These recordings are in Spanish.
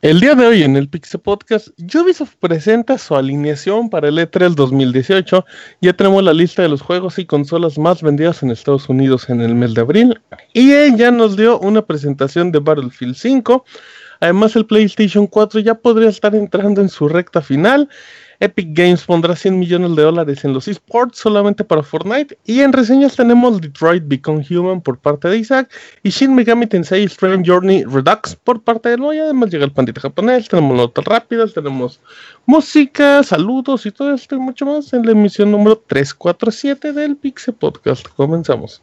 El día de hoy en el Pixel Podcast, Ubisoft presenta su alineación para el E3 2018. Ya tenemos la lista de los juegos y consolas más vendidas en Estados Unidos en el mes de abril. Y ya nos dio una presentación de Battlefield 5. Además, el PlayStation 4 ya podría estar entrando en su recta final. Epic Games pondrá 100 millones de dólares en los esports solamente para Fortnite. Y en reseñas tenemos Detroit Become Human por parte de Isaac y Shin Megami Tensei Strange Journey Redux por parte de Noy. Y además llega el pandita japonés, tenemos notas rápidas, tenemos música, saludos y todo esto y mucho más en la emisión número 347 del Pixel Podcast. Comenzamos.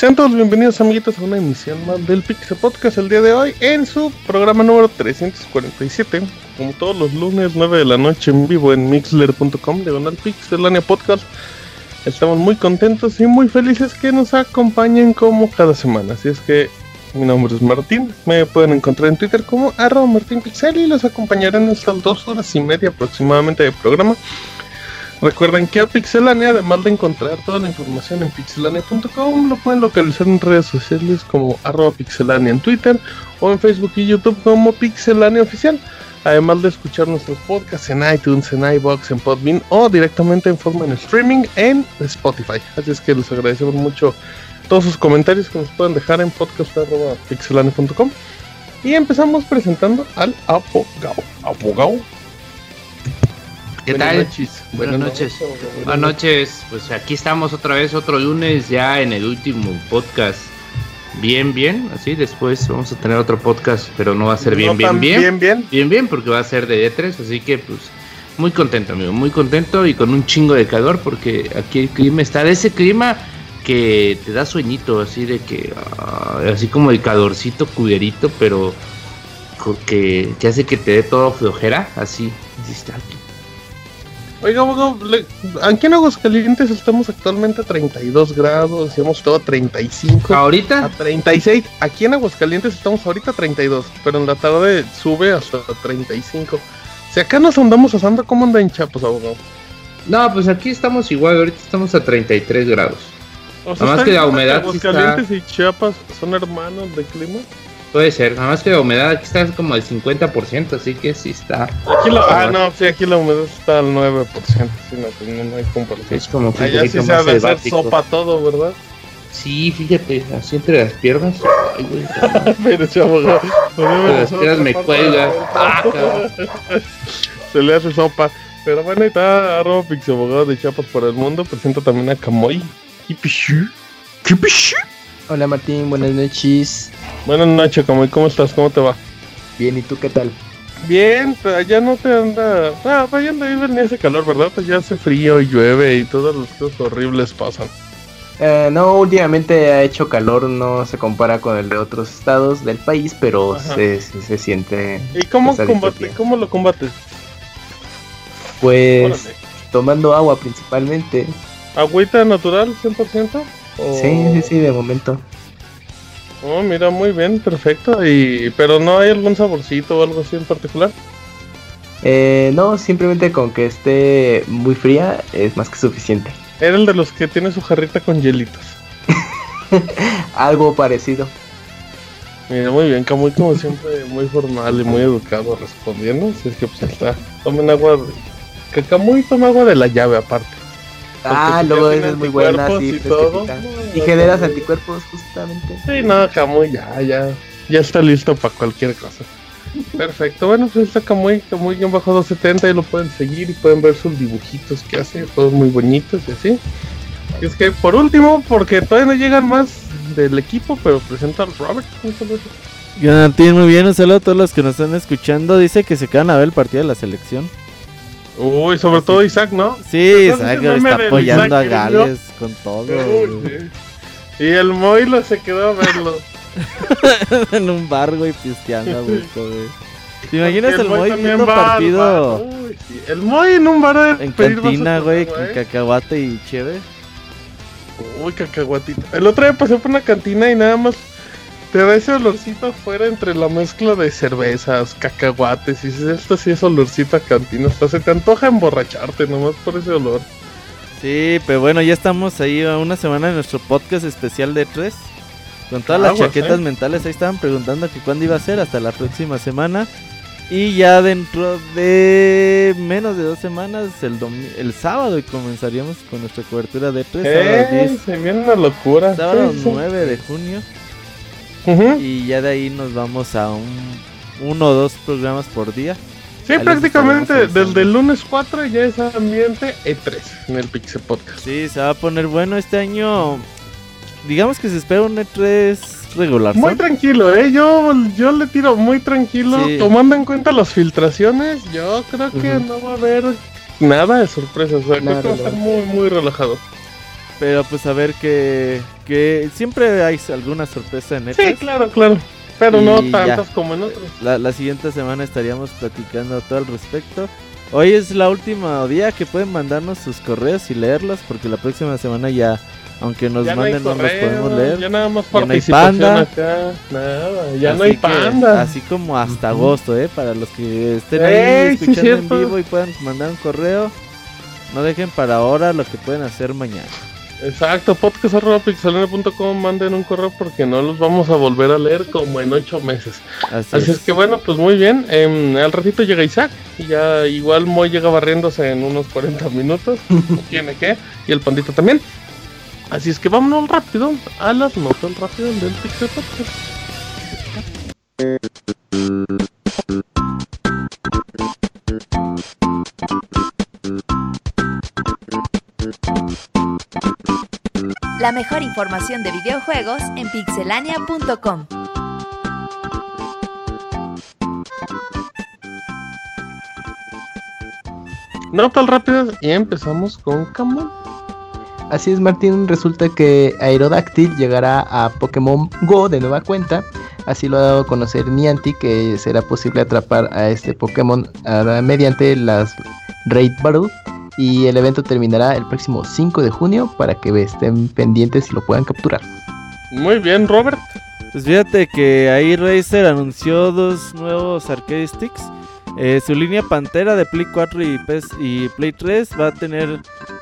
Sean todos bienvenidos amiguitos a una emisión más del Pixel Podcast el día de hoy en su programa número 347 como todos los lunes 9 de la noche en vivo en mixler.com de Donald Pixelania Podcast. Estamos muy contentos y muy felices que nos acompañen como cada semana. Así es que mi nombre es Martín me pueden encontrar en Twitter como arroba martinpixel y los acompañaré en estas dos horas y media aproximadamente de programa Recuerden que a Pixelania, además de encontrar toda la información en pixelania.com, lo pueden localizar en redes sociales como arroba pixelania en Twitter o en Facebook y YouTube como Pixelania Oficial. Además de escuchar nuestros podcasts en iTunes, en iBox, en Podbean o directamente en forma en streaming en Spotify. Así es que les agradecemos mucho todos sus comentarios que nos pueden dejar en podcast.pixelania.com. Y empezamos presentando al Apogao. Apogao ¿Qué tal? Buenas, noches. Buenas noches. Pues aquí estamos otra vez, otro lunes, ya en el último podcast. Bien, bien, así después vamos a tener otro podcast, pero no va a ser bien, bien, bien, bien, bien, bien, bien, porque va a ser de E3, así que pues muy contento, amigo, muy contento y con un chingo de calor, porque aquí el clima está de ese clima que te da sueñito, así de que, ah, así como el calorcito cuderito, pero que, que hace que te dé todo flojera, así, así aquí. Oiga, aquí en Aguascalientes estamos actualmente a 32 grados, hemos estado a 35. ¿Ahorita? A 36. Aquí en Aguascalientes estamos ahorita a 32, pero en la tarde sube hasta 35. Si acá nos andamos asando, ¿cómo anda en Chiapas, abogado? No, pues aquí estamos igual, ahorita estamos a 33 grados. O sea, Nada más que la humedad. Aguascalientes y Chiapas son hermanos de clima. Puede ser, nada más que la humedad aquí está como al 50%, así que sí está. Aquí ah, no, sí, aquí la humedad está al 9%, sí, no, pues no, no hay comparación. Es como que Allá sí se ha de hacer sopa todo, ¿verdad? Sí, fíjate, así entre las piernas. Ay, güey. Pero chavo, las piernas me cuelgan. Ah, se le hace sopa. Pero bueno, ahí está arroba abogado de Chiapas por el mundo. Presenta también a Camoy. Kipishu. Kipishu. Hola Martín, buenas noches. Buenas noches, ¿cómo, ¿cómo estás? ¿Cómo te va? Bien, ¿y tú qué tal? Bien, pero allá no te anda... Ah, allá no vive ni ese calor, ¿verdad? Pues ya hace frío y llueve y todas las cosas horribles pasan. Eh, no, últimamente ha hecho calor, no se compara con el de otros estados del país, pero se, se, siente... ¿Y cómo, combate, cómo lo combates? Pues tomando agua principalmente. ¿Agüita natural 100%? Sí, sí, sí, de momento. Oh, mira, muy bien, perfecto. Y pero no hay algún saborcito o algo así en particular. Eh, no, simplemente con que esté muy fría es más que suficiente. Era el de los que tiene su jarrita con hielitos. Algo parecido. Mira, muy bien, Camuy como siempre muy formal y muy educado respondiendo. Así es que pues está. Tomen agua de... Que toma agua de la llave aparte. Ah, pues, luego es muy buena, sí, y, todo. y generas anticuerpos justamente. Sí, no, Camuy ya, ya, ya está listo para cualquier cosa. Perfecto, bueno, pues está Camuy, Camuy bajo 270 y lo pueden seguir y pueden ver sus dibujitos que hace, todos muy bonitos y así. Y es que por último, porque todavía no llegan más del equipo, pero presenta al Robert. Jonathan, muy bien, un saludo a todos los que nos están escuchando. Dice que se quedan a ver el partido de la selección. Uy, sobre todo Isaac, ¿no? Sí, Isaac está apoyando a Gales con todo. Y el Moilo se quedó a verlo. en un bar, güey, pisteando a gusto, güey. ¿Te imaginas el, Moy viendo partido? El Moy en un bar de En cantina, güey, con cacahuate y chévere. Uy, cacahuatito. El otro día pasé por una cantina y nada más te da ese olorcito afuera entre la mezcla de cervezas, cacahuates. Y esto sí es olorcito a cantina. Hasta se te antoja emborracharte nomás por ese olor. Sí, pero bueno, ya estamos ahí a una semana en nuestro podcast especial de tres. Con todas las chaquetas ¿eh? mentales, ahí estaban preguntando que cuándo iba a ser, hasta la próxima semana. Y ya dentro de menos de dos semanas, el, el sábado, y comenzaríamos con nuestra cobertura de tres eh, Se viene una locura. Sábado 9 de junio. Y ya de ahí nos vamos a un uno o dos programas por día. Sí, prácticamente desde el lunes 4 ya es ambiente E3 en el Pixel Podcast. Sí, se va a poner bueno este año. Digamos que se espera un E3 regular. Muy tranquilo, ¿eh? Yo, yo le tiro muy tranquilo. Tomando en cuenta las filtraciones, yo creo que no va a haber nada de sorpresa. O sea, creo que va a estar muy, muy relajado. Pero pues a ver que, que siempre hay alguna sorpresa en este. Sí, claro, claro. Pero no tantas como en otros. La, la siguiente semana estaríamos platicando todo al respecto. Hoy es la última día que pueden mandarnos sus correos y leerlos porque la próxima semana ya aunque nos manden, no, los podemos leer. Ya nada más participación no hay panda. acá. Nada, ya no hay panda. Así como hasta agosto, ¿eh? Para los que estén ahí escuchando en vivo y puedan mandar un correo. No dejen para ahora lo que pueden hacer mañana. Exacto, podcast.pixelene.com manden un correo porque no los vamos a volver a leer como en ocho meses. Así, es. que bueno, pues muy bien. Eh, al ratito llega Isaac y ya igual Moy llega barriéndose en unos 40 minutos. Tiene que. Y el pandito también. Así es que vámonos rápido a las notas rápidas del Pixel Podcast. La mejor información de videojuegos en pixelania.com. Notas rápidas y empezamos con Camón. Así es, Martín. Resulta que Aerodactyl llegará a Pokémon Go de nueva cuenta. Así lo ha dado a conocer Niantic, que será posible atrapar a este Pokémon mediante las Raid Battle. Y el evento terminará el próximo 5 de junio para que estén pendientes y lo puedan capturar. Muy bien, Robert. Pues fíjate que ahí Razer anunció dos nuevos arcade sticks. Eh, su línea Pantera de Play 4 y, y Play 3 va a tener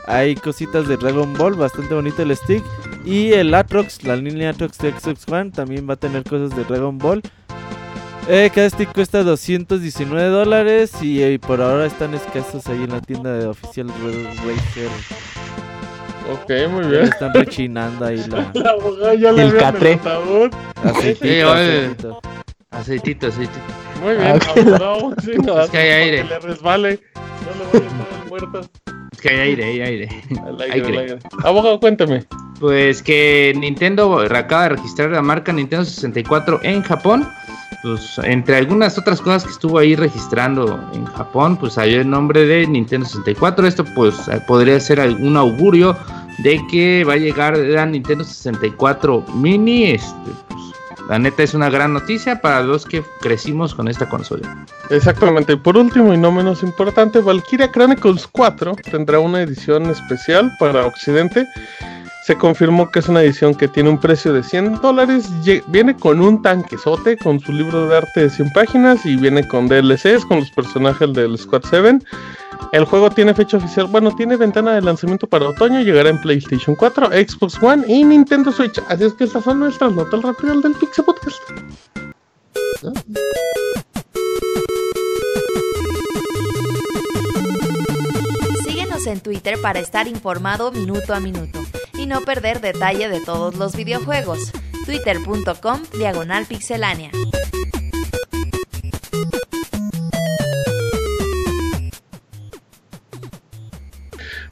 hay cositas de Dragon Ball, bastante bonito el stick. Y el Atrox, la línea Atrox de Xbox One, también va a tener cosas de Dragon Ball. Eh, cada stick cuesta 219 dólares y, eh, por ahora están escasos ahí en la tienda de oficial Razer. Ok, muy bien. Están rechinando ahí la... la ya el catre. Aceitito, aceitito. Aceitito, aceitito. Muy bien, ah, sí, no, es que hay aire. Que le resbale. No le voy a estar muerto que hay aire, hay aire. aire, Abogado, cuéntame. Pues que Nintendo acaba de registrar la marca Nintendo 64 en Japón. Pues entre algunas otras cosas que estuvo ahí registrando en Japón, pues salió el nombre de Nintendo 64. Esto pues podría ser algún augurio de que va a llegar la Nintendo 64 Mini. Este, la neta es una gran noticia para los que crecimos con esta consola. Exactamente. Por último y no menos importante, Valkyria Chronicles 4 tendrá una edición especial para Occidente. Se confirmó que es una edición que tiene un precio de 100 dólares. Viene con un tanquesote, con su libro de arte de 100 páginas y viene con DLCs, con los personajes del Squad 7. El juego tiene fecha oficial, bueno, tiene ventana de lanzamiento para otoño, llegará en PlayStation 4, Xbox One y Nintendo Switch. Así es que estas son nuestras notas rápidas del Pixel Podcast. Síguenos en Twitter para estar informado minuto a minuto y no perder detalle de todos los videojuegos. Twitter.com Diagonal Pixelánea.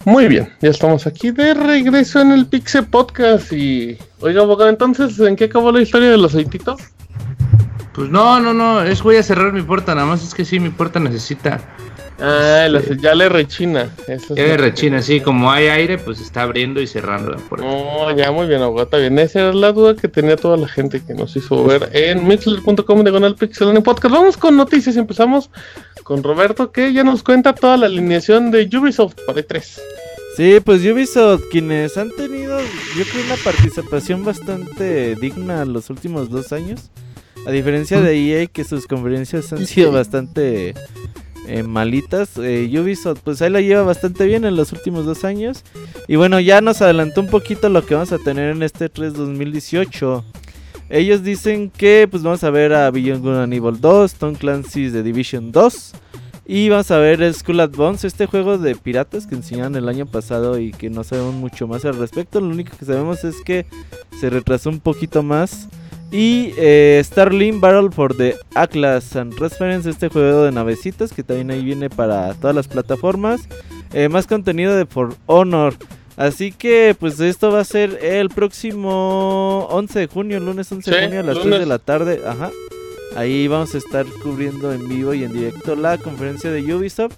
Muy bien, ya estamos aquí de regreso en el Pixel Podcast y... Oiga, abogado, entonces, ¿en qué acabó la historia de los aceititos? Pues no, no, no, es voy a cerrar mi puerta, nada más es que sí, mi puerta necesita... Ah, ya le rechina. Eso ya le rechina, sí, como hay aire, pues está abriendo y cerrando la puerta. No, ya muy bien, está bien. Esa era la duda que tenía toda la gente que nos hizo ver en mixler.com diagonal pixel en podcast. Vamos con noticias y empezamos con Roberto que ya nos cuenta toda la alineación de Ubisoft para E3. Sí, pues Ubisoft, quienes han tenido, yo creo, una participación bastante digna los últimos dos años. A diferencia de EA, que sus conferencias han sido bastante eh, malitas. Eh, Ubisoft, pues ahí la lleva bastante bien en los últimos dos años. Y bueno, ya nos adelantó un poquito lo que vamos a tener en este 3 2018. Ellos dicen que pues vamos a ver a Beyond Good and Evil 2, Tom Clancy's The Division 2. Y vamos a ver el Skull Advance, este juego de piratas que enseñaron el año pasado y que no sabemos mucho más al respecto. Lo único que sabemos es que se retrasó un poquito más. Y eh, Starling Battle for the Atlas and Reference, este juego de navecitas que también ahí viene para todas las plataformas. Eh, más contenido de For Honor. Así que pues esto va a ser el próximo 11 de junio, lunes 11 de junio a las 3 de la tarde. Ajá. Ahí vamos a estar cubriendo en vivo y en directo la conferencia de Ubisoft.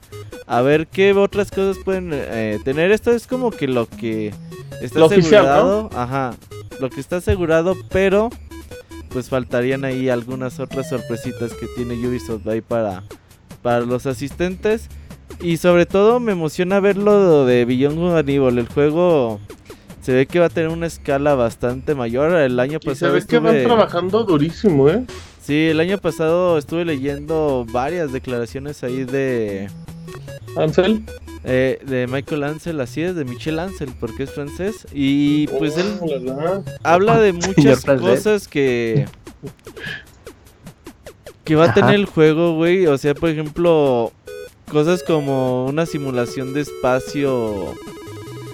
A ver qué otras cosas pueden eh, tener. Esto es como que lo que está asegurado. Ajá. Lo que está asegurado, pero pues faltarían ahí algunas otras sorpresitas que tiene Ubisoft ahí para, para los asistentes. Y sobre todo me emociona verlo de Beyond Good El juego se ve que va a tener una escala bastante mayor. El año pasado. se ve que van trabajando durísimo, ¿eh? Sí, el año pasado estuve leyendo varias declaraciones ahí de. Ansel. Eh, de Michael Ansel, así es, de Michel Ansel, porque es francés. Y pues él oh, habla de muchas cosas que. que va a tener el juego, güey. O sea, por ejemplo, cosas como una simulación de espacio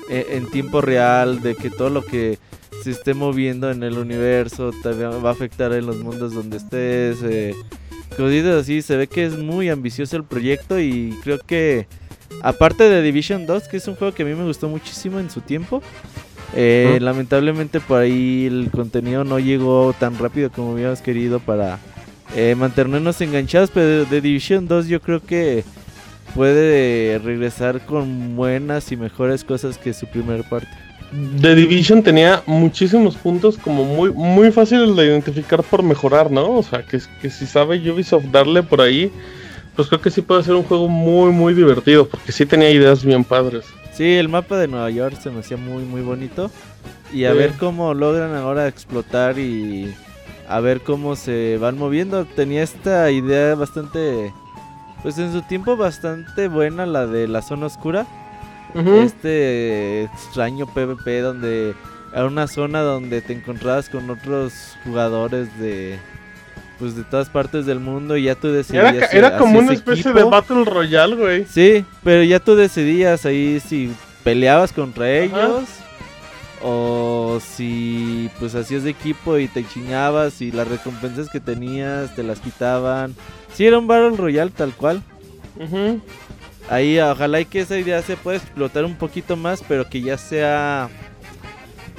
eh, en tiempo real, de que todo lo que se esté moviendo en el universo, te va a afectar en los mundos donde estés. Eh, cositas así, se ve que es muy ambicioso el proyecto y creo que aparte de Division 2, que es un juego que a mí me gustó muchísimo en su tiempo, eh, lamentablemente por ahí el contenido no llegó tan rápido como hubiéramos querido para eh, mantenernos enganchados, pero de Division 2 yo creo que puede regresar con buenas y mejores cosas que su primer parte. The Division tenía muchísimos puntos como muy, muy fáciles de identificar por mejorar, ¿no? O sea, que, que si sabe Ubisoft darle por ahí, pues creo que sí puede ser un juego muy, muy divertido, porque sí tenía ideas bien padres. Sí, el mapa de Nueva York se me hacía muy, muy bonito. Y a ver cómo logran ahora explotar y a ver cómo se van moviendo. Tenía esta idea bastante, pues en su tiempo bastante buena, la de la zona oscura este extraño PvP donde era una zona donde te encontrabas con otros jugadores de pues de todas partes del mundo y ya tú decidías era, era como una especie de Battle Royale, güey. Sí, pero ya tú decidías ahí si peleabas contra ellos o si pues hacías de equipo y te chingabas y las recompensas que tenías te las quitaban. Sí, era un Battle Royale tal cual. Ahí, ojalá y que esa idea se pueda explotar un poquito más, pero que ya sea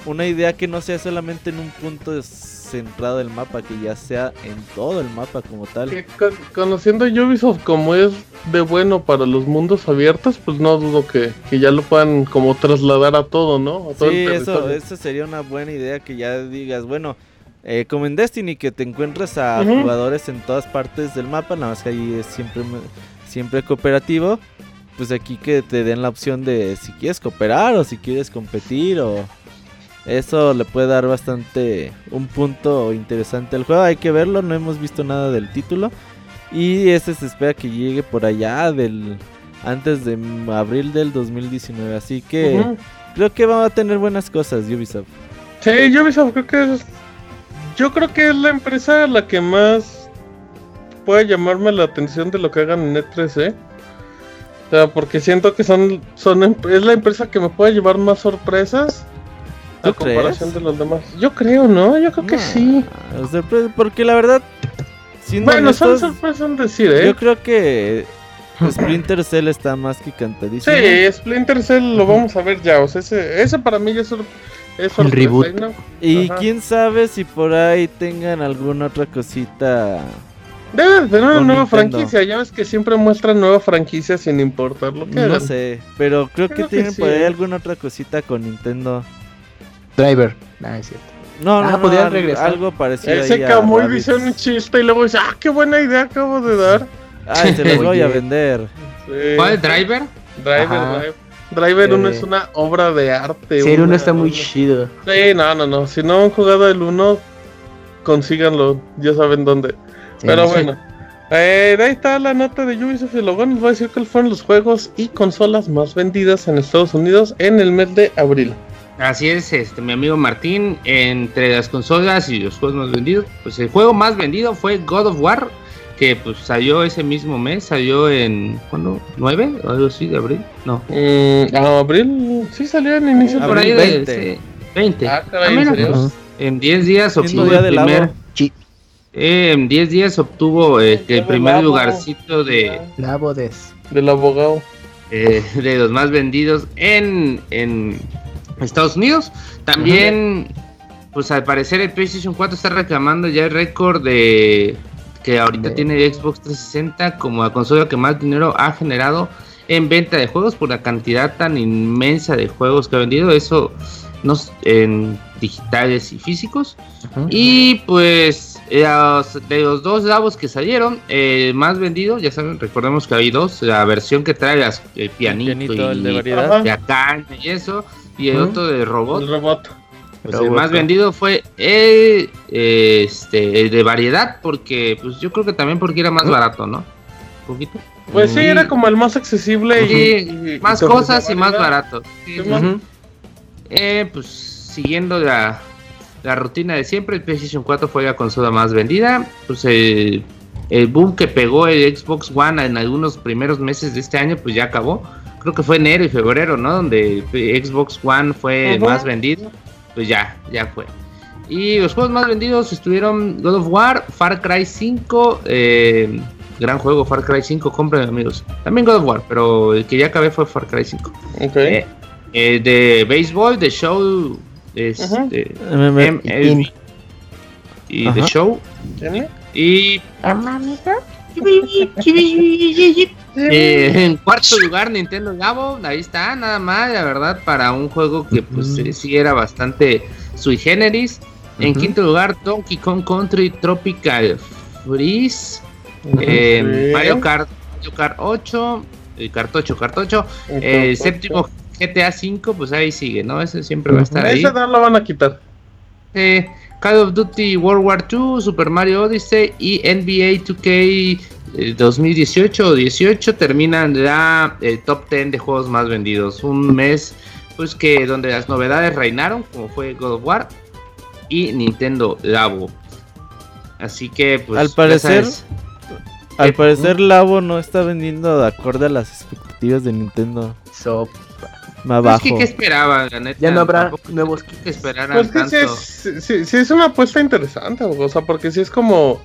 una idea que no sea solamente en un punto centrado del mapa, que ya sea en todo el mapa como tal. conociendo Ubisoft como es de bueno para los mundos abiertos, pues no dudo que, ya lo puedan como trasladar a todo, ¿no? sí, eso, eso sería una buena idea que ya digas, bueno, eh, como en Destiny, que te encuentras a jugadores en todas partes del mapa, nada más que ahí es siempre, siempre cooperativo pues aquí que te den la opción de si quieres cooperar o si quieres competir o eso le puede dar bastante un punto interesante al juego. Hay que verlo, no hemos visto nada del título y este se espera que llegue por allá del antes de abril del 2019. Así que creo que va a tener buenas cosas Ubisoft. Sí, Ubisoft creo que es... Yo creo que es la empresa la que más puede llamarme la atención de lo que hagan en E3, ¿eh? O sea, porque siento que son, son em, es la empresa que me puede llevar más sorpresas a comparación de los demás. Yo creo, ¿no? Yo creo que sí. Porque la verdad, bueno, son sorpresas decir, ¿eh? Yo creo que Splinter Cell está más que cantadísimo. Sí, Splinter Cell lo vamos a ver ya. O sea, ese, ese para mí ya es, es un reboot. Y quién sabe si por ahí tengan alguna otra cosita Debe tener una nueva franquicia, ya ves que siempre muestran nueva franquicia sin importar lo que No sé, pero creo, que tienen por ahí alguna otra cosita con Nintendo. Driver, nada, es cierto. No, no, ah, no, regresar. algo parecido. Ese Kamui dice un chiste y luego dice, ah, qué buena idea acabo de dar. Ay, se los voy a vender. ¿Cuál Driver? Driver, Driver. Driver 1 es una obra de arte. Sí, el 1 está muy chido. Sí, no, no, no. Si no han jugado el 1, consíganlo. Ya saben dónde. Pero bueno. Eh, ahí está la nota de Ubisoft y luego nos va a decir cuáles fueron los juegos y consolas más vendidas en Estados Unidos en el mes de abril. Así es, este, mi amigo Martín, entre las consolas y los juegos más vendidos, pues el juego más vendido fue God of War, que pues salió ese mismo mes, salió en, ¿cuándo? ¿9? o algo así de abril? No. Mm, abril, sí salió en inicio de abril. 20. 20. Ah, en 10 días obtuvo el primer... Eh, en 10 días obtuvo eh, el primer lugarcito de... La Bodes. Del abogado. Eh, de los más vendidos en, en Estados Unidos. También, pues al parecer el PlayStation 4 está reclamando ya el récord de que ahorita tiene Xbox 360 como la consola que más dinero ha generado en venta de juegos por la cantidad tan inmensa de juegos que ha vendido. Eso no, en digitales y físicos. Y pues de los dos lavos que salieron, el más vendido, ya saben, recordemos que hay dos, la versión que trae las, el pianito, y el de variedad. y eso, y el otro de robot. El robot. Pues el más vendido fue el, este, de variedad, porque pues yo creo que también porque era más barato, ¿no? Un poquito. Pues sí, era como el más accesible y, más cosas y más barato. Eh, pues siguiendo la, la, rutina de siempre, el PlayStation 4 fue la consola más vendida. Pues el, el boom que pegó el Xbox One en algunos primeros meses de este año, pues ya acabó creo que fue enero y febrero, ¿no? Donde Xbox One fue más vendido. Pues ya, ya fue. Y los juegos más vendidos estuvieron God of War, Far Cry 5, eh, gran juego Far Cry 5, compren amigos. También God of War, pero el que ya acabé fue Far Cry 5. Eh, eh, de béisbol, de show, este, y de show. Y... Eh, en cuarto lugar, Nintendo Gabo, ahí está, nada más, la verdad, para un juego que pues sí era bastante sui generis. En quinto lugar, Donkey Kong Country Tropical Freeze. Mario Kart, Mario Kart 8, el cartocho, cartocho. El séptimo GTA 5, pues ahí sigue, ¿no? Ese siempre va a estar ahí. Ese no lo van a quitar. Call of Duty World War 2, Super Mario Odyssey y NBA 2K 2018 o 18 terminan ya el top 10 de juegos más vendidos. Un mes pues que donde las novedades reinaron, como fue God of War y Nintendo Labo. Así que pues al parecer al parecer Labo no está vendiendo de acuerdo a las expectativas de Nintendo. So, más bajo. Es que, ¿qué esperaban, Ya no habrá nuevos que esperaran pues Sí es, es, una apuesta interesante, o sea, porque si es como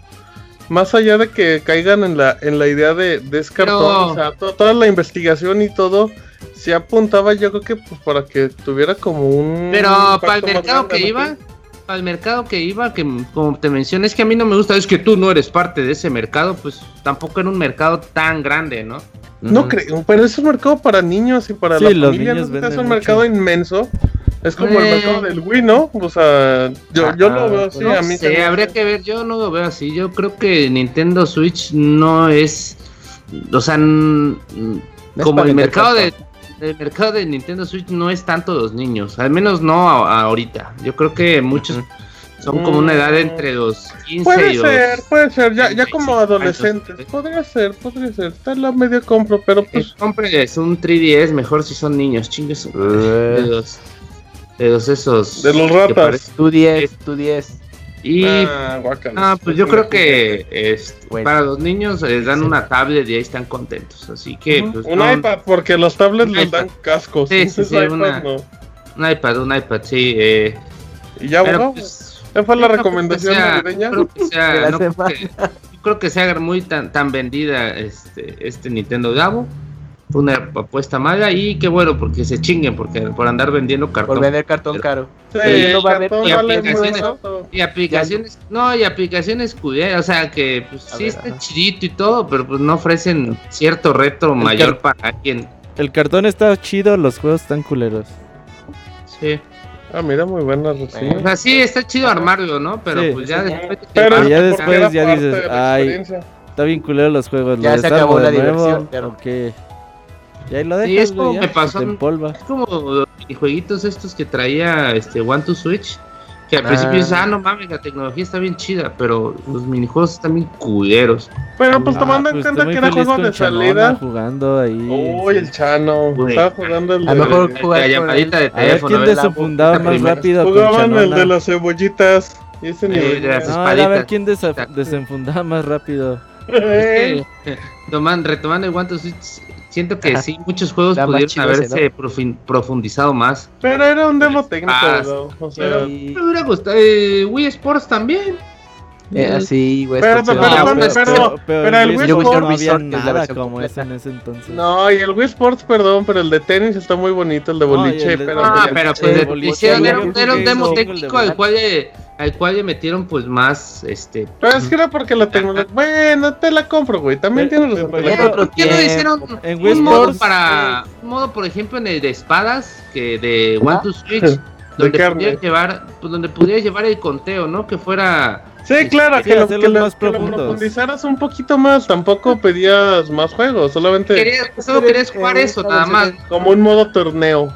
más allá de que caigan en la, en la idea de, descartar o sea, toda la investigación y todo, se apuntaba yo creo que pues, para que tuviera como un... Pero para el mercado que iba, para el mercado que iba, que como te mencioné, es que a mí no me gusta, es que tú no eres parte de ese mercado, pues tampoco era un mercado tan grande, ¿no? No creo, pero es un mercado para niños y para la familia, es un mercado inmenso. Es como el mercado del Wii, ¿no? O sea, yo, yo lo veo así. a mí sí, habría que ver. Yo no lo veo así. Yo creo que Nintendo Switch no es. O sea, como el mercado de. El mercado de Nintendo Switch no es tanto los niños, al menos no ahorita. Yo creo que muchos son como una edad entre los 15 Puede y los... ser, puede ser, ya, ya 35 como adolescentes. años. Podría ser, podría ser. En la media compro, pero pues. Cómprenles un 3DS, mejor si son niños, chingues. De los, de los esos. De los ratas. Tú 10, tú 10. Y ah, ah, pues yo creo que Bueno. para los niños les dan una tablet y ahí están contentos. Así que, pues, Un no, iPad, porque los tablets les dan cascos. Sí, sí, sí, iPads una- no. un iPad, un iPad, sí. Eh, Y ya, abogado. pues, ¿Esa fue la creo que recomendación sea- navideña? creo que sea- De la no creo que- no creo que sea muy tan, tan vendida este, este Nintendo Davo. Fue una apuesta mala y qué bueno porque se chinguen porque por andar vendiendo cartón. Por vender cartón caro. Sí, Sí, no va a haber- cartón y vale aplicaciones. barato. Y aplicaciones, no, y aplicaciones culeras, o sea que pues sí ver, está ajá. chidito y todo, pero pues no ofrecen cierto reto mayor para alguien. El cartón está chido, los juegos están culeros. Sí. Ah, mira, muy buena O reseña. sea, sí está chido armarlo, ¿no? Pero Sí. pues ya Sí. después Pero ya después ya dices, de "Ay, experiencia". Está bien culero los juegos. Ya ¿lo se acabó la nuevo? diversión, claro. ¿O qué? Y ahí lo Sí, dejas, es como ya, me pasó. Es como los jueguitos estos que traía este One to Switch. Que al Ah. principio dices, ah, no mames, la tecnología está bien chida, pero los minijuegos están bien culeros. Pero pues Ah, tomando en pues, cuenta que era juego de Chanona salida. jugando ahí. Uy, el Chano. Güey. Estaba jugando el A lo de- mejor La llamadita de A ver teléfono. quién a ver la desenfundaba boquita más rápido Jugaban el de las cebollitas. Y ese Eh, nivel. de las No, era a ver quién desenfundaba más rápido. Eh, toman- retomando el to Switch, siento que sí, muchos juegos pudieron haberse profundizado más. Pero era un demo técnico, Ah, ¿no? O sea, Pero Sí. me hubiera gustado. eh, Wii Sports también. Eh. Pero- esto se pero- pero- pero- pero el Wii Wii Sports Sport no había Resort, que es la nada versión como completa. ese en ese entonces. No, y el Wii Sports, perdón, pero el de tenis está muy bonito, el de No, y boliche, el de- pero... Ah, el- pero Sí, pues boliche, hicieron, era, un- demo técnico al cual, le, al cual le metieron pues más, este... Pero es que era porque la tecnología... Bueno, te la compro, güey. También te la Era compro. otro ¿Por qué no hicieron En Wii un modo Sports, para... Un modo, por ejemplo, en el de espadas, que de One Ajá. to Switch, donde carne. pudieras llevar, pues, donde pudieras llevar el conteo, ¿no? Que fuera... Sí, claro, Sí, que, lo, que, lo- más que lo profundos. profundizaras un poquito más. Tampoco pedías más juegos, solamente Querías, solo querías jugar eh, eso, nada más. como un modo torneo.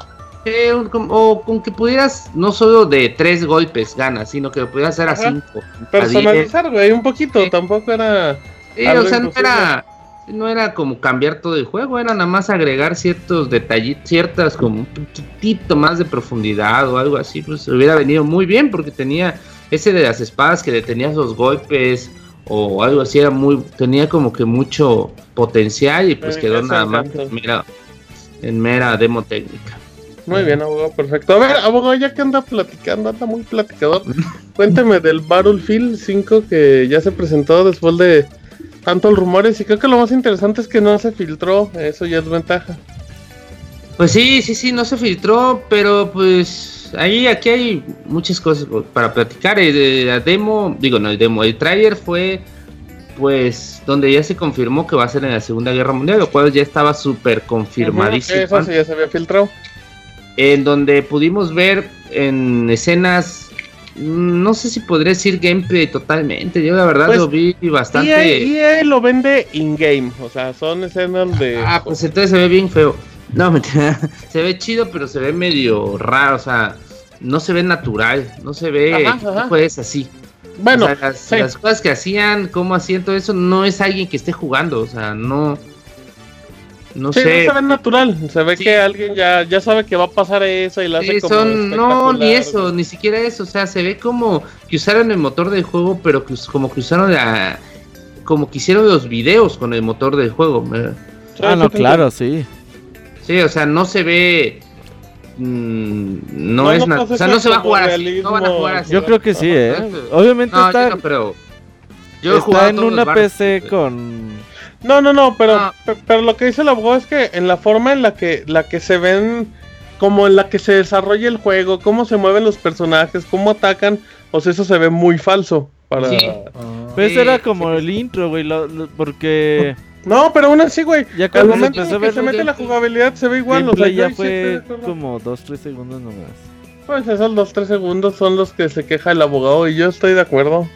Eh, o con que pudieras no solo de tres golpes ganas, sino que lo pudieras hacer a Ajá. cinco. a. Personalizar, güey, un poquito. Tampoco era... Sí, o sea, no era, no era como cambiar todo el juego, era nada más agregar ciertos detallitos, ciertas como un poquitito más de profundidad o algo así, pues hubiera venido muy bien porque tenía ese de las espadas que detenías los golpes o algo así, era muy, tenía como que mucho potencial y pues quedó nada más mera, en mera demo técnica. Muy bien, abogado, perfecto. A ver, abogado, ya que anda platicando, anda muy platicador. Cuénteme del Battlefield 5 que ya se presentó después de tantos rumores. Y creo que lo más interesante es que no se filtró. Eso ya es ventaja. Pues sí, sí, sí, no se filtró, pero pues ahí aquí hay muchas cosas para platicar. La demo, digo, no el demo, el trailer fue pues donde ya se confirmó que va a ser en la Segunda Guerra Mundial, lo cual ya estaba súper confirmadísimo. Eso sí, ya se había filtrado. En donde pudimos ver en escenas, mm, no sé si podría decir gameplay totalmente, yo la verdad Pues, lo vi bastante... EA, EA lo vende in-game. O sea, son escenas de. Ah, pues entonces se ve bien feo. No, mentira. Se ve chido, pero se ve medio raro. O sea, no se ve natural. No se ve Ajá, así. bueno, O sea, las, sí. las cosas que hacían, cómo hacían todo eso, no es alguien que esté jugando. O sea, no. No Sí, sé. no se ve natural. Se ve Sí. que alguien ya, ya sabe que va a pasar eso y lo hace Sí, como. son, no, ni eso, ni siquiera eso. O sea, se ve como que usaron el motor del juego, pero que como que usaron la. Como que hicieron los videos con el motor del juego. Ah, sí, no, claro, sí. Sí, o sea, no se ve. mm, no, No, es no o sea, no se va a como jugar así. No van a jugar así. Yo creo que sí, ¿eh? Obviamente No, está, yo no, pero. Yo está en una PC con... No, no, no, pero, Ah. pe- pero lo que dice el abogado es que en la forma en la que, la que se ven, como en la que se desarrolla el juego, cómo se mueven los personajes, cómo atacan, o sea, eso se ve muy falso. Para... Sí. Pues Sí, era como el intro, güey, lo- lo- porque No, pero aún así, güey. ya Al cuando se momento empezó a en que ver se mete la jugabilidad se ve igual. O sea, ya fue acuerdo. como 2-3 segundos nomás. Pues esos dos, tres segundos son los que se queja el abogado y yo estoy de acuerdo.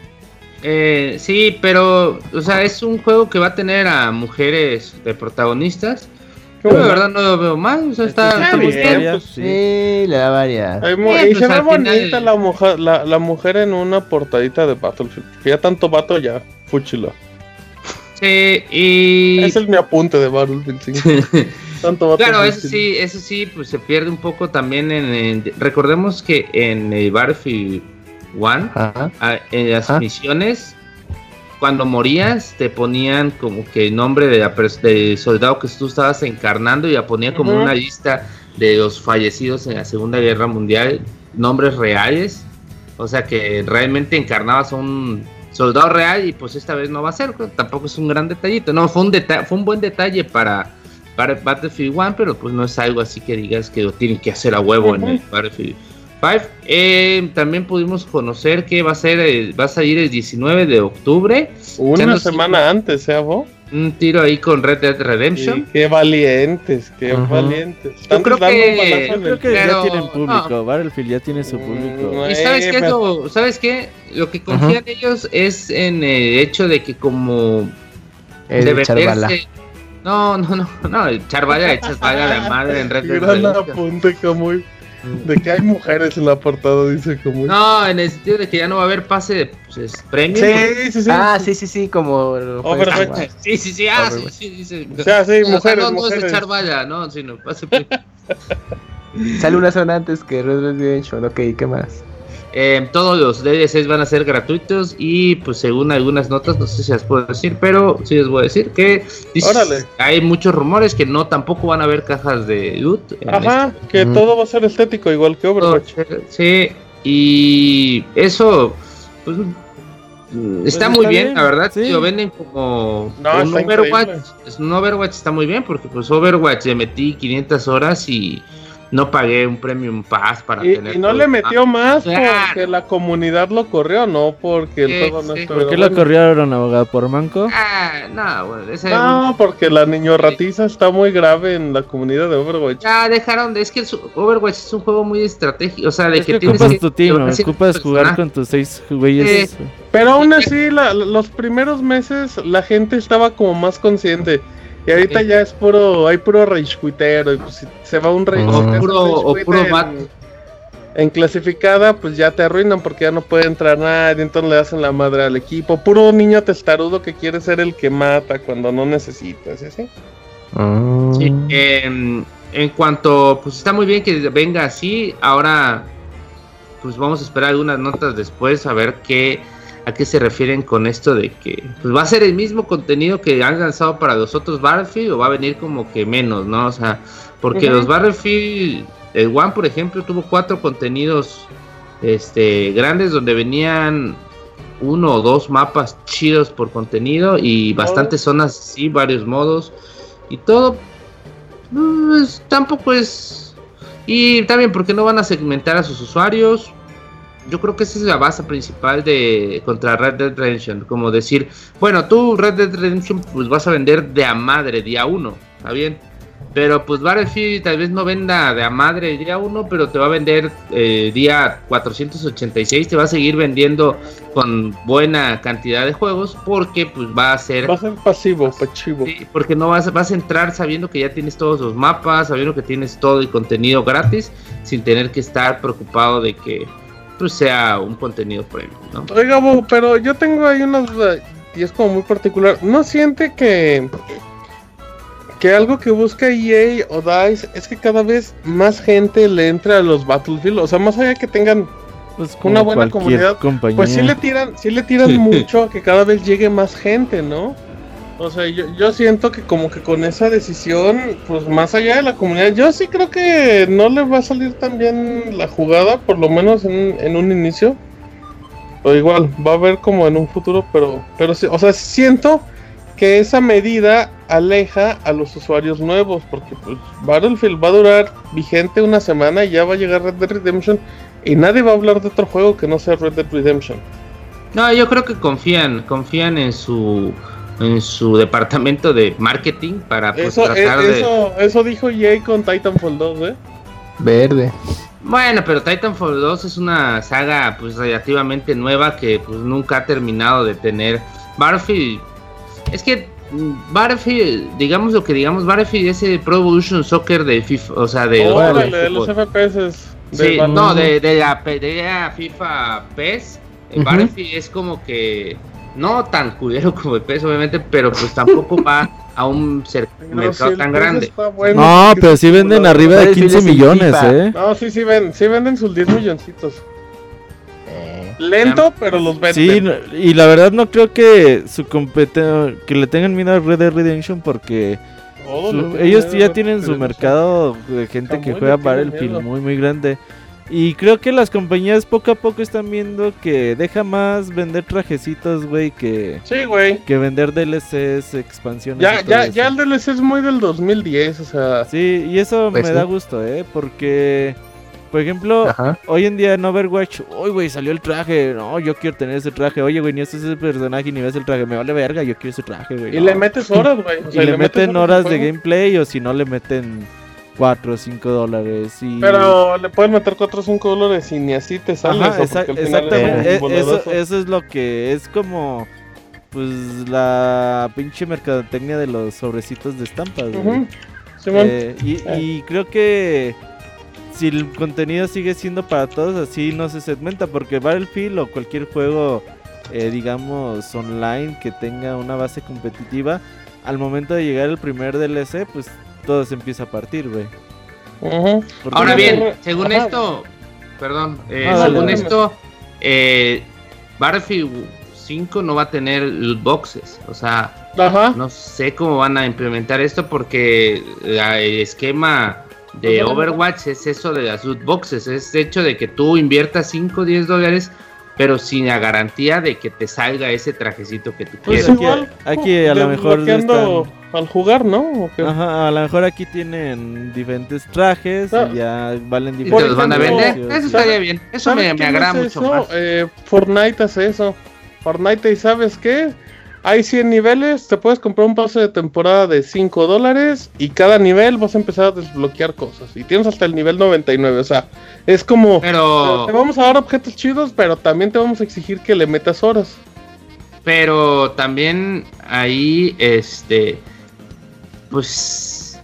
Eh, sí, pero, o sea, es un juego que va a tener a mujeres de protagonistas. Yo de verdad no lo veo mal, o sea, está, Está está bien, pues, Sí, le da varias. Y pues, se ve final- bonita la mujer, la, la mujer en una portadita de Battlefield. Que ya tanto vato ya, fúchilo. Sí, y... Es mi apunte de Battlefield 5. tanto vato. Claro, eso sí, eso sí, pues se pierde un poco también en... recordemos que en eh, Battlefield 1, Ajá. ah, en las Ajá. misiones, cuando morías, te ponían como que el nombre de la del soldado que tú estabas encarnando y ya ponía como una lista de los fallecidos en la Segunda Guerra Mundial, nombres reales. O sea que realmente encarnabas a un soldado real y pues esta vez no va a ser, pues, tampoco es un gran detallito. No, fue un, deta fue un buen detalle para, para Battlefield 1, pero pues no es algo así que digas que lo tienen que hacer a huevo en el. Battlefield 5. Eh, también pudimos conocer que va a ser el- va a salir el 19 de octubre. Una no semana antes, ¿eh, vos? Un tiro ahí con Red Dead Redemption. qué valientes, qué Ajá. valientes. Yo Están creo que- Yo creo el que Pero- ya tienen público. Battlefield ya tiene su Mm, público. Y sabes Eh, qué es pero- lo, sabes qué, lo que confían ellos es en el hecho de que como Es de venderse. No, no, no, no, echar bala, echas bala a la madre en Red Dead Gran Redemption. apunte, Camuy. De que hay mujeres en la portada, dice Camuy. No, en el sentido de que ya no va a haber pase de pues, premium. Sí, sí, sí. Ah, sí, sí, sí, como. Overwatch. igual. Sí, sí, sí, ah, sí, sí, sí, sí. O sea, sí, O sea, mujeres, no, no es mujeres. echar bala, no, sino pase. Sale una zona antes que Red Dead Redemption. Ok, ¿qué más? Eh, todos los DLCs van a ser gratuitos y pues según algunas notas, no sé si las puedo decir, pero sí les voy a decir que Órale. hay muchos rumores que no tampoco van a haber cajas de loot. Ajá, que todo va a ser estético, igual que Overwatch. Sí, y eso pues mm, está Pues muy está bien, bien, la verdad, sí. lo venden como No, un Overwatch, increíble. un Overwatch está muy bien porque pues Overwatch le metí 500 horas y no pagué un premium pass para Y, tener y no todo. le metió más Claro. porque la comunidad lo corrió, no porque el Sí, juego no sí. estuviera ¿Por qué lo corrieron, abogado? ¿Por manco? Ah, no, bueno, ese No, porque la niño ratiza está muy grave en la comunidad de Overwatch. Ya dejaron de. Es que el Overwatch es un juego muy estratégico. O sea, de Es que, que tienes ocupas que. tu team, que ocupas un jugar con tus seis güeyes. Pero aún así, la- los primeros meses la gente estaba como más consciente. Y ahorita Sí. ya es puro, hay puro rage Y pues si se va un rage, O puro- o en-. En clasificada, pues ya te arruinan porque ya no puede entrar nadie, entonces le hacen la madre al equipo. Puro niño testarudo que quiere ser el que mata cuando no necesitas, ¿y así? Mm. Sí, em, en cuanto. Pues está muy bien que venga así. Ahora. Pues vamos a esperar algunas notas después a ver qué. A qué se refieren con esto de que pues va a ser el mismo contenido que han lanzado para los otros Battlefield o va a venir como que menos, ¿no? O sea, porque los Battlefield, el One por ejemplo tuvo cuatro contenidos este grandes donde venían uno o dos mapas chidos por contenido y bastantes zonas sí, varios modos y todo pues, tampoco es y también porque no van a segmentar a sus usuarios yo creo que esa es la base principal de contra Red Dead Redemption como decir bueno tú Red Dead Redemption pues vas a vender de a madre día uno está bien pero pues Battlefield tal vez no venda de a madre día 1, pero te va a vender eh, día 486, te va a seguir vendiendo con buena cantidad de juegos porque pues va a ser... Va a ser pasivo, pachivo. Sí, porque no vas, vas a entrar sabiendo que ya tienes todos los mapas, sabiendo que tienes todo el contenido gratis, sin tener que estar preocupado de que pues sea un contenido premium, ¿no? Oiga, Bo, pero yo tengo ahí una duda y es como muy particular. ¿No siente que que algo que busca EA o DICE es que cada vez más gente le entra a los Battlefield? O sea, más allá que tengan, Pues Una buena comunidad, compañía. pues sí le tiran, sí le tiran mucho a que cada vez llegue más gente, ¿no? O sea, yo, yo siento que como que con esa decisión, pues más allá de la comunidad, yo sí creo que no le va a salir tan bien la jugada, por lo menos en, en un inicio. O igual, va a haber como en un futuro, pero, pero sí, o sea, siento que esa medida aleja a los usuarios nuevos, porque pues Battlefield va a durar vigente una semana y ya va a llegar Red Dead Redemption y nadie va a hablar de otro juego que no sea Red Dead Redemption. No, yo creo que confían, confían en su en su departamento de marketing para pues, Eso, tratar e- de eso, eso dijo EA con Titanfall 2, ¿eh? Verde. Bueno, pero Titanfall 2 es una saga pues relativamente nueva que pues nunca ha terminado de tener Battlefield. Es que mm, Battlefield, digamos lo que digamos, Battlefield es el Pro Evolution Soccer de FIFA, o sea, de, Oh, los FPS. Sí, de- no, de, de la, de la FIFA PES. Battlefield es como que no tan culero como el PES, obviamente, pero pues tampoco va a un si mercado tan grande. bueno, No, pero sí venden arriba de Battlefield 15 es el millones. ¿eh? No, sí, sí, ven, sí venden sus 10 milloncitos. Eh, Lento, pero los venden. Sí, no- y la verdad no creo que su competen que le tengan miedo a Red Dead Redemption porque su- ellos ya tienen su mercado de gente que juega Battlefield muy muy grande. Y creo que las compañías poco a poco están viendo que deja más vender trajecitos, güey, que, Sí, güey. que vender DLCs, expansiones. Ya, y todo ya, eso. ya el DLC es muy del 2010, o sea. Sí, y eso Pues me sí. da gusto, ¿eh? Porque, por ejemplo, Ajá. hoy en día en Overwatch, uy, güey, salió el traje. No, yo quiero tener ese traje. Oye, güey, ni este es el personaje ni ves el traje. Me vale verga, yo quiero ese traje, güey. Y no. le metes horas, güey. o Y le meten horas de gameplay o si no le meten 4 o 5 dólares. Y... Pero le pueden meter 4 o 5 dólares y ni así te. Ajá, exa- final exactamente. es e- eso, es lo que es como. Pues la pinche mercadotecnia de los sobrecitos de estampas. Eh, y, Eh. y creo que si el contenido sigue siendo para todos, así no se segmenta, porque Battlefield o cualquier juego, eh, digamos, online que tenga una base competitiva, al momento de llegar el primer DLC, pues todo se empieza a partir, güey. Ahora bien, según Ajá. esto, perdón, eh, Ah, dale, según dale. esto, eh, Battlefield 5 no va a tener loot boxes, o sea, Ajá. no sé cómo van a implementar esto porque la- el esquema de Pues, Overwatch es eso de las loot boxes, es el hecho de que tú inviertas 5 o 10 dólares, pero sin la garantía de que te salga ese trajecito que tú Pues quieres. aquí- igual. aquí a lo mejor desbloqueando al jugar, ¿no? Ajá, a lo mejor aquí tienen diferentes trajes Ah. y ya valen ¿Y te diferentes los van a vender? Eso estaría bien, eso me, ¿Sabes me agrada mucho eso? más. Eh, Fortnite hace eso. Fortnite, ¿y sabes qué? Hay 100 niveles, te puedes comprar un pase de temporada de 5 dólares y cada nivel vas a empezar a desbloquear cosas. Y tienes hasta el nivel 99, o sea, es como... Pero... Te vamos a dar objetos chidos, pero también te vamos a exigir que le metas horas. Pero también ahí, este, pues,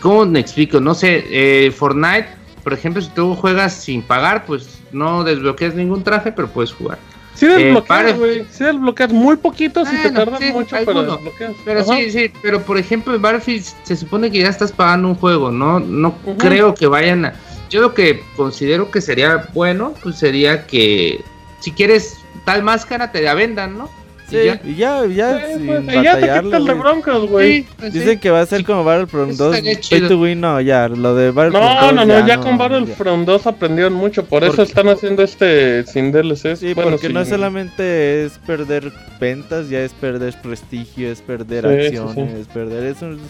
¿cómo me explico? No sé, eh, Fortnite, por ejemplo, si tú juegas sin pagar, pues no desbloqueas ningún traje, pero puedes jugar. Si Eh, desbloqueas, para- güey. Desbloqueas muy poquito, si te tardas sí, mucho, pero desbloqueas. Pero Ajá. sí, sí, pero por ejemplo en Battlefield se supone que ya estás pagando un juego, ¿no? No creo que vayan a... Yo lo que considero que sería bueno, pues sería que si quieres tal máscara te la vendan, ¿no? Y Sí, ya. y ya, ya, sin pues, ya te batallarle, quitas de güey. broncas, güey. Sí, pues sí. Dicen que va a ser como Battlefront Eso 2, estaría Pay chido. to Win, no, ya, lo de Battlefront No, 2 no, no, ya no, con Battlefront 2 aprendieron mucho, por eso están haciendo este sin DLC. Sí, bueno, porque no solamente es perder ventas, ya es perder prestigio, es perder Sí, sí, acciones, es perder es un,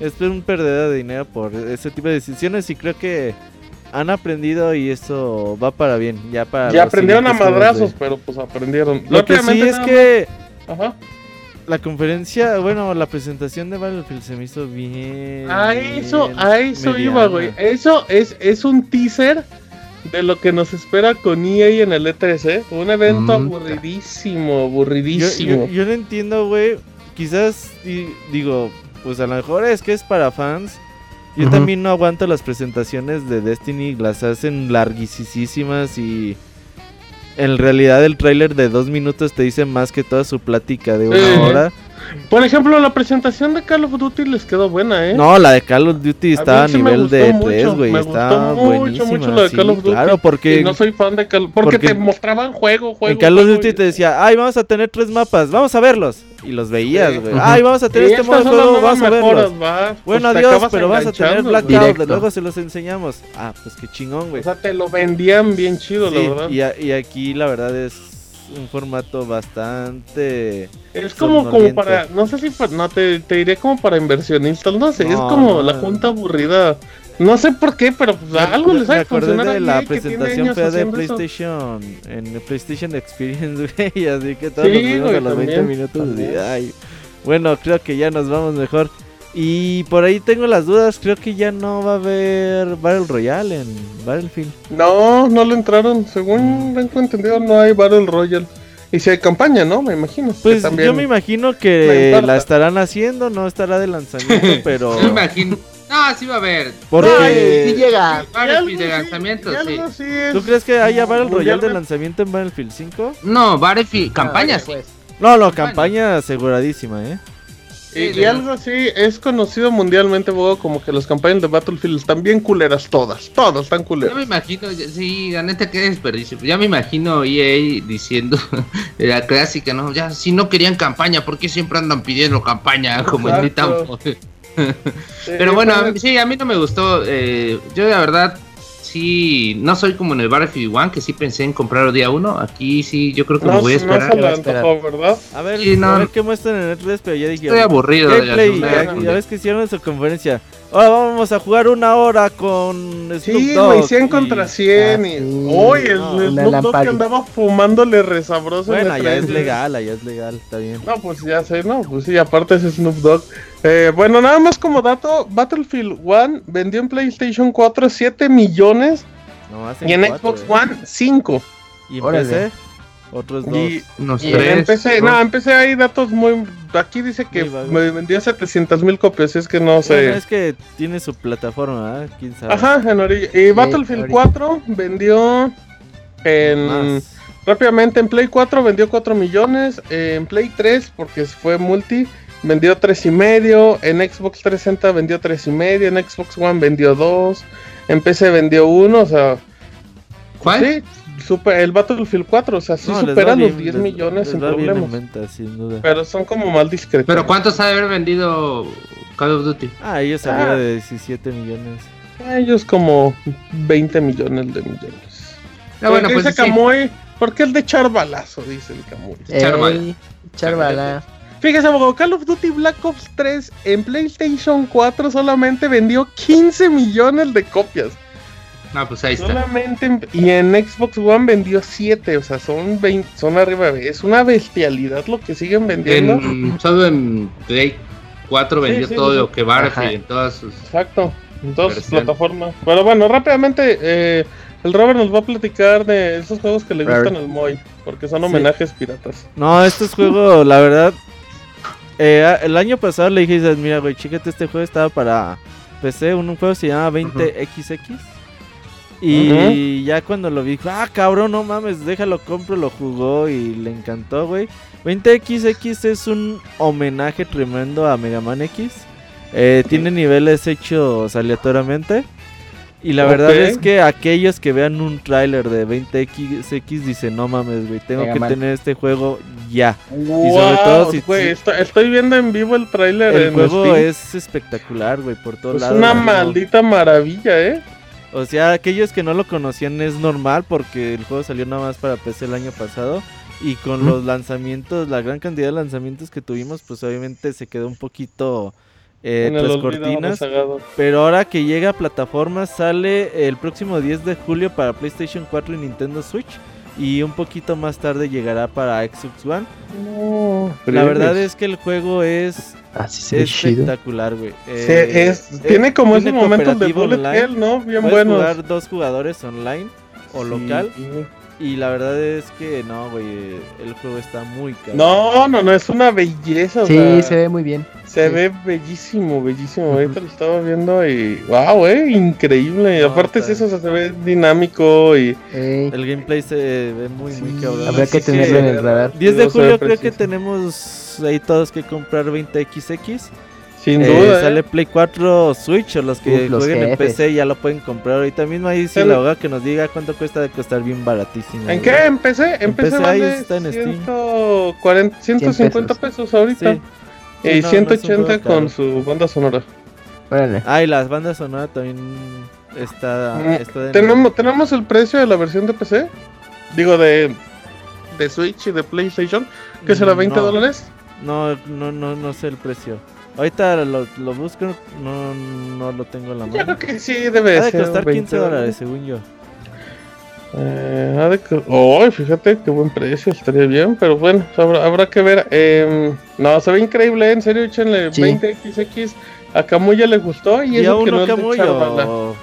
es un perdedero de dinero por ese tipo de decisiones y creo que han aprendido y eso va para bien, ya para Ya aprendieron a madrazos, de- pero pues aprendieron. Lo que sí es que. Ajá. la conferencia, bueno, la presentación de Battlefield se me hizo bien. A eso, a eso iba, mediana. güey. Eso es, es un teaser de lo que nos espera con EA en el E3, ¿eh? Un evento Mm. aburridísimo, Yo, aburridísimo. yo, yo no entiendo, güey. Quizás di- digo, pues a lo mejor es que es para fans. Yo también no aguanto las presentaciones de Destiny, las hacen larguísimas y en realidad el tráiler de dos minutos te dice más que toda su plática de una Sí. hora. Por ejemplo, la presentación de Call of Duty les quedó buena, ¿eh? No, la de Call of Duty está a, sí nivel de mucho, 3, güey. Está gustó mucho, buenísima. mucho la de sí, Call of Duty. Claro, porque Y no soy fan de Call porque, porque te mostraban juego, juego. en Call of Duty y- te decía, ay, vamos a tener tres mapas, vamos a verlos. Y los veías, güey. Ay, vamos a tener Y este modo juego, vamos a verlos. Bueno, Pues adiós, pero vas a tener Blackout, luego se los enseñamos. Ah, pues qué chingón, güey. O sea, te lo vendían bien chido, la verdad. y, a- y aquí la verdad es un formato bastante... Es como, como para, no sé si, para- no, te, te diré como para inversionistas, no sé, es como no. la junta aburrida. No sé por qué, pero pues, algo les ha de la presentación fea de eso. PlayStation, en el PlayStation Experience, güey, así que todos Sí, nos vimos a los 20 también, minutos y, ay, bueno, creo que ya nos vamos mejor. Y por ahí tengo las dudas, creo que ya no va a haber Battle Royale en Battlefield. No, no le entraron, según tengo entendido, no hay Battle Royale. Y si hay campaña, ¿no? Me imagino. Pues yo me imagino que la estarán haciendo, no estará de lanzamiento, pero. Yo me imagino. No, sí va a haber. Porque si llega. Battlefield de lanzamiento, sí. ¿Tú crees que haya Battle Royale de lanzamiento en Battlefield 5? No, Battlefield, campañas. Pues. No, no, campaña aseguradísima, ¿eh? Y, algo así es conocido mundialmente, como que las campañas de Battlefield están bien culeras todas, todas están culeras. Ya me imagino, sí, la neta que desperdicio. Ya me imagino EA diciendo la clásica, ¿no? Ya si no querían campaña, ¿por qué siempre andan pidiendo campaña como en Pero bueno, sí, a mí no me gustó. Eh, yo la verdad sí, no soy como en el Battlefield One, que sí pensé en comprarlo día uno. Aquí sí, yo creo que me voy a esperar. No ¿verdad? A ver, a ver qué muestran en el 3, pero ya dije. Estoy aburrido. Gameplay, ya, ya ves que hicieron su conferencia. Ahora vamos a jugar una hora con Snoop Sí, güey, 100 contra 100. Y... Uy, el Snoop Dogg que andaba fumándole resabroso. Bueno, ya es legal, ya es legal, está bien. No, pues ya sé, no, pues sí, aparte es Snoop Dogg. Eh, bueno, nada más como dato, Battlefield 1 vendió en PlayStation 4 7 millones y en Xbox eh. One 5. ¿Y en PC? Otros dos. Y, unos tres. no, empecé hay datos muy. Aquí dice que me vendió 700 mil copias, es que no sé. es que tiene su plataforma, ¿eh? ¿Quién sabe? Ajá, en orilla. Y Battlefield 4 vendió en. Rápidamente en Play 4 vendió 4 millones. En Play 3, porque fue multi, vendió 3 y medio. En Xbox 360 vendió 3 y medio. En Xbox One vendió 2. En PC vendió 1. O sea. ¿Cuál? Sí, super, el Battlefield 4, o sea, sí supera los 10 millones sin problemas. Pero son como mal discretos. ¿Pero cuántos ha de haber vendido Call of Duty? Ah, ellos arriba ah. de 17 millones. Ellos como 20 millones de millones. Ah, bueno, pues dice Camuy, porque el de Charbalazo, dice el. Charbala. Charbala. Fíjese, abogado, Call of Duty Black Ops 3 en PlayStation 4 solamente vendió 15 millones de copias. Ah, pues ahí Solamente y en Xbox One vendió 7, o sea, son 20, son arriba, es una bestialidad lo que siguen vendiendo. En, solo en Play 4 vendió todo lo que Battlefield en todas sus Exacto, en todas sus plataformas. Pero bueno, rápidamente eh, el Robert nos va a platicar de esos juegos que le gustan al Moy, porque son homenajes piratas. No, estos juegos, la verdad, eh, el año pasado le dije, mira, güey, chíquete, este juego estaba para PC, un, juego se llama 20XX. Y ya cuando lo vi, ah, cabrón, no mames, déjalo, compro, lo jugó y le encantó, güey. 20XX es un homenaje tremendo a Mega Man X. Eh, tiene niveles hechos aleatoriamente. Y la verdad es que aquellos que vean un tráiler de 20XX dicen, no mames, güey, tengo que tener este juego ya. y sobre todo si... estoy viendo en vivo el tráiler. El juego es espectacular, güey, por todos lados. Es una maldita maravilla, eh. O sea, aquellos que no lo conocían es normal porque el juego salió nada más para PC el año pasado. Y con los lanzamientos, la gran cantidad de lanzamientos que tuvimos, pues obviamente se quedó un poquito eh, tras cortinas. Pero ahora que llega a plataformas, sale el próximo 10 de julio para PlayStation 4 y Nintendo Switch. Y un poquito más tarde llegará para Xbox One. la verdad es que el juego es Así espectacular, güey. Eh, tiene como ese momento de bullet hell, ¿no? Bien bueno. jugar dos jugadores online o local. Y la verdad es que no, güey, el juego está muy caro. No, no, no, es una belleza. Sí, se ve muy bien. Se ve bellísimo, bellísimo. Ahorita lo estaba viendo y wow, eh, increíble. Aparte es eso, se ve dinámico y el gameplay se ve muy, muy cabrón. Habrá que tenerlo en el radar. 10 de julio creo que tenemos ahí todos que comprar 20XX. Sin eh, duda. Sale Play 4 Switch o los que jueguen en PC ya lo pueden comprar ahorita mismo. Ahí si la hoga que nos diga cuánto cuesta de costar bien baratísimo. ¿En qué? ¿En PC? En, PC, ahí está en 140, 150 pesos, ahorita. y 180 con su banda sonora. Ah, y las bandas sonoras también está, mm, ¿Tenemos, ¿Tenemos el precio de la versión de PC? Digo, de, de Switch y de PlayStation. ¿Que será 20 mm, dólares? No, no, no, no sé el precio. Ahorita lo, lo busco, no, no lo tengo en la mano. Yo creo que sí debe ha de costar 15 dólares, según yo. Eh, ha de oh, fíjate qué buen precio, estaría bien, pero bueno, habrá, habrá que ver. Eh, no, se ve increíble, en serio, échenle 20XX. A Camuya le gustó y, eso que no Camuya, es de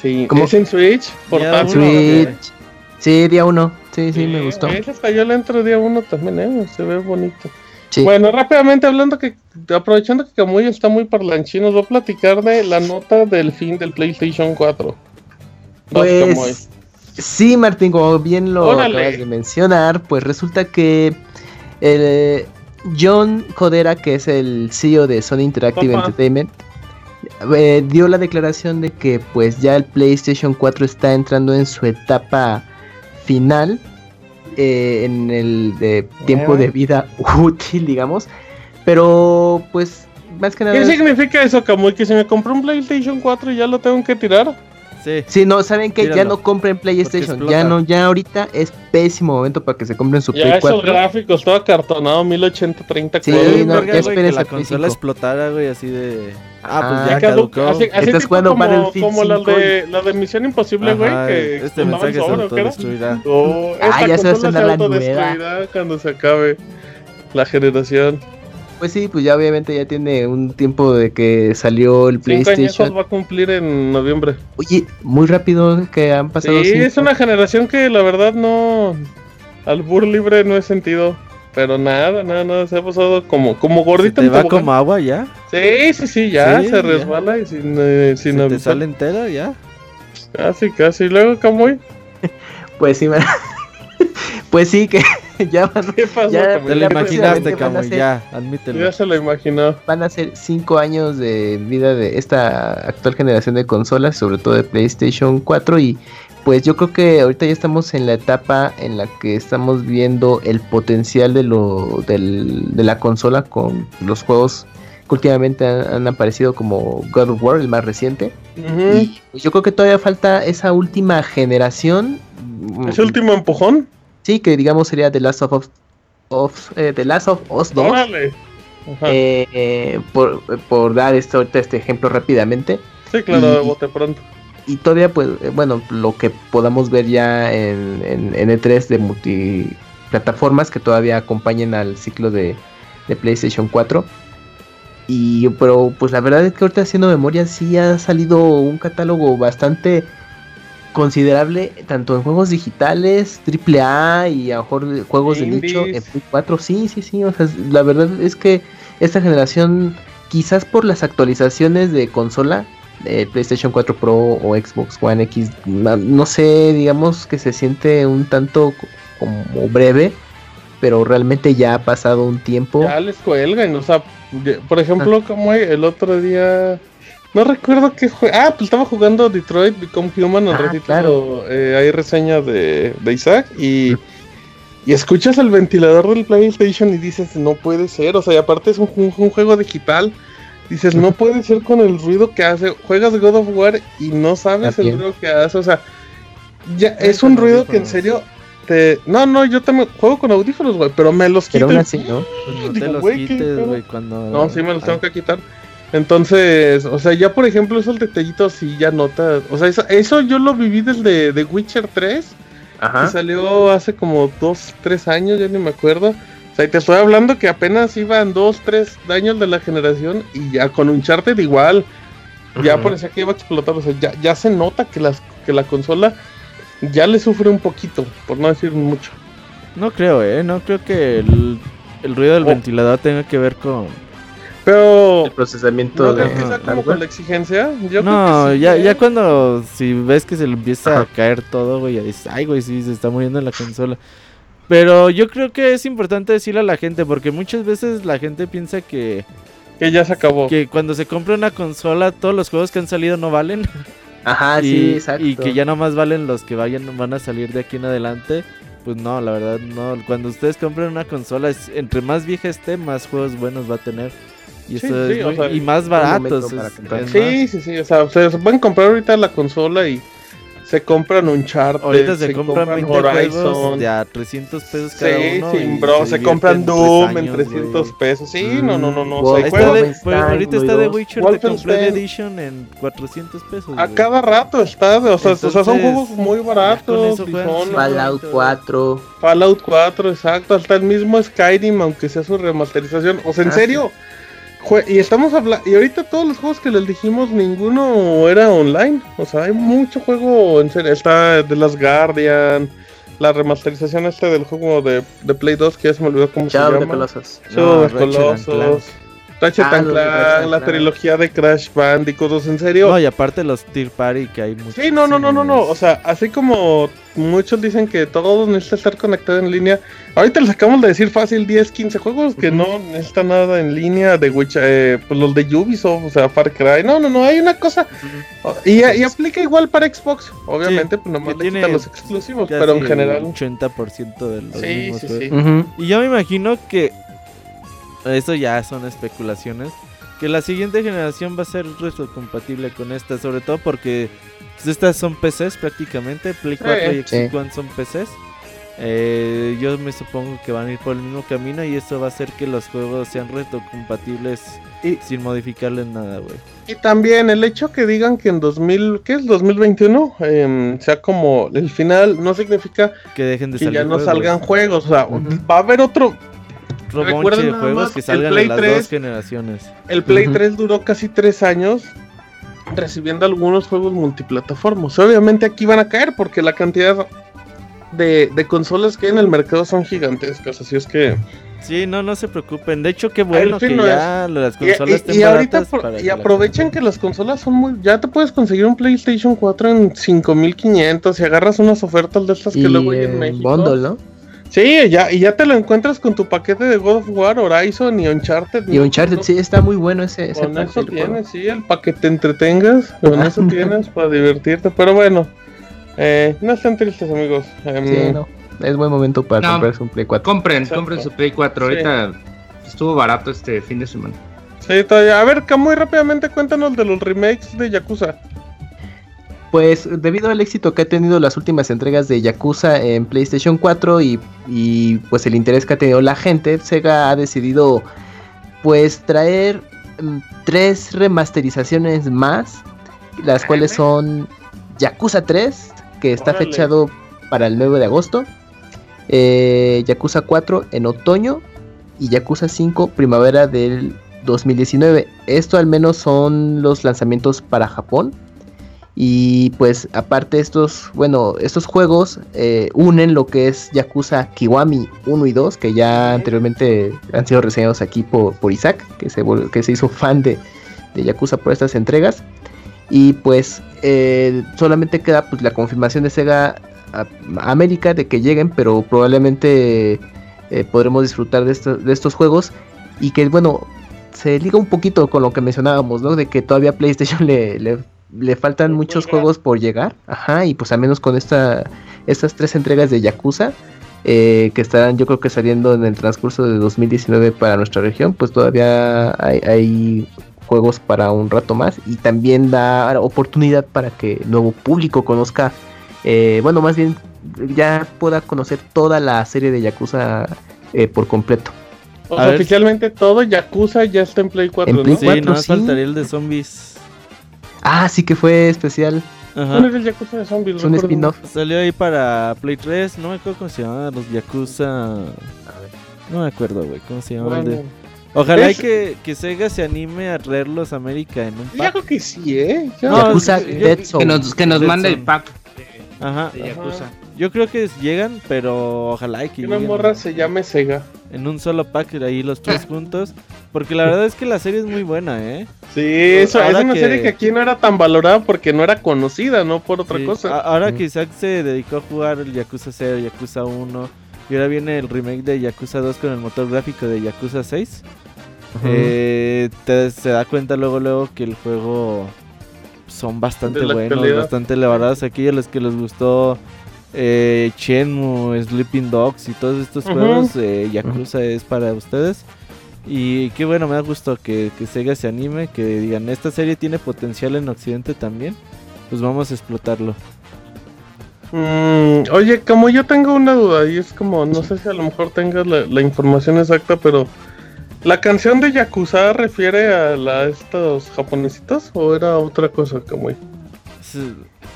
Sí, ¿Cómo? es en Switch, por Switch. Sí, día uno. Sí, sí, me gustó. Ese hasta yo le entro día uno también, ¿eh? Se ve bonito. Bueno, rápidamente hablando que, aprovechando que Camuy está muy parlanchín, nos va a platicar de la nota del fin del PlayStation 4. Pues, sí, Martín, como bien lo acabas de mencionar, pues resulta que el John Codera, que es el CEO de Sony Interactive Entertainment, eh, dio la declaración de que pues ya el PlayStation 4 está entrando en su etapa final eh, en el de tiempo de vida útil, digamos. Pero pues más que nada. ¿Qué significa eso, Camuy? Que si me compró un PlayStation 4 y ya lo tengo que tirar. Sí. sí, no, saben que ya no compren PlayStation, ya no, ya ahorita es pésimo momento para que se compren su ya Play 4. Ya gráficos, todo acartonado, 1080, 30 Sí, no, ya que la consola explotara, güey, así de... Ah, pues ya, caducó. Así, así Estás jugando como, Battlefield como la de, la de Misión Imposible, güey, que este mensaje se autodestruirá. Oh, ah, ya se va a sonar la nueva. cuando se acabe la generación. Pues sí, pues ya obviamente ya tiene un tiempo de que salió el PlayStation. Cinco va a cumplir en noviembre. Oye, muy rápido que han pasado. Sí, es una generación que la verdad no. Al bur libre no he sentido. Pero nada, nada, nada, se ha pasado como, como gordito. ¿Se va como agua ya? Sí, sí, sí, ya, se resbala y sin, eh, sin ¿Se te sale entera ya? Casi, casi. Luego, Camuy. pues sí, me... pues sí, que ya van, ¿Qué pasó, ya, Te lo imaginaste, Camuy, ya, admítelo. Ya se lo imaginó. Van a ser 5 años de vida de esta actual generación de consolas, sobre todo de PlayStation 4 y pues yo creo que ahorita ya estamos en la etapa en la que estamos viendo el potencial de lo del, de la consola con los juegos que últimamente han, aparecido como God of War, el más reciente. Y pues yo creo que todavía falta esa última generación. ¿Ese último empujón? Sí, que digamos sería The Last of, of eh, The Last of Us 2. Eh, eh, por, por, dar esto, este ejemplo rápidamente. Sí, claro, de bote pronto y todavía, pues, eh, bueno, lo que podamos ver ya en, en, E3 de multiplataformas que todavía acompañen al ciclo de, PlayStation 4. Y, pero, pues, la verdad es que ahorita haciendo memoria, sí ha salido un catálogo bastante considerable, tanto en juegos digitales, AAA y a lo mejor juegos de nicho en Play 4. Sí, sí, sí, o sea, la verdad es que esta generación, quizás por las actualizaciones de consola, PlayStation 4 Pro o Xbox One X, no sé, digamos que se siente un tanto como breve, pero realmente ya ha pasado un tiempo. Ya les cuelgan, o sea, por ejemplo, ah. como el otro día, no recuerdo qué fue, ah, pues estaba jugando Detroit Become Human, al ah, eh, hay reseña de, Isaac y... Y escuchas el ventilador del PlayStation y dices, no puede ser, o sea, y aparte es un juego digital, Dices, no puede ser con el ruido que hace. Juegas God of War y no sabes el ruido que hace. O sea, ya es un ruido que en serio te... No, no, yo también juego con audífonos, güey, pero me los quito. Pero así, ¿no? Pues no te los quites, güey, cuando... No, sí me los tengo que quitar. Entonces, o sea, ya por ejemplo, esos detallitos sí ya notas. O sea, eso, eso yo lo viví desde The Witcher 3. Ajá. Que salió hace como 2, 3 años, ya ni me acuerdo. O sea, te estoy hablando que apenas iban dos, tres años de la generación y ya con un charter igual. Ya parecía que iba a explotar. O sea, ya, ya se nota que, las, que la consola ya le sufre un poquito, por no decir mucho. No creo, ¿eh? No creo que el, ruido del oh. ventilador tenga que ver con... Pero... El procesamiento de... como con la exigencia? no, ya, ya cuando... Si ves que se le empieza a caer todo, güey, ya dices, ay, güey, sí, se está muriendo la consola. Pero yo creo que es importante decirle a la gente, porque muchas veces la gente piensa que... Que ya se acabó. Que cuando se compra una consola, todos los juegos que han salido no valen. Ajá, sí, exacto. Y que ya nomás valen los que vayan, van a salir de aquí en adelante. Pues no, la verdad no. Cuando ustedes compren una consola, entre más vieja esté, más juegos buenos va a tener. Y, y más baratos. sí, sí, sí. O sea, ustedes pueden comprar ahorita la consola y se compran un chart. Ahorita se, compran, 20 Horizon. de a 300 pesos cada sí, uno. Sí, bro, se, compran Doom en 300 pesos. Sí, no, no, no, no. O sea, está de, pues, ahorita está de Witcher de Complete Edition en 400 pesos. A cada rato está, o sea, o sea son juegos muy baratos. Fallout 4. Fallout 4, exacto. Hasta el mismo Skyrim, aunque sea su remasterización. O sea, en ah, serio. Y estamos hablando. Y ahorita todos los juegos que les dijimos, ninguno era online. O sea, hay mucho juego en serio. Está The Last Guardian. la remasterización este del juego de, de Play 2 que ya se me olvidó cómo Shadow se llama. Colossus. Shadow No, and Colossus. Ratchet Ah, and Clank, la trilogía de Crash Bandicoot, o sea, en serio. No, y aparte los Tier Party que hay muchos. Sí, no, no, no, no, no. O sea, así como muchos dicen que todo necesita estar conectado en línea. Ahorita les acabamos de decir fácil 10, 15 juegos que no necesitan nada en línea de Witch, eh, pues los de Ubisoft, o sea, Far Cry. No, no, no, hay una cosa. Y, y aplica igual para Xbox. Obviamente, pues nomás le quitan los exclusivos, pero en general. 80% de los Sí, mismos sí, sí. Y yo me imagino que eso ya son especulaciones. Que la siguiente generación va a ser retrocompatible con esta, sobre todo porque pues, estas son PCs prácticamente. Play 4 y Sí. Xbox One son PCs. Eh, yo me supongo que van a ir por el mismo camino y eso va a hacer que los juegos sean retrocompatibles Y- sin modificarles nada, güey. Y también el hecho que digan que en 2000, ¿qué es? 2021, em, sea como el final, no significa Que dejen de que salir ya no juegos. salgan juegos. O sea, Ujú. va a haber otro. Otro Recuerden bonche de juegos que el salgan Play en las 3. dos generaciones. El Play Ujú. 3 duró casi tres años recibiendo algunos juegos multiplataformas. Obviamente aquí van a caer porque la cantidad de, de consolas que hay en el mercado son gigantescas. Así es que. Sí, no, no se preocupen. De hecho, qué bueno que no ya las Y, consolas y- estén y ahorita baratas por- para y que la aprovechen que las consolas son muy. Ya te puedes conseguir un PlayStation 4 en 5500 y agarras unas ofertas de estas que luego hay en en México. bundle, ¿no? Sí, ya, y ya te lo encuentras con tu paquete de God of War, Horizon y Uncharted. Y Uncharted, sí, está muy bueno ese, ese Con eso juego. tienes, sí, el para que te entretengas, con Ah. eso tienes para divertirte, pero bueno, eh, no estén tristes amigos. em, Sí, no. Es buen momento para No. comprarse un Play 4. Compren, Exacto. compren su Play 4. Sí. Ahorita estuvo barato este fin de semana. Sí, todavía. A ver, muy rápidamente cuéntanos de los remakes de Yakuza. Pues debido al éxito que ha tenido las últimas entregas de Yakuza en PlayStation 4 y, y, pues el interés que ha tenido la gente, Sega ha decidido pues traer mm, tres remasterizaciones más, las cuales son Yakuza 3, que está Órale. fechado para el 9 de agosto, eh, Yakuza 4 en otoño y Yakuza 5 primavera del 2019. Esto al menos son los lanzamientos para Japón. Y pues aparte estos, bueno, estos juegos eh, unen lo que es Yakuza Kiwami 1 y 2, que ya anteriormente han sido reseñados aquí por, por Isaac, que se, que se hizo fan de, de Yakuza por estas entregas. Y pues eh, solamente queda pues, la confirmación de Sega América de que lleguen, pero probablemente eh, podremos disfrutar de, de estos juegos. Y que bueno, se liga un poquito con lo que mencionábamos, ¿no? De que todavía PlayStation le, le faltan muchos juegos por llegar. Ajá, y pues al menos con esta, estas tres entregas de Yakuza. eh, que estarán yo creo que saliendo en el transcurso de 2019 para nuestra región, pues todavía hay, hay juegos para un rato más y también da oportunidad para que nuevo público conozca, eh, bueno, más bien ya pueda conocer toda la serie de Yakuza eh, por completo. O sea, oficialmente todo Yakuza ya está en Play 4, En ¿no? Sí, cuatro, no sí. faltaría el de zombies. Ah, sí que fue especial, Ajá. ¿Cuál es el Yakuza de Zombies? es un spin-off. Salió ahí para Play 3, no me acuerdo cómo se llamaba, los Yakuza... No me acuerdo, güey, cómo se llama el de... Bueno, Ojalá y Es- que, que Sega se anime a traerlos a América en un yo pack. creo que sí, ¿eh? No, Yakuza Que nos, que nos Dead mande el pack Ajá. de Yakuza. Yo creo que llegan, pero ojalá y que que una lleguen morra se llame Sega. en un solo pack ahí los tres juntos. Porque la verdad es que la serie es muy buena, ¿eh? Sí, eso Ahora es una que- serie que aquí no era tan valorada porque no era conocida, no por otra Sí, cosa. ahora Mm. que Isaac se dedicó a jugar el Yakuza 0, Yakuza 1, y ahora viene el remake de Yakuza 2 con el motor gráfico de Yakuza 6, Ujú. eh, te- se da cuenta luego luego que el juego son bastante buenos, calidad. bastante elevados. Aquí a los que les gustó eh, Shenmue, Sleeping Dogs y todos estos juegos, eh, Yakuza es para ustedes. Y qué bueno, me da gusto que, que Sega se anime, que digan, esta serie tiene potencial en Occidente también, pues vamos a explotarlo. Mm, oye, como yo tengo una duda y es como, no sé si a lo mejor tengas la, la información exacta, pero ¿la canción de Yakuza refiere a la, estos japonesitos o era otra cosa eh,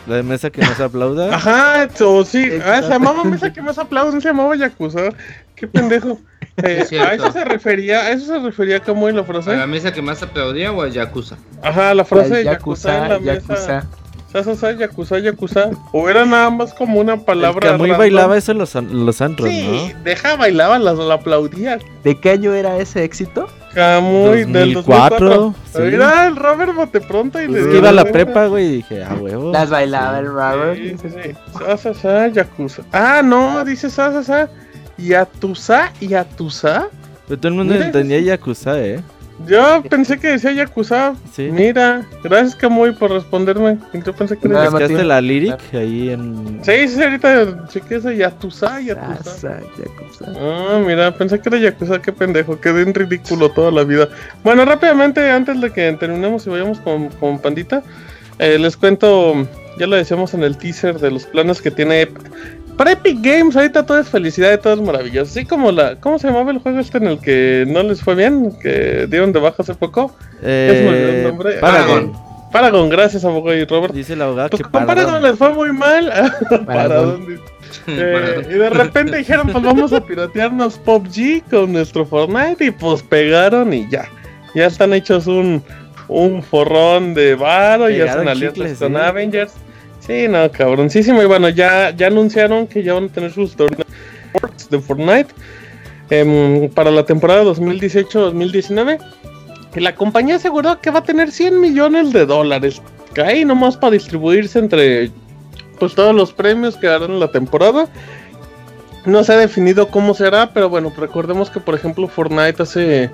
La de mesa que nos aplauda. Ajá, o sí, ah, se llamaba Mesa que más aplauden, se llamaba Yakuza. Qué pendejo. Eh, Es a eso se refería, a eso se refería como en la ¿A la frase. mesa que más aplaudía o a Yakuza? Ajá, la frase de Al Yakuza, en la mesa. Sasa, Yakuza, Yakuza. O era nada más como una palabra. muy bailaba eso en los, los antros, sí, deja, bailaba, la, la aplaudía. ¿De qué año era ese éxito? Camuy, del 2004. Sí. Mira, el Robert bote pronto y pues le iba a la prepa, güey, y dije, ah, huevo. Las bailaba el Robert. Sí, sí, sí. Sasa, Yakuza. Ah, no, dice Sasa, Yatusa, Yatusa. Pero todo el mundo entendía Yakuza, eh. Yo pensé que decía Yakuza. Sí. Mira, gracias Kamui por responderme. Yo pensé que era Yakuza. la lyric ahí en. Sí, sí, ahorita chequé ese Yakuza, Yakuza. Yakuza. Ah, mira, pensé que era Yakuza, qué pendejo. Quedé en ridículo toda la vida. Bueno, rápidamente, antes de que terminemos y vayamos con, con Pandita, eh, les cuento. Ya lo decíamos en el teaser de los planes que tiene para Epic Games ahorita todo es felicidad y todo es maravilloso. Así como la... ¿Cómo se llamaba el juego este en el que no les fue bien? Que dieron de baja hace poco. Eh, el nombre. Paragon. Ah, Paragon, gracias abogado y Robert. Dice el abogado pues que con Paragon les fue muy mal. Paragon. Eh, y de repente dijeron, pues vamos a piratearnos PUBG con nuestro Fortnite y pues pegaron y ya. Ya están hechos un, un forrón de varo, ya están aliados con Avengers. Sí, no, cabroncísimo. Y bueno, ya, ya anunciaron que ya van a tener sus torneos de Fortnite em, para la temporada 2018-2019. Y la compañía aseguró que va a tener 100 millones de dólares. Que ahí nomás para distribuirse entre pues todos los premios que harán la temporada. No se ha definido cómo será, pero bueno, recordemos que por ejemplo Fortnite hace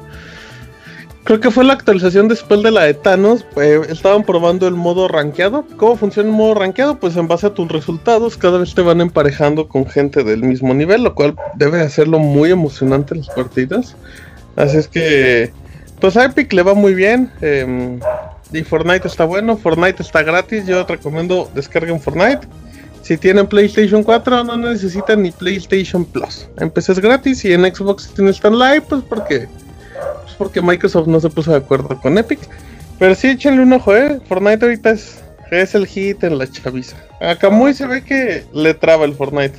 Creo que fue la actualización después de la de Thanos. Eh, estaban probando el modo rankeado. ¿Cómo funciona el modo rankeado? Pues en base a tus resultados, cada vez te van emparejando con gente del mismo nivel, lo cual debe hacerlo muy emocionante las partidas. Así es que, pues a Epic le va muy bien. Em, y Fortnite está bueno, Fortnite está gratis. Yo recomiendo descarguen Fortnite. Si tienen PlayStation 4, no necesitan ni PlayStation Plus. En PC es gratis y en Xbox tienen Stand Live, pues porque porque Microsoft no se puso de acuerdo con Epic. Pero sí, échenle un ojo, eh. Fortnite ahorita es, es el hit en la chaviza. A Kamui se ve que le traba el Fortnite.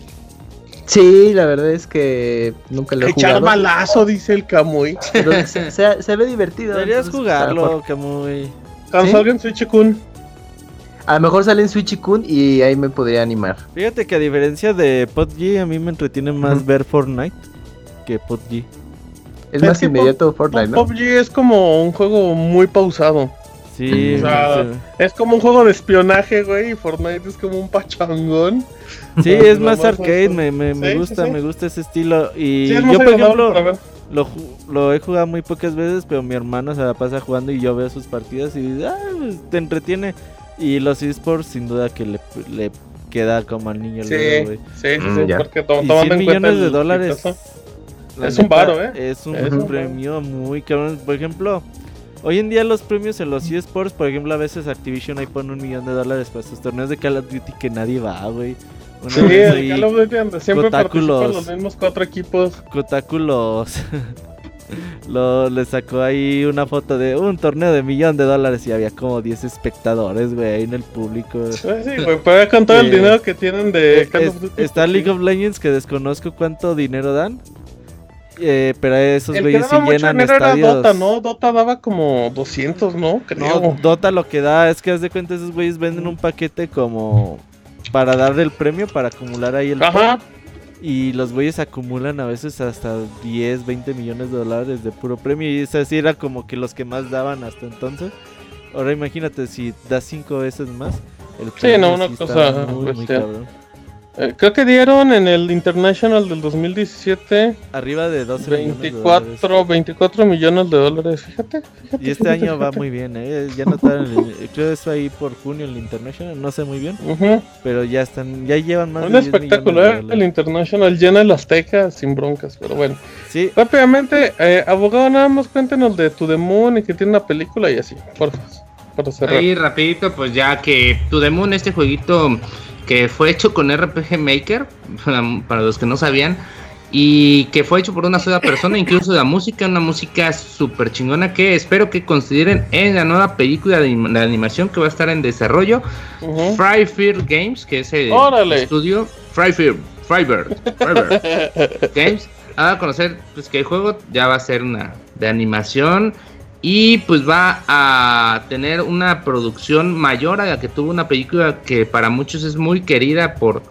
Sí, la verdad es que nunca le he Echar balazo, dice el Kamui. Pero se, ve divertido. Deberías jugarlo, Kamui. Cuando salga en Switch Kun. A lo mejor sale en Switch Kun y ahí me podría animar. Fíjate que a diferencia de PUBG, a mí me entretiene más ver Fortnite que PUBG. Es, más inmediato Fortnite, ¿no? PUBG es como un juego muy pausado. Sí, es como un juego de espionaje, güey, y Fortnite es como un pachangón. Sí, es más arcade, me, me, me gusta, me gusta ese estilo. Y yo, por ejemplo, lo, lo, he jugado muy pocas veces, pero mi hermano se la pasa jugando y yo veo sus partidas y ah, pues, te entretiene. Y los esports, sin duda, que le, le queda como al niño. Sí, sí, sí, mm, porque tomando y 100 millones de dólares es un varo, ¿eh? Es un premio muy cabrón. Por ejemplo, hoy en día los premios en los eSports, por ejemplo, a veces Activision ahí pone un millón de dólares para sus torneos de Call of Duty que nadie va, güey. sí, el Call of Duty siempre participan los mismos cuatro equipos. Cotáculos. Lo, le sacó ahí una foto de un torneo de millón de dólares y había como 10 espectadores, güey, ahí en el público. Sí, güey, puede con todo el dinero que tienen de Call of Duty. Está League of Legends que desconozco cuánto dinero dan. Eh, pero esos güeyes sí llenan estadios. Dota, ¿no? Dota daba como 200, ¿no? No, Dota lo que da es que haz de cuenta esos güeyes venden un paquete como para darle el premio, para acumular ahí el Ajá. Y los güeyes acumulan a veces hasta 10, 20 millones de dólares de puro premio. Y eso sí era como que los que más daban hasta entonces. Ahora imagínate si das 5 veces más. El sí, no, una cosa. Muy, muy cabrón. Eh, creo que dieron en el International del 2017 arriba de 12 24, millones de 24 millones de dólares. Fíjate, fíjate Y este año va muy bien, ¿eh? Ya no están, creo que eso ahí por junio el International, no sé muy bien, pero ya están, ya llevan más. Un espectáculo, ¿eh? El International llena el Azteca sin broncas, pero bueno. Sí. Rápidamente, eh, abogado, nada más cuéntenos de To The Moon y que tiene una película y así, por favor. Para cerrar. Ahí rapidito, pues ya que To The Moon, este jueguito que fue hecho con RPG Maker, para los que no sabían, y que fue hecho por una sola persona, incluso la música, una música súper chingona que espero que consideren en la nueva película de, animación que va a estar en desarrollo, uh Games, que es el estudio, Fryfield, Games, a conocer pues, que el juego ya va a ser una de animación y pues va a tener una producción mayor a la que tuvo una película que para muchos es muy querida por,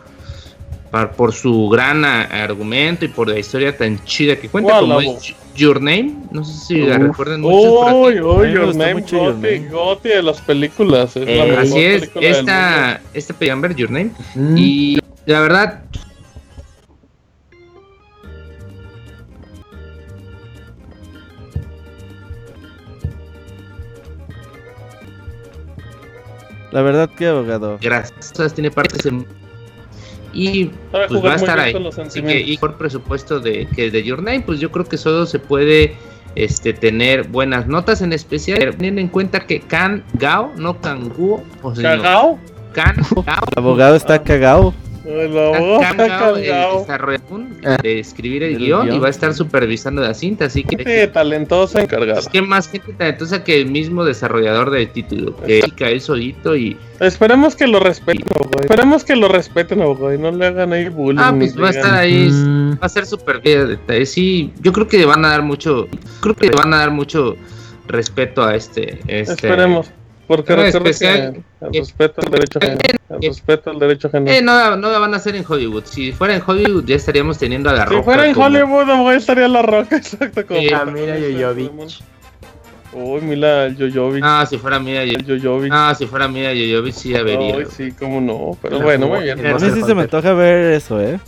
por, su gran argumento y por la historia tan chida que cuenta como es Your Name. No sé si la recuerdan mucho. Uy, uy, Your Name, Gotti, de las películas. Eh, así es, esta, esta película, Your Name. Mm. Y la verdad, La verdad que abogado. Gracias, tiene partes en... Y pues va a estar ahí. Así que, y por presupuesto de que de Your Name, pues yo creo que solo se puede este tener buenas notas, en especial teniendo en cuenta que Kan Gao, no Kanguo, o sea, ¿Cagao? Kan Gao. El abogado está El de escribir el, guion, y va a estar supervisando la cinta, así que... Gente talentosa encargada. Es que más gente talentosa que el mismo desarrollador del título, que cae solito y... Esperemos que lo respeten, Esperemos que lo respeten, y no le hagan ahí bullying. Ah, pues va a estar ahí, mm. va a ser súper bien. Sí, yo creo que le van a dar mucho, creo que le van a dar mucho respeto a este... este Esperemos. Porque no, especial, que respeto al derecho ajeno. respeto al derecho ajeno. Eh, no, no la van a hacer en Hollywood. Si fuera en Hollywood ya estaríamos teniendo a la roca. Si fuera en Hollywood, no estaría la roca, exacto. Como ah, mira Yoyovic. Uy, mira Yoyovic. Ah, si fuera mira Yoyovic. Ah, si fuera mira Yoyovic, sí ya vería. Uy, sí, cómo no. Pero bueno, muy bien. A mí sí se me antoja ver eso, eh.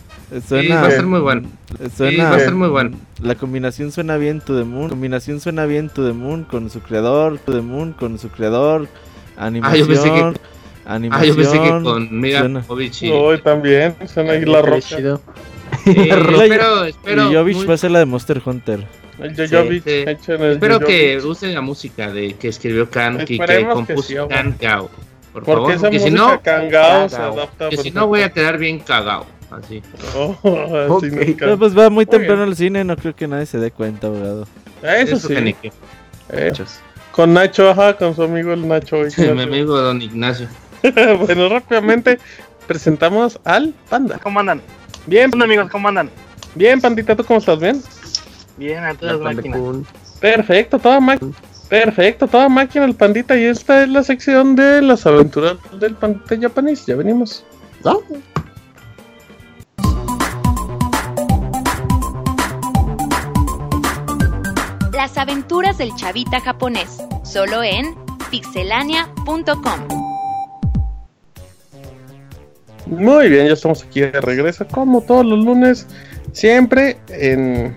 Suena, sí, va a ser muy bueno. Suena, sí, va a ser muy bueno. La combinación suena bien To The Moon. La combinación suena bien To The Moon con su creador. To The Moon con su creador. Animación. Ah, yo pensé que, animación, ah, yo pensé que con Mega y... Hoy también. Suena ahí la roca. Sí, espero, espero. Jovich va a ser la de Monster Hunter. El sí, sí. Espero que usen la música de que escribió Kan, que, que compuso Kan Gao. Por Porque favor, esa que si no, Gao se adapta que si no voy a quedar bien cagado. Así. Oh, okay. Pero pues va muy temprano al cine, no creo que nadie se dé cuenta, abogado. Eso, Eso sí. Eh, con Nacho, ajá, con su amigo el Nacho. Mi amigo don Ignacio. bueno, rápidamente presentamos al Panda. ¿Cómo andan? Bien. Amigos, ¿cómo andan? Bien, Pandita, ¿tú cómo estás? ¿Bien? Bien, a todas máquinas. Perfecto, toda máquina. Perfecto, toda máquina el Pandita. Y esta es la sección de las aventuras del Pandita japonés. Ya venimos. ¿No? Las aventuras del chavita japonés, solo en pixelania.com. Muy bien, ya estamos aquí de regreso, como todos los lunes, siempre en...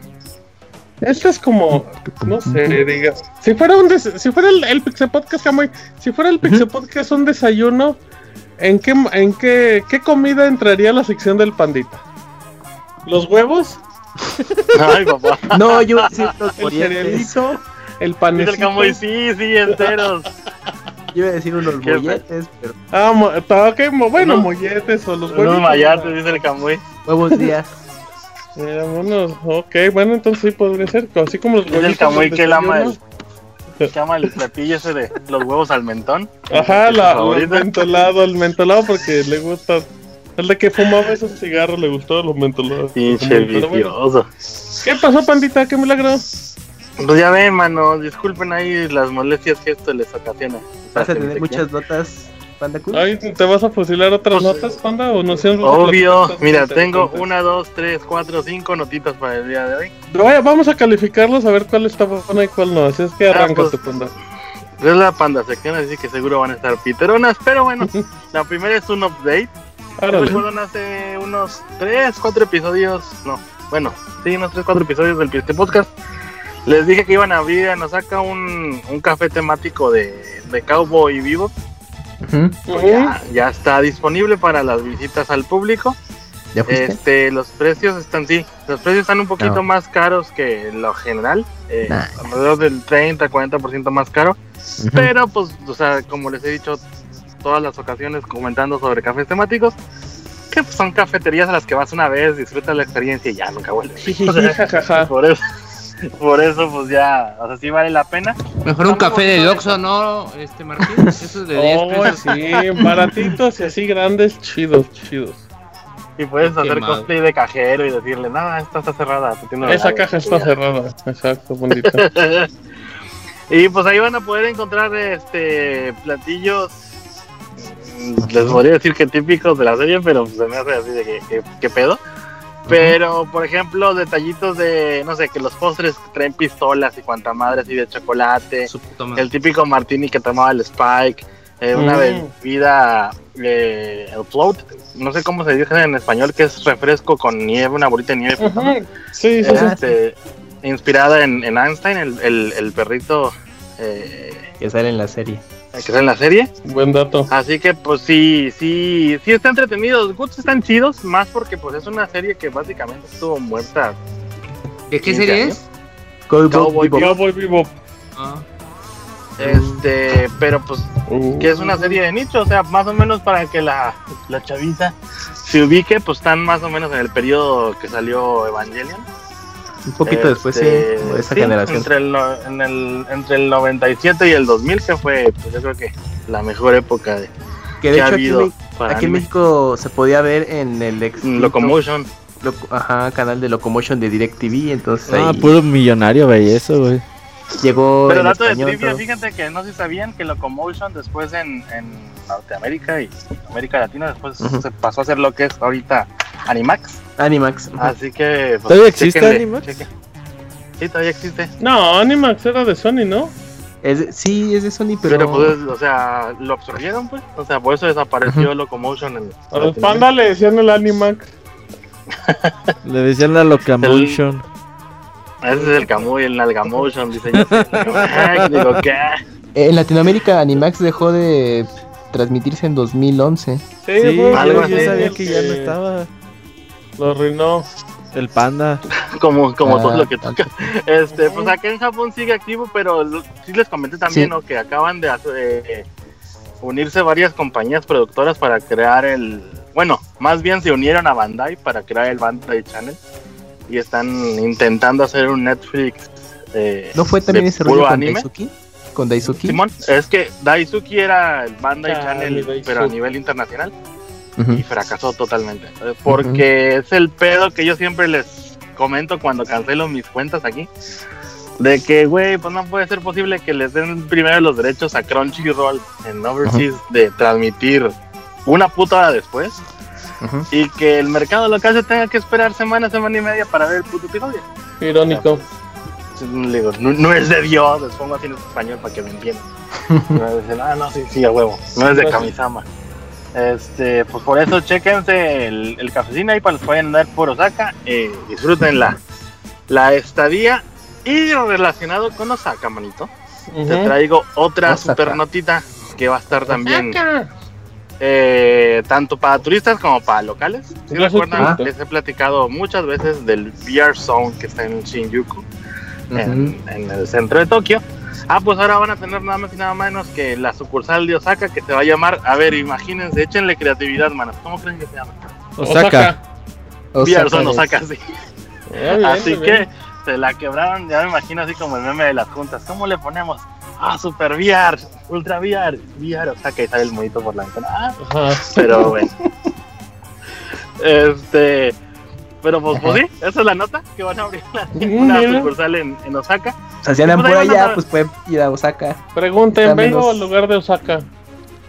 Esto es como, no sé, digas, si fuera un si fuera el, el Pixel Podcast, si fuera el Pixel Podcast un desayuno, ¿en qué, en qué, qué comida entraría la sección del pandita? ¿Los huevos? Ay, papá. No, yo sí, el cerealito, el panecito. El sí, sí, enteros. Yo iba a decir unos molletes, pero. Ah, okay, bueno, molletes o los huevos. Unos mayates, dice el camuy. Huevos días. Mira, bueno, ok, bueno, entonces sí podría ser, así como los huevos. el camuy que él ama el, que ama el platillo ese de los huevos al mentón. Ajá, la, el mentolado, el mentolado porque le gusta el de que fumaba esos cigarros le gustó los mentolados. Pinche vicioso. ¿Qué pasó, pandita? ¿Qué milagro? Pues ya ven, mano, disculpen ahí las molestias que esto les ocasiona. ¿Vas a tener muchas notas, Panda Ay, ¿Te vas a fusilar otras pues, notas, Panda? ¿O no sé, Obvio, mira, tengo una, dos, tres, cuatro, cinco notitas para el día de hoy. Vaya, vamos a calificarlos a ver cuál está buena y cuál no. Así es que ah, arranca pues, Panda. Es la Panda sección, así que seguro van a estar piteronas, pero bueno, la primera es un update fueron hace unos 3, 4 episodios, no, bueno, sí, unos 3, 4 episodios del este podcast. Les dije que iban a abrir nos saca un, un café temático de, de Cowboy Vivo. Pues ya, ya, está disponible para las visitas al público. este, los precios están, sí, los precios están un poquito más caros que lo general, eh, alrededor del 30-40% más caro. Pero, pues, o sea, como les he dicho, todas las ocasiones comentando sobre cafés temáticos, que son cafeterías a las que vas una vez, disfrutas la experiencia y ya nunca vuelves. por eso, por eso, pues ya, o sea, sí vale la pena. Mejor un café de Oxxo, ¿no, este Martín? Eso de 10 pesos. sí, baratitos y así grandes, chidos, chidos. Y puedes hacer cosplay de cajero y decirle, no, esta está cerrada. Esa caja está cerrada, exacto, bonita. Y pues ahí van a poder encontrar este platillos, les podría decir que típicos de la serie, pero se me hace así de que, pedo. Pero, por ejemplo, detallitos de, no sé, que los postres traen pistolas y cuanta madre así de chocolate. El típico martini que tomaba el Spike. Eh, una mm. bebida, eh, el float, no sé cómo se dice en español, que es refresco con nieve, una bolita de nieve. Sí, sí, este, Inspirada en, Einstein, el, el, perrito. Eh, que sale en la serie. Que sale en la serie. Buen dato. Así que, pues sí, sí, sí está entretenido. Los Goods están chidos, más porque pues es una serie que básicamente estuvo muerta. ¿Qué, qué serie es? Cowboy, Cowboy Ah. Este, pero pues, que es una serie de nicho, o sea, más o menos para que la, la chaviza se ubique, pues están más o menos en el periodo que salió Evangelion. Un poquito después, sí, este, de esa generación. Entre el, en el, entre el 97 y el 2000, que fue, pues yo creo que la mejor época de, que, de hecho, ha habido. Aquí, en México se podía ver en el ex Locomotion. ajá, canal de Locomotion de DirecTV, entonces Ah, puro millonario veía eso, güey. Llegó. Pero dato de trivia, fíjate que no sé si sabían que Locomotion después en, en Norteamérica y América Latina después se pasó a hacer lo que es ahorita Animax. Animax. Así que. Pues, ¿Todavía existe Animax? Sí, todavía existe. No, Animax era de Sony, ¿no? Es, sí, es de Sony, pero. Pero pues, o sea, lo absorbieron, pues. O sea, por eso desapareció Locomotion. En, a los Panda le decían el Animax. le decían la Locomotion. Ese es el Camuy, el Nalgamotion, dice yo. Digo, ¿qué? En Latinoamérica Animax dejó de transmitirse en 2011. Sí, sí algo yo, sabía que ya no estaba. Lo arruinó. El panda. como como todo lo que ah, toca. Este, pues acá en Japón sigue activo, pero sí les comenté también, ¿no? Que acaban de eh, unirse varias compañías productoras para crear el. Bueno, más bien se unieron a Bandai para crear el Bandai Channel y están intentando hacer un Netflix. Eh, ¿No fue también ese rollo con anime? Daisuki? ¿Con Daisuki? Simón, es que Daisuki era el Bandai ah, Channel, pero a nivel internacional. Y fracasó totalmente. Porque es el pedo que yo siempre les comento cuando cancelo mis cuentas aquí. De que, güey, pues no puede ser posible que les den primero los derechos a Crunchyroll en Overseas de transmitir una puta hora después y que el mercado local se tenga que esperar semana, semana y media para ver el puto episodio. Irónico. no, es de Dios, les pongo así en español para que me entiendan. ah, no, sí, sí, a huevo, no es de Kamisama. Este, pues por eso chequense el, el cafecino ahí para los que vayan a andar por Osaka. Eh, disfruten la, la estadía. Y relacionado con Osaka, manito, te traigo otra super notita que va a estar también eh, tanto para turistas como para locales. Si recuerdan, les he platicado muchas veces del VR Zone que está en Shinjuku, en, el centro de Tokio. Ah, pues ahora van a tener nada más y nada menos que la sucursal de Osaka que se va a llamar, a ver, imagínense, échenle creatividad, manos. ¿Cómo creen que se llama? Osaka. VR Zone Osaka, sí. así que se la quebraron, ya me imagino así como el meme de las juntas. ¿Cómo le ponemos? ah, super VR, ultra VR, VR, o sea que sale el monito por la ventana. Ah, pero bueno. este, pero pues, pues, sí, esa es la nota que van a abrir una sucursal en, en, Osaka. O sea, si andan pues por allá, pues pueden ir a Osaka. Pregunten, vengo al lugar de Osaka.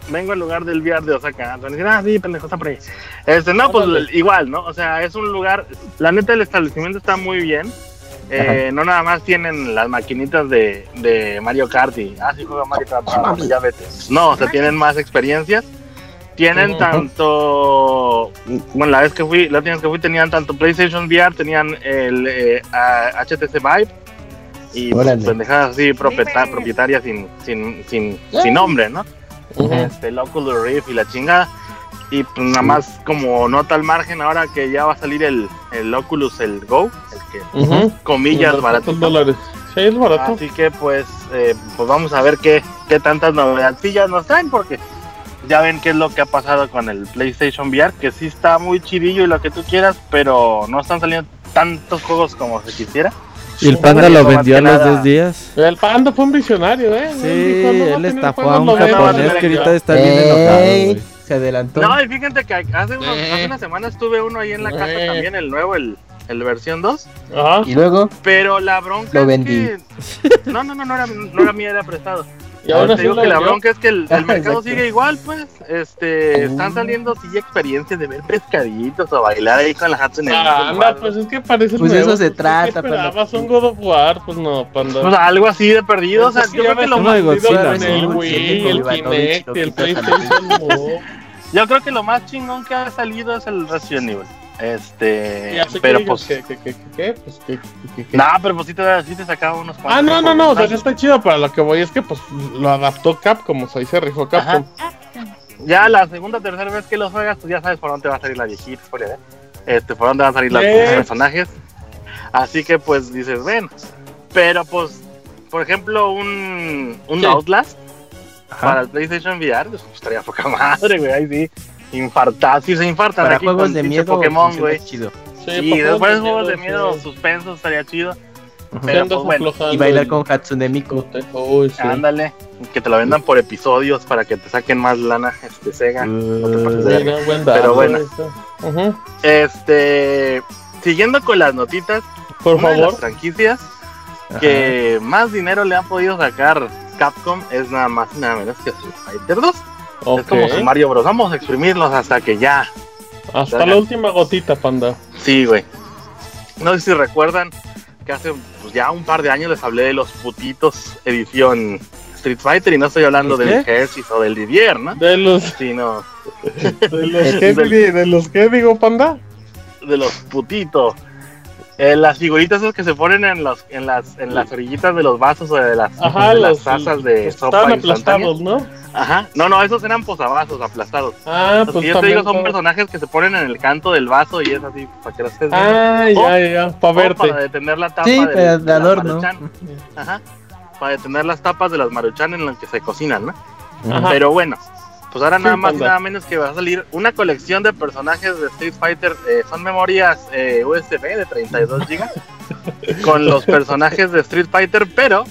Vengo al lugar del VR de Osaka. ah, sí, pendejo, está por ahí. Este, no, pues igual, ¿no? O sea, es un lugar, la neta, el establecimiento está muy bien. Eh, no nada más tienen las maquinitas de, de Mario Kart y, ah, sí juega Mario Kart, ah, ya vete. No, o sea, tienen más experiencias. Tienen tanto, bueno, la vez que fui, la última vez que fui tenían tanto PlayStation VR, tenían el HTC eh, Vive y pues, pendejadas así propietarias sin, sin, sin, sin nombre, ¿no? Este, el Oculus Rift y la chingada. Y pues nada más como nota al margen, ahora que ya va a salir el, el Oculus, el Go, el que comillas barato. dólares. Sí, es barato. Así que pues, eh, pues vamos a ver qué, qué tantas novedades nos traen, porque ya ven qué es lo que ha pasado con el PlayStation VR, que sí está muy chidillo y lo que tú quieras, pero no están saliendo tantos juegos como se quisiera. Y el panda lo vendió a los dos días. El panda fue un visionario, ¿eh? Sí, él estafó a un japonés que ahorita está bien enojado, se adelantó. No, y fíjate que hace, unos, hace una semana estuve uno ahí en la casa también, el nuevo, el, el versión 2. Ajá. Y luego. Pero la bronca. Lo vendí. No, no, no, no era, no era mía, era prestado. Y ahora te digo que la bronca es que el, mercado sigue igual, pues. Este, están saliendo sí experiencias de ver pescaditos o bailar ahí con la Hatsune. Ah, anda, pues es que parece Pues eso se trata, pero. un God of War, pues no, panda. Pues algo así de perdido, o sea, yo creo que lo más. El Wii, el Kinect, el PlayStation Yo creo que lo más chingón que ha salido es el Resident Evil. Este, pero pues. ¿Qué, qué? Pues. Nah, pero pues sí te, sí te sacaba unos cuantos. Ah, no, no, no, o sea, está chido. Para lo que voy es que pues lo adaptó Capcom, o sea, ahí se rifó Capcom. Ya la segunda o tercera vez que lo juegas, pues ya sabes por dónde va a salir la viejita, por ver. Este, por dónde van a salir los personajes. Así que pues dices, ven. Pero pues, por ejemplo, un, un Outlast para el PlayStation VR, pues estaría poca madre, güey, ahí sí infartar, si se infartan Para juegos de miedo Pokémon, güey. Chido. Sí, después juegos de miedo, suspenso estaría chido. Pero pues, bueno. Y bailar con Hatsune Miku. Ándale, que te lo vendan por episodios para que te saquen más lana este Sega. Uh, pero bueno. Este, siguiendo con las notitas, por favor, las franquicias que más dinero le han podido sacar Capcom es nada más y nada menos que Street Fighter 2. Es como su Mario Bros. Vamos a exprimirlos hasta que ya. Hasta la última gotita, panda. Sí, güey. No sé si recuerdan que hace pues, ya un par de años les hablé de los putitos edición Street Fighter y no estoy hablando del Ejército o del Didier, ¿no? De los. Sino. ¿De los qué, de los qué digo, panda? De los putitos. Eh, las figuritas esas que se ponen en los en las en las orillitas de los vasos o de las, Ajá, las tazas de sopa Estaban aplastados, ¿no? Ajá. No, no, esos eran posavasos aplastados. Ah, los pues yo te digo son personajes que se ponen en el canto del vaso y es así para que los estés Ah, ya, ya, para verte. Para detener la tapa sí, de, de adorno. Ajá. Para detener las tapas de las maruchan en las que se cocinan, ¿no? Ajá. Pero bueno, pues ahora nada más y nada menos que va a salir una colección de personajes de Street Fighter. Eh, son memorias eh, USB de 32 GB con los personajes de Street Fighter, pero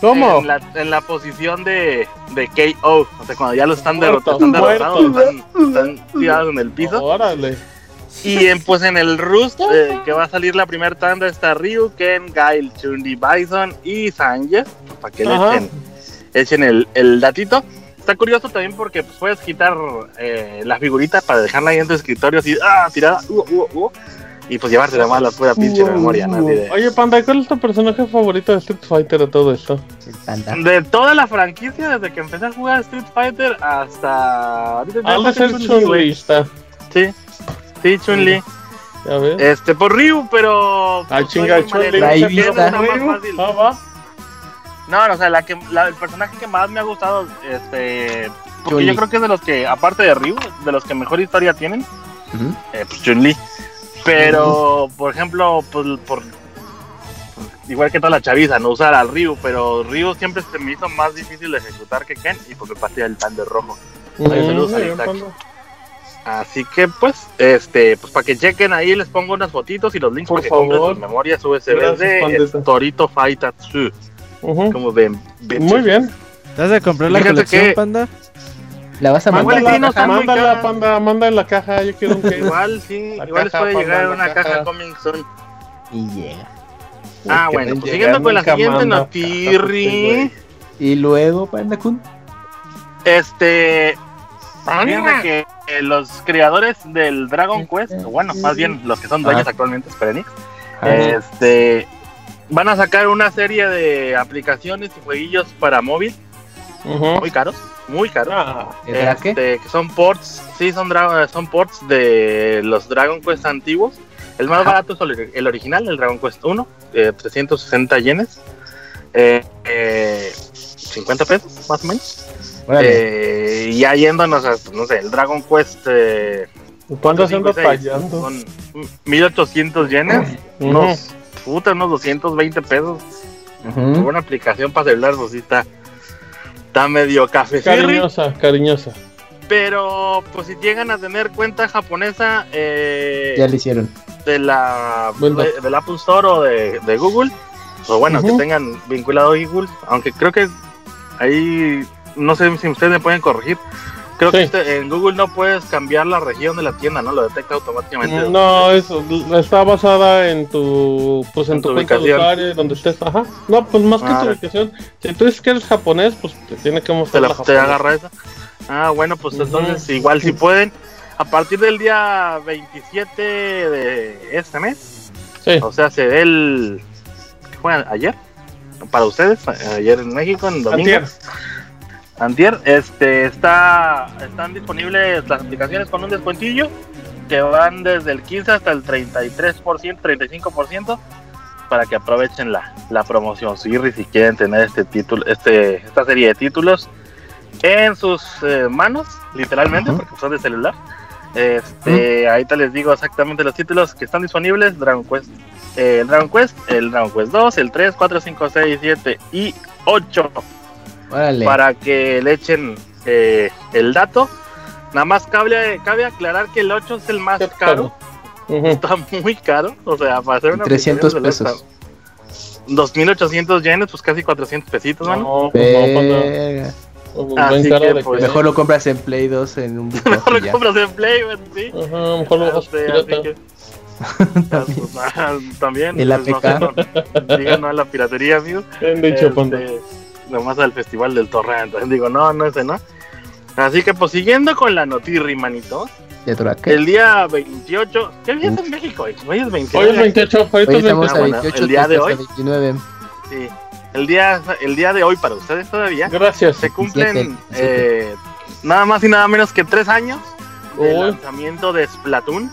¿Cómo? En la, en la posición de, de KO. O sea, cuando ya los están, derrotados, están derrotados, están, tirados en el piso. Órale. Y en, pues en el Rust, eh, que va a salir la primera tanda, está Ryu, Ken, Gail, Chundi, Bison y Sanji. Para que le echen, echen el, el, datito. Está curioso también porque pues, puedes quitar eh, la figurita para dejarla ahí en tu escritorio así, ah, tirada, uh, uh, uh, y pues llevarse la mala pura pinche memoria, ¿no? Oye, Panda, ¿cuál es tu personaje favorito de Street Fighter de todo esto? De toda la franquicia, desde que empecé a jugar Street Fighter hasta. Ahorita ser Chun-Li Sí, sí, Chun-Li. Este, por Ryu, pero. Ah, chinga, Chun-Li. Ah, no, o sea, la que, la, el personaje que más me ha gustado, este. Porque yo creo que es de los que, aparte de Ryu, de los que mejor historia tienen, eh, pues Chun-Li. Pero, por ejemplo, pues, por, igual que toda la chaviza, no usar al Ryu, pero Ryu siempre se me hizo más difícil de ejecutar que Ken y porque partía el de rojo. Así que pues, este, pues para que chequen ahí les pongo unas fotitos y los links por para que compren sus memorias USB de Torito Como ven, Muy bien. ¿Te vas a comprar la colección, panda? La vas a mandar. Mándala, la, caja, mándala, panda, manda en la caja, yo quiero un que Igual, sí, la igual caja, puede llegar en una caja, coming soon. Y llega. Ah, bueno, pues siguiendo con la siguiente notirri. Y luego, Panda Kun. Este. Fíjense que eh, los creadores del Dragon Quest, bueno, más bien los que son dueños actualmente, Square este, van a sacar una serie de aplicaciones y jueguillos para móvil muy caros muy caro. Ah, este, que son ports, sí, son, son ports de los Dragon Quest antiguos. El más barato es el original, el Dragon Quest 1, 360 yenes. Eh, 50 eh, pesos, más o menos. Eh, y ya yéndonos a, no sé, el Dragon Quest. Eh, ¿Cuánto se anda fallando? Son 1800 yenes, unos, puta, unos 220 pesos. Una aplicación para celular, pues sí está está medio café. Cariñosa, cariñosa. Pero, pues si llegan a tener cuenta japonesa, eh, ya le hicieron. De la, de, del Apple Store o de, de Google, o bueno, que tengan vinculado Google, aunque creo que ahí, no sé si ustedes me pueden corregir, Creo que este, en Google no puedes cambiar la región de la tienda, ¿no? Lo detecta automáticamente. No, eso está basada en tu pues en, tu, cuenta de usuario, donde estés. Ajá. No, pues más que tu ubicación. Si tú dices que eres japonés, pues te tiene que mostrar. Te, te agarra esa. Ah, bueno, pues entonces igual si pueden a partir del día 27 de este mes. Sí. O sea, se ve el ¿qué fue ayer para ustedes, ayer en México en domingo. Antier, este, está, están disponibles las aplicaciones con un descuentillo que van desde el 15 hasta el 33%, 35% para que aprovechen la, la promoción. Si quieren tener este título, este, esta serie de títulos en sus eh, manos, literalmente, porque son de celular. Este, ahorita les digo exactamente los títulos que están disponibles: Dragon Quest, eh, el Dragon Quest, el Dragon Quest 2, el 3, 4, 5, 6, 7 y 8 para que le echen eh, el dato. Nada más cabe, cabe aclarar que el 8 es el más caro. Está muy caro. O sea, para hacer una 300 pesos. 2800 yenes, pues casi 400 pesitos, mano. Pues, Así que, pues, mejor lo compras en Play 2 en un Mejor lo compras en Play, sí. Ajá, mejor lo compras también. El APK. No, digan no a la piratería, amigo. Este, nomás al festival del torrente. Digo, no, no ese, ¿no? Así que pues siguiendo con la notirri, manito. El día 28, ¿qué día es en México? Hoy es 28. Hoy es 28, hoy, estamos a 28, el día de hoy. 29. Sí. El día, el día de hoy para ustedes todavía. Gracias. Se cumplen eh, nada más y nada menos que tres años del lanzamiento de Splatoon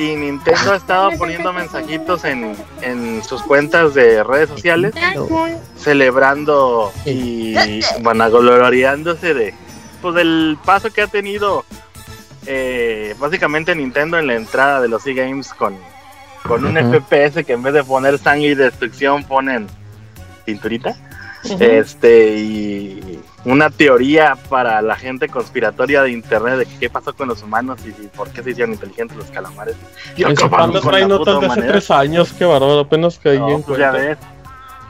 y Nintendo ha estado poniendo mensajitos en, en sus cuentas de redes sociales celebrando y vanagloriándose de pues del paso que ha tenido eh, básicamente Nintendo en la entrada de los e-games con, con un FPS que en vez de poner sangre y destrucción ponen pinturita. Este, y una teoría para la gente conspiratoria de internet de qué pasó con los humanos y, por qué se hicieron inteligentes los calamares. Y panda trae notas de hace tres años, qué bárbaro, apenas caí en pues Ya ves.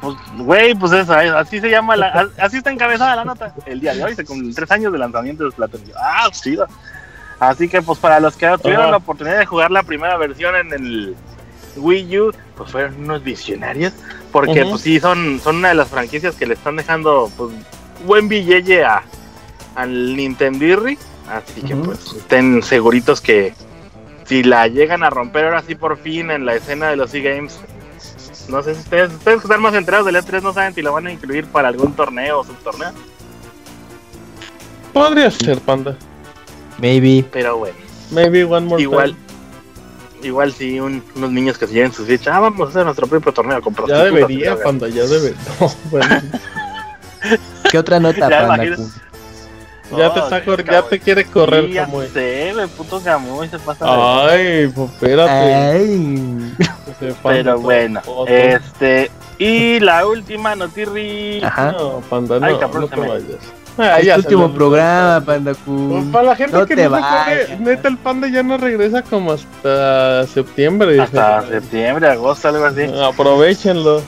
Pues, güey, pues eso, así se llama, la, así está encabezada la nota. El día de hoy se cumplen tres años de lanzamiento de Splatoon. Ah, chido. Así que, pues para los que tuvieron la oportunidad de jugar la primera versión en el Wii U, pues fueron unos visionarios. Porque, pues sí, son, son una de las franquicias que le están dejando, pues, buen billete a, al Nintendirri. Así que, pues, estén seguritos que si la llegan a romper ahora sí por fin en la escena de los e-games, no sé si ustedes, ustedes que están más enterados del E3 no saben si lo van a incluir para algún torneo o subtorneo. Podría ser, panda. Maybe. Pero bueno. Maybe one more Igual, igual si un, unos niños que se lleven sus fichas, ah, vamos a hacer nuestro propio torneo con Ya debería, panda, ya debería. No, bueno. ¿Qué otra nota, ya panda? Ya te saco, ya te quiere correr sí, como puto se pasa. Ay, pues espérate. Ay. Pero bueno, este y la última notirri. Ajá. No, panda, no, Ay, no te vayas. Ah, es el último programa, Panda Pues para la gente que no se acuerde, neta, el Panda ya no regresa como hasta septiembre. Hasta septiembre, agosto, algo así. Aprovechenlo.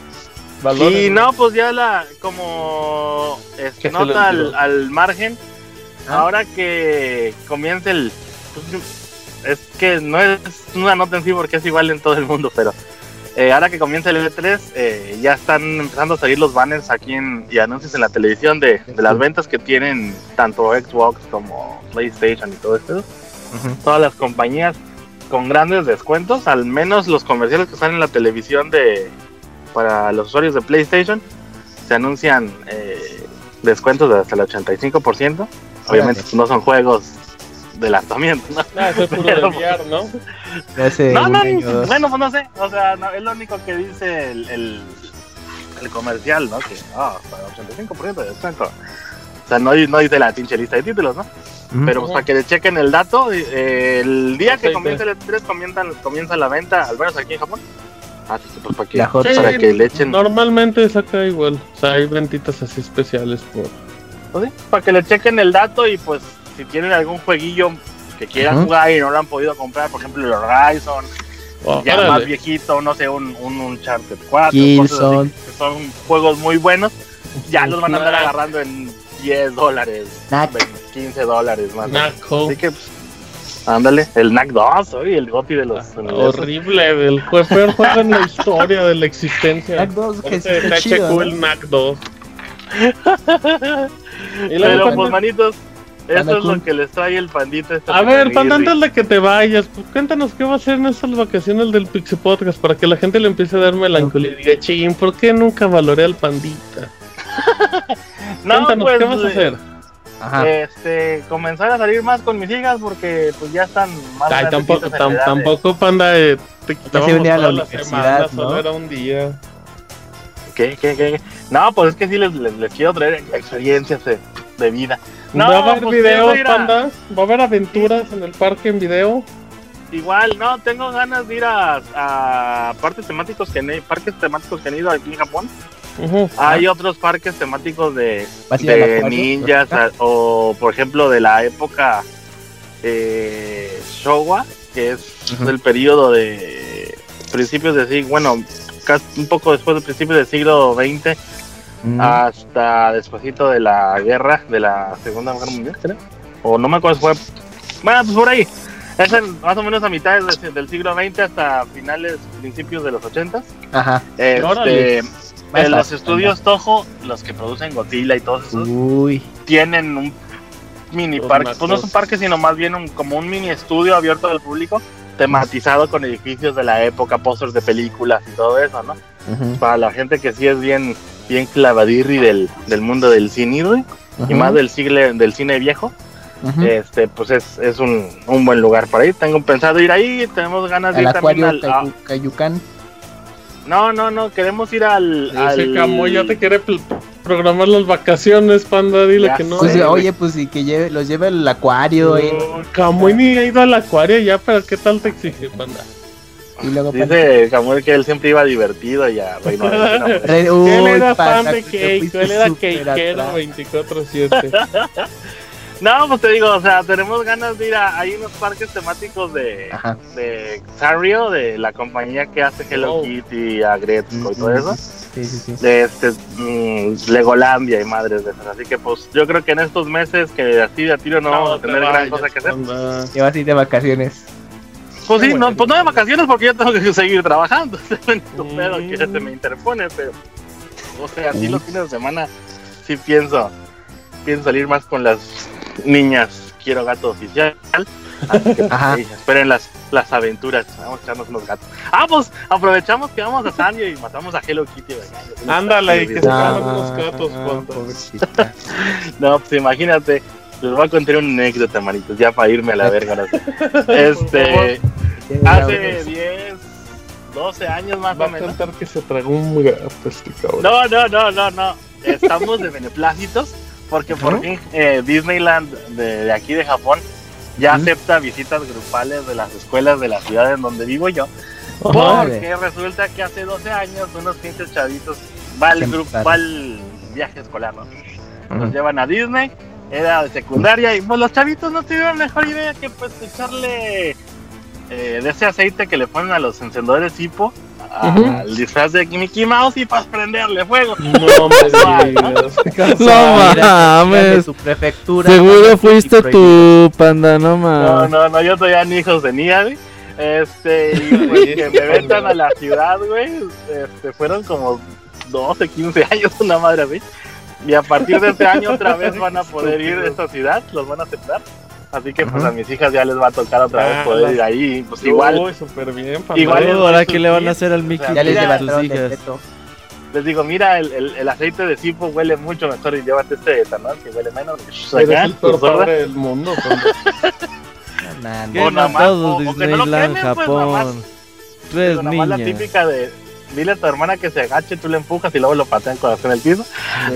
Y no, pues ya la, como este, nota al, al, margen, ¿Ah? ahora que comience el... Pues, es que no es una nota en sí porque es igual en todo el mundo, pero eh, ahora que comienza el E3, eh, ya están empezando a salir los banners aquí en, y anuncios en la televisión de, las ventas que tienen tanto Xbox como PlayStation y todo esto. Todas las compañías con grandes descuentos, al menos los comerciales que salen en la televisión de para los usuarios de PlayStation, se anuncian eh, descuentos de hasta el 85%. Obviamente no son juegos de lanzamiento, ¿no? Ah, eso es puro VR, ¿no? no, no, bueno, pues no sé, o sea, no, es lo único que dice el, el, el comercial, ¿no? Que, ah, oh, 85% de descuento. O sea, no, no dice la pinche lista de títulos, ¿no? Pero pues para que le chequen el dato, eh, el día que comienza el E3 comienza, comienza la venta, al menos aquí en Japón. Pues para que, para que le echen. Normalmente saca igual, o sea, hay ventitas así especiales por. ¿Sí? Para que le chequen el dato y pues si tienen algún jueguillo que quieran jugar y no lo han podido comprar, por ejemplo el Horizon, oh, ya más viejito, no sé, un, un Uncharted 4, cosas que son juegos muy buenos, ya los van a andar agarrando en 10 dólares. 15 dólares más. Así que, pues, ándale, el NAC 2, oye, el GOTI de los. Horrible, el peor juego en la historia de la existencia. NAC 2, que Ese está HQ, chido. ¿no? el NAC 2. Y luego, pues, manitos, eso es lo que les trae el pandita. esta A ver, Irri. antes de que te vayas, pues, cuéntanos qué va a hacer en estas vacaciones del Pixie Podcast para que la gente le empiece a dar melancolía y diga, ching, ¿por qué nunca valoré al pandita? No, cuéntanos, pues, ¿qué vas a hacer? Ajá. Este, comenzar a salir más con mis hijas porque pues ya están más Ay, tampoco, tam- tampoco, Panda, eh, te quitábamos la semana, ¿no? solo era un día. ¿Qué, qué, qué? No, pues es que sí les, les, les quiero traer experiencias de, de vida. No, ¿Va a haber pues, videos, a- Panda? ¿Va a haber aventuras en el parque en video? Igual, no, tengo ganas de ir a, a parques temáticos que parques temáticos que han ido aquí en Japón. Hay otros parques temáticos de, ¿Vas a ir al de ninjas o, por ejemplo, de la época eh, Showa, que es Ujú. el periodo de principios de siglo, bueno, casi un poco después del principio del siglo XX Mm. hasta despuesito de la guerra, de la Segunda Guerra Mundial, creo. O no me acuerdo si fue. Bueno, pues por ahí. Es en- más o menos a mitad del, del siglo XX hasta finales, principios de los 80. Ajá. Este, en los estudios Toho, los que producen Godzilla y todos esos, Uy. tienen un mini Los parque. Pues no es un parque, sino más bien un, como un mini estudio abierto al público, tematizado con edificios de la época, pósters de películas y todo eso, ¿no? Ujú, Para la gente que sí es bien, bien clavadirri del, del mundo del cine, y más del, siglo, del cine viejo, este pues es, es un, un buen lugar para ir. Tengo pensado ir ahí, tenemos ganas de ir también acuario al... a- Cayu- Cayucán. No, no, no, queremos ir al... Ese al Camuy ya te quiere programar las vacaciones, Panda, dile Ya que no. Pues, oye, pues y que lleve, los lleve al acuario y, No, Camuy ni ha ido al acuario ya, pero ¿qué tal te exige, Panda? y luego Dice Camuel que él siempre iba divertido y a Reino. Re- él Uy, era fan de Cake, él era cakeero atrás. 24-7. No, pues te digo, o sea, tenemos ganas de ir a... Hay unos parques temáticos de... Ajá. de Sanrio, de la compañía que hace Hello Oh. Kitty, a Gretzko y todo eso. Sí, sí, sí. De este, mm, Legolandia y madres de esas. Así que pues yo creo que en estos meses que así de a tiro no, vamos a te tener gran cosa que hacer. Panda. Y vas a ir de vacaciones. Pues sí, no, pues no de vacaciones porque yo tengo que seguir trabajando. Mm. pedo que se me interpone, pero... O sea, así los fines de semana sí pienso, pienso salir más con las niñas. Quiero gato oficial. Así que, Ajá. esperen las, las aventuras. Vamos a echarnos unos gatos. Ah, pues aprovechamos que vamos a Sanrio y matamos a Hello Kitty. ¿verdad? Ándale, y que se unos gatos, ah. No, pues imagínate. Les voy a contar una anécdota, manitos, ya para irme a la verga. Este, hace 10, 12 años más Va o a menos. cantar que se tragó un gato este cabrón. No, no, no, no, no. Estamos de beneplácitos porque por fin eh, Disneyland de, de aquí de Japón ya acepta visitas grupales de las escuelas de la ciudad en donde vivo yo. Porque resulta que hace 12 años unos pinches chavitos va Se grupo, va el viaje escolar, ¿no? Nos llevan a Disney, era de secundaria y pues los chavitos no tuvieron mejor idea que pues echarle eh, de ese aceite que le ponen a los encendedores al disfraz de Mickey Mouse y para prenderle fuego. No me digas. No de mames. su prefectura. Seguro fuiste tu panda, no No, mames. no, no, yo todavía ni hijos tenía, güey. Este, y pues que me metan a la ciudad, güey. Este, fueron como 12, 15 años, una madre así. Y a partir de este año otra vez van a poder ir a esta ciudad, los van a aceptar. Así que pues Ajá. a mis hijas ya les va a tocar otra vez Ah, poder ir ahí. Pues igual Uy, súper bien. Igual es- ahora qué le van a hacer al Mickey Ya les a tus hijas. les digo, mira, el, el, el aceite de cipo huele mucho mejor y llévate este etanol que huele menos. Acá, el sorda. padre del mundo. Nah, nah. ¿Qué O nada más, o- o que no lo Disneyland, quemen, pues, nada más. Japón? Tres Digo, nomás la típica de dile a tu hermana que se agache, tú le empujas y luego lo patean con en el piso.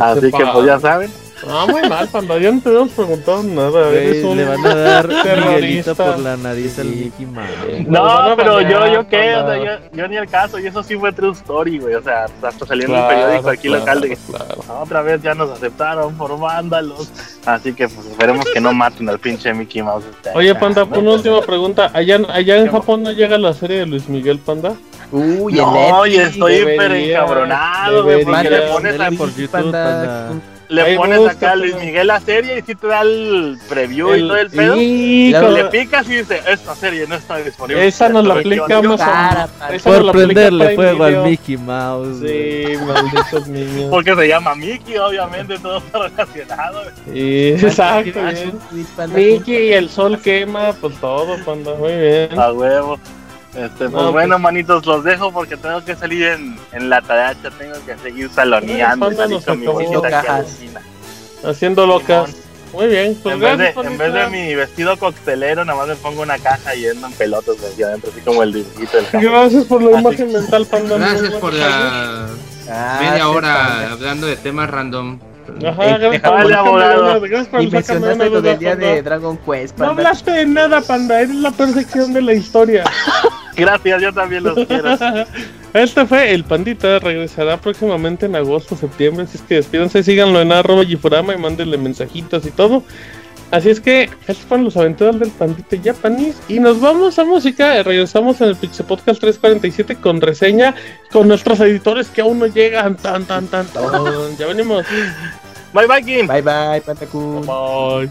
Así que pues ya saben. Ah, muy mal, Panda. Ya no te habíamos preguntado nada. Eres Güey, un le van a dar terrorista. Por la nariz al. Mickey Mouse. No, a pero yo, banear, yo qué, o sea, yo, yo ni el caso, y eso sí fue true story, güey. O sea, hasta salió en el periódico aquí claro, local de que claro. "Ah, otra vez ya nos aceptaron por vándalos. Así que pues esperemos que no maten al pinche Mickey Mouse. este Oye, Panda, ¿no? una última pregunta. ¿Allá, allá en Japón no llega la serie de Luis Miguel, Panda? Uy, No, el estoy hiper encabronado, güey, porque le pones Vela a por YouTube, panda. Le pones acá a Luis Miguel la serie y si te da el preview y todo el pedo. Y le picas y dice, esta serie no está disponible. Esa nos la aplicamos a... Por prenderle fuego al Mickey Mouse. Sí, malditos niños. Porque se llama Mickey, obviamente, todo está relacionado. Sí, exacto. Mickey y el sol quema, pues todo, cuando muy bien. A huevo. Este, pues bueno, pues- manitos, los dejo porque tengo que salir en, en la taracha, tengo que seguir saloneando. Haciendo locas. Muy bien, pues en, vez de, en vez de mi vestido coctelero, nada más me pongo una caja y ando en pelotas aquí adentro, así como el dibujito del Gracias por la imagen mental, Panda. Gracias por la media hora hablando de temas random. Ajá, gracias por abogado. Y mencionaste lo del día de Dragon Quest, No hablaste de nada, Panda, eres la perfección de la historia. Gracias, yo también los quiero. Este fue el Pandita, regresará próximamente en agosto, septiembre, así es que despídanse, síganlo en arroba y mándenle mensajitos y todo. Así es que estos fueron los aventuras del Pandita Japanese y nos vamos a música, regresamos en el Pixel Podcast 347 con reseña con nuestros editores que aún no llegan, tan tan tan tan. ya venimos. Bye bye Kim. Bye bye Pantaku. Bye.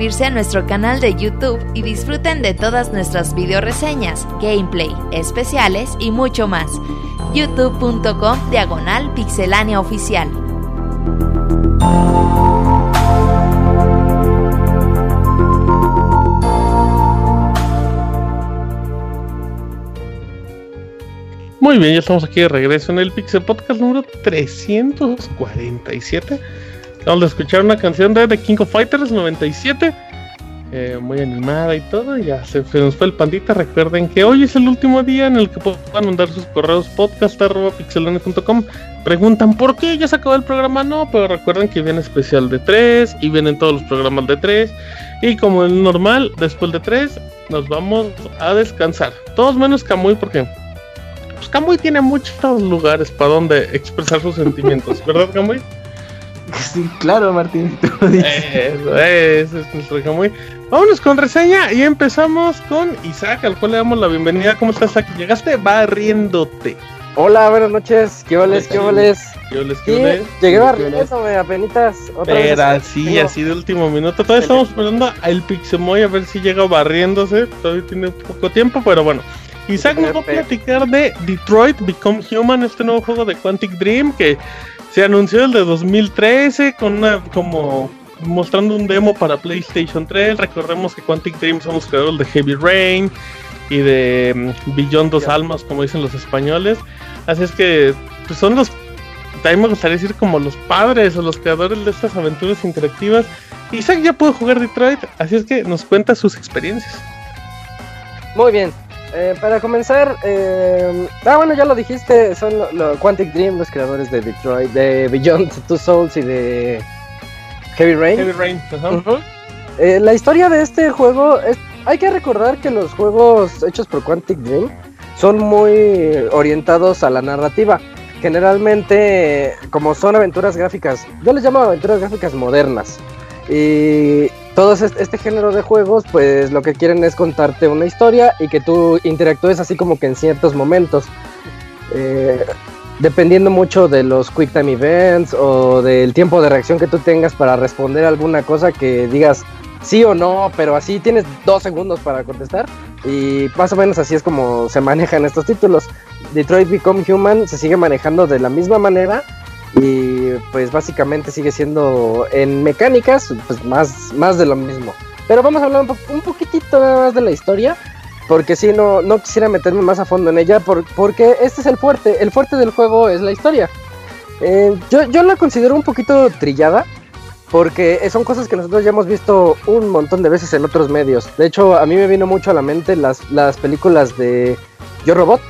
Suscribirse a nuestro canal de YouTube y disfruten de todas nuestras video reseñas, gameplay, especiales y mucho más. youtube.com diagonal pixelánea oficial. Muy bien, ya estamos aquí de regreso en el Pixel Podcast número 347. Vamos a escuchar una canción de The King of Fighters 97. Muy animada y todo. Ya se, nos fue el pandita. Recuerden que hoy es el último día en el que puedan mandar sus correos podcast.pixelones.com. Preguntan por qué ya se acabó el programa. No, pero recuerden que viene especial de 3 y vienen todos los programas de 3. Y como es normal, después de 3 nos vamos a descansar. Todos menos Camuy porque pues Kamui tiene muchos lugares para donde expresar sus sentimientos, ¿verdad, Kamui? Sí, claro, Martín. Eso, es nuestro Kamui. Vámonos con reseña y empezamos con Isaac, al cual le damos la bienvenida. ¿Cómo estás, Isaac? Llegaste barriéndote. Hola, buenas noches. ¿Qué oles, qué oles? ¿Qué oles, qué oles? llegué barriéndome apenas. Pero sí, así de último minuto. Todavía estamos esperando al Pixemoy a ver si llega barriéndose. Todavía tiene poco tiempo, pero bueno. Isaac nos va a platicar de Detroit Become Human, este nuevo juego de Quantic Dream que se anunció el de 2013 con una como mostrando un demo para PlayStation 3. Recordemos que Quantic Dream son los creadores de Heavy Rain y de um, Beyond Dos Almas, como dicen los españoles. Así es que pues son los también me gustaría decir como los padres o los creadores de estas aventuras interactivas. Isaac ya pudo jugar Detroit, así es que nos cuenta sus experiencias. Muy bien, eh, para comenzar, eh, ah bueno, ya lo dijiste, son los Quantic Dream, los creadores de Detroit, de Beyond Two Souls y de Heavy Rain. Heavy Rain, eh, la historia de este juego, es, hay que recordar que los juegos hechos por Quantic Dream son muy orientados a la narrativa. Generalmente, como son aventuras gráficas, yo les llamo aventuras gráficas modernas. Y todo este género de juegos, pues lo que quieren es contarte una historia y que tú interactúes así como que en ciertos momentos. Eh, dependiendo mucho de los Quick Time Events o del tiempo de reacción que tú tengas para responder alguna cosa que digas sí o no, pero así tienes dos segundos para contestar. Y más o menos así es como se manejan estos títulos. Detroit Become Human se sigue manejando de la misma manera y pues básicamente sigue siendo en mecánicas pues más, más de lo mismo. Pero vamos a hablar un, poquitito más de la historia, porque si no, no quisiera meterme más a fondo en ella, porque este es el fuerte, el fuerte del juego es la historia. Eh, yo, yo la considero un poquito trillada, porque son cosas que nosotros ya hemos visto un montón de veces en otros medios. De hecho, a mí me vino mucho a la mente las, las películas de Yo Robot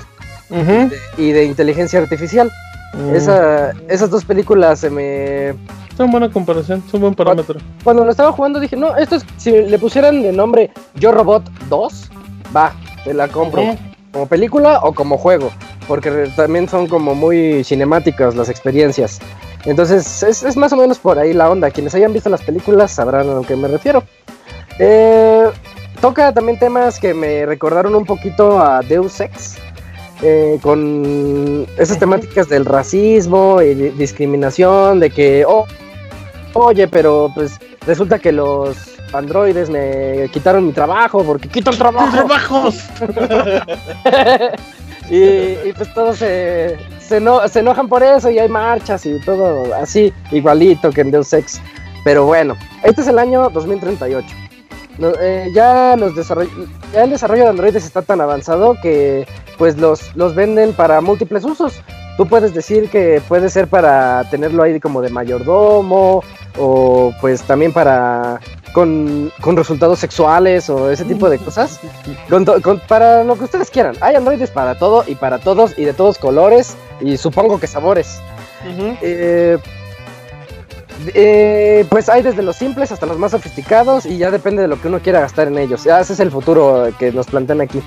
y de inteligencia artificial. Mm. Esa, esas dos películas se me... Son buena comparación, son buen parámetro. Cuando, lo estaba jugando dije, no, esto es, si le pusieran de nombre Yo Robot 2, va, te la compro. Como película o como juego, porque también son como muy cinemáticas las experiencias. Entonces es, más o menos por ahí la onda. Quienes hayan visto las películas sabrán a lo que me refiero. Eh, toca también temas que me recordaron un poquito a Deus Ex. Eh, con esas temáticas del racismo y discriminación, de que, oh, oye, pero pues resulta que los androides me quitaron mi trabajo porque quitan trabajo. trabajos! y, pues todos se, se, enojan por eso y hay marchas y todo así, igualito que en Deus Ex. Pero bueno, este es el año 2038. Eh, ya, los ya el desarrollo de androides está tan avanzado que pues los, los venden para múltiples usos. Tú puedes decir que puede ser para tenerlo ahí como de mayordomo o pues también para con, resultados sexuales o ese tipo de cosas. para lo que ustedes quieran. Hay androides para todo y para todos y de todos colores y supongo que sabores. eh, eh, pues hay desde los simples hasta los más sofisticados y ya depende de lo que uno quiera gastar en ellos. Ya ese es el futuro que nos plantean aquí.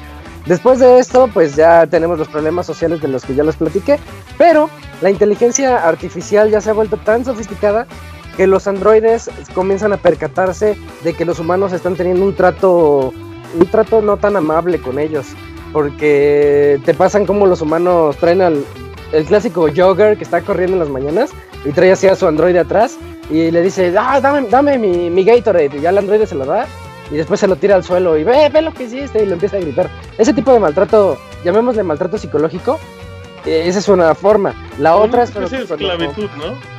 Después de esto, pues ya tenemos los problemas sociales de los que ya les platiqué, pero la inteligencia artificial ya se ha vuelto tan sofisticada que los androides comienzan a percatarse de que los humanos están teniendo un trato un trato no tan amable con ellos, porque te pasan como los humanos traen al el clásico jogger que está corriendo en las mañanas y trae así a su androide atrás y le dice, ah, dame, dame mi, mi Gatorade, y ya el androide se lo da, y después se lo tira al suelo y ve, ve lo que hiciste, y lo empieza a gritar. Ese tipo de maltrato, llamémosle maltrato psicológico, eh, esa es una forma. La otra es... Es esclavitud, ¿no?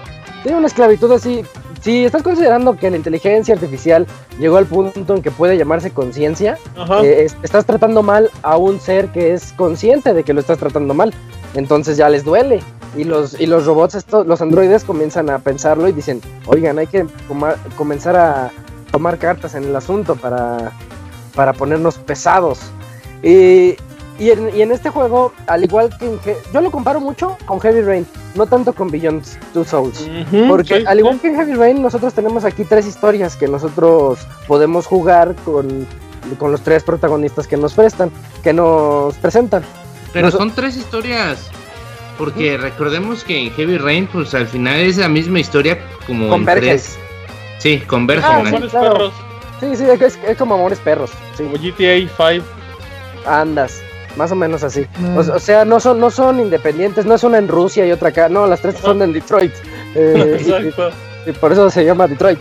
Tiene una esclavitud así. Si estás considerando que la inteligencia artificial llegó al punto en que puede llamarse conciencia, eh, estás tratando mal a un ser que es consciente de que lo estás tratando mal. Entonces ya les duele. Y los, y los robots, estos, los androides comienzan a pensarlo y dicen, oigan, hay que comenzar a tomar cartas en el asunto para, para ponernos pesados. Y, y, en, este juego, al igual que en yo lo comparo mucho con Heavy Rain, no tanto con Beyond Two Souls. porque al igual que en Heavy Rain, nosotros tenemos aquí tres historias que nosotros podemos jugar con, con los tres protagonistas que nos prestan, que nos presentan. Pero son tres historias. Porque recordemos que en Heavy Rain, pues al final es la misma historia como en tres. Sí, convergen. Ah, amores perros. Sí, sí, es, como amores perros. Como GTA 5. Andas, más o menos así. O, sea, no son, no son independientes, no es una en Rusia y otra acá. No, las tres son en Detroit. Eh, Exacto. Y, por eso se llama Detroit.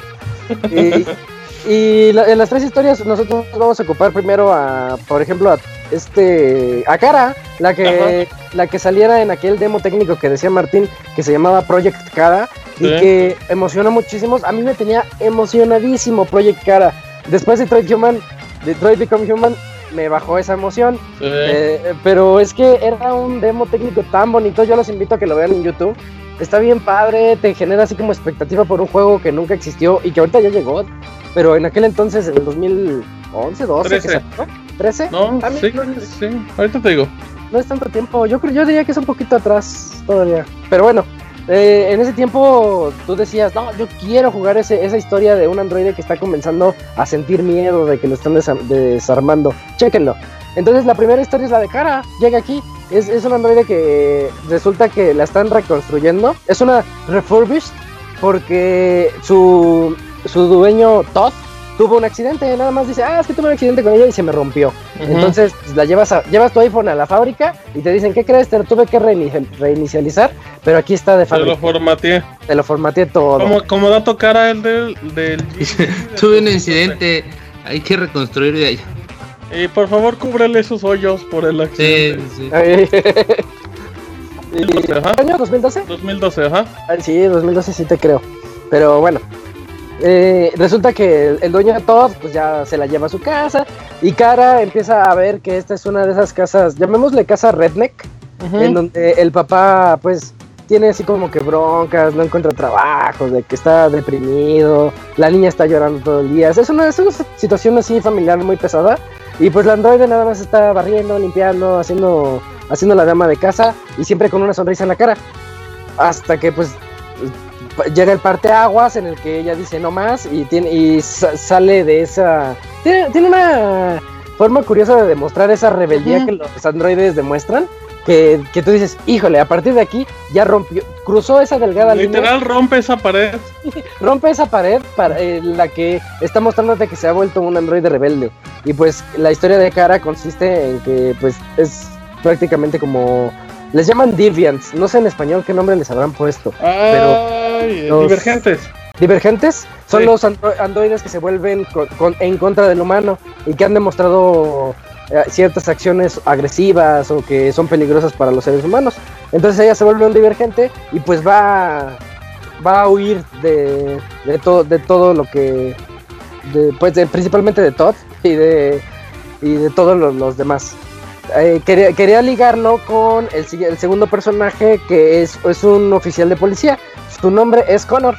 Y, en las tres historias nosotros vamos a ocupar primero a, por ejemplo, a este a Cara, la que la que saliera en aquel demo técnico que decía Martín, que se llamaba Project Cara y que emocionó muchísimo. A mí me tenía emocionadísimo Project Cara. Después de Detroit Human, Detroit Become Human, me bajó esa emoción. Eh, pero es que era un demo técnico tan bonito. Yo los invito a que lo vean en YouTube. Está bien padre, te genera así como expectativa por un juego que nunca existió y que ahorita ya llegó. Pero en aquel entonces, en el 2011, 12, 13. ¿13? No, sí, sí, ahorita te digo. No es tanto tiempo, yo creo, yo diría que es un poquito atrás todavía. Pero bueno, eh, en ese tiempo tú decías, no, yo quiero jugar ese, esa historia de un androide que está comenzando a sentir miedo de que lo están desarmando. Chéquenlo. Entonces la primera historia es la de cara, llega aquí. Es, es un androide que resulta que la están reconstruyendo. Es una refurbished porque su, su dueño Todd tuvo un accidente, nada más dice, ah, es que tuve un accidente con ella y se me rompió. Entonces pues, la llevas a, llevas tu iPhone a la fábrica y te dicen, ¿qué crees? Te lo tuve que reinicializar, pero aquí está de fábrica. Te lo formateé. Te lo formateé todo. Como, como dato cara el del... del... tuve un incidente, hay que reconstruir de ahí. Y por favor, cúbrele esos hoyos por el accidente. Sí, sí. ¿Año 2012? 2012, ajá. sí, 2012 sí te creo. Pero bueno, eh, resulta que el, dueño de Todd pues ya se la lleva a su casa y Cara empieza a ver que esta es una de esas casas, llamémosle casa redneck, en donde el papá pues tiene así como que broncas, no encuentra trabajo, de que está deprimido, la niña está llorando todo el día. Es una, es una situación así familiar muy pesada y pues la androide nada más está barriendo, limpiando, haciendo, haciendo la dama de casa y siempre con una sonrisa en la cara. Hasta que pues llega el parteaguas en el que ella dice no más y tiene y sale de esa tiene, una forma curiosa de demostrar esa rebeldía que los androides demuestran que, tú dices, híjole, a partir de aquí ya rompió, cruzó esa delgada línea. Literal rompe esa pared. rompe esa pared para eh, la que está mostrándote que se ha vuelto un androide rebelde. Y pues la historia de Kara consiste en que pues es prácticamente como les llaman Deviants, no sé en español qué nombre les habrán puesto. pero divergentes. Divergentes son los androides que se vuelven en contra del humano y que han demostrado eh, ciertas acciones agresivas o que son peligrosas para los seres humanos. Entonces ella se vuelve un divergente y pues va, va a huir de, de, todo, de todo lo que... pues principalmente de Todd y de, y de todos los demás. Eh, quería, ligarlo con el, el, segundo personaje que es, es un oficial de policía. Su nombre es Connor.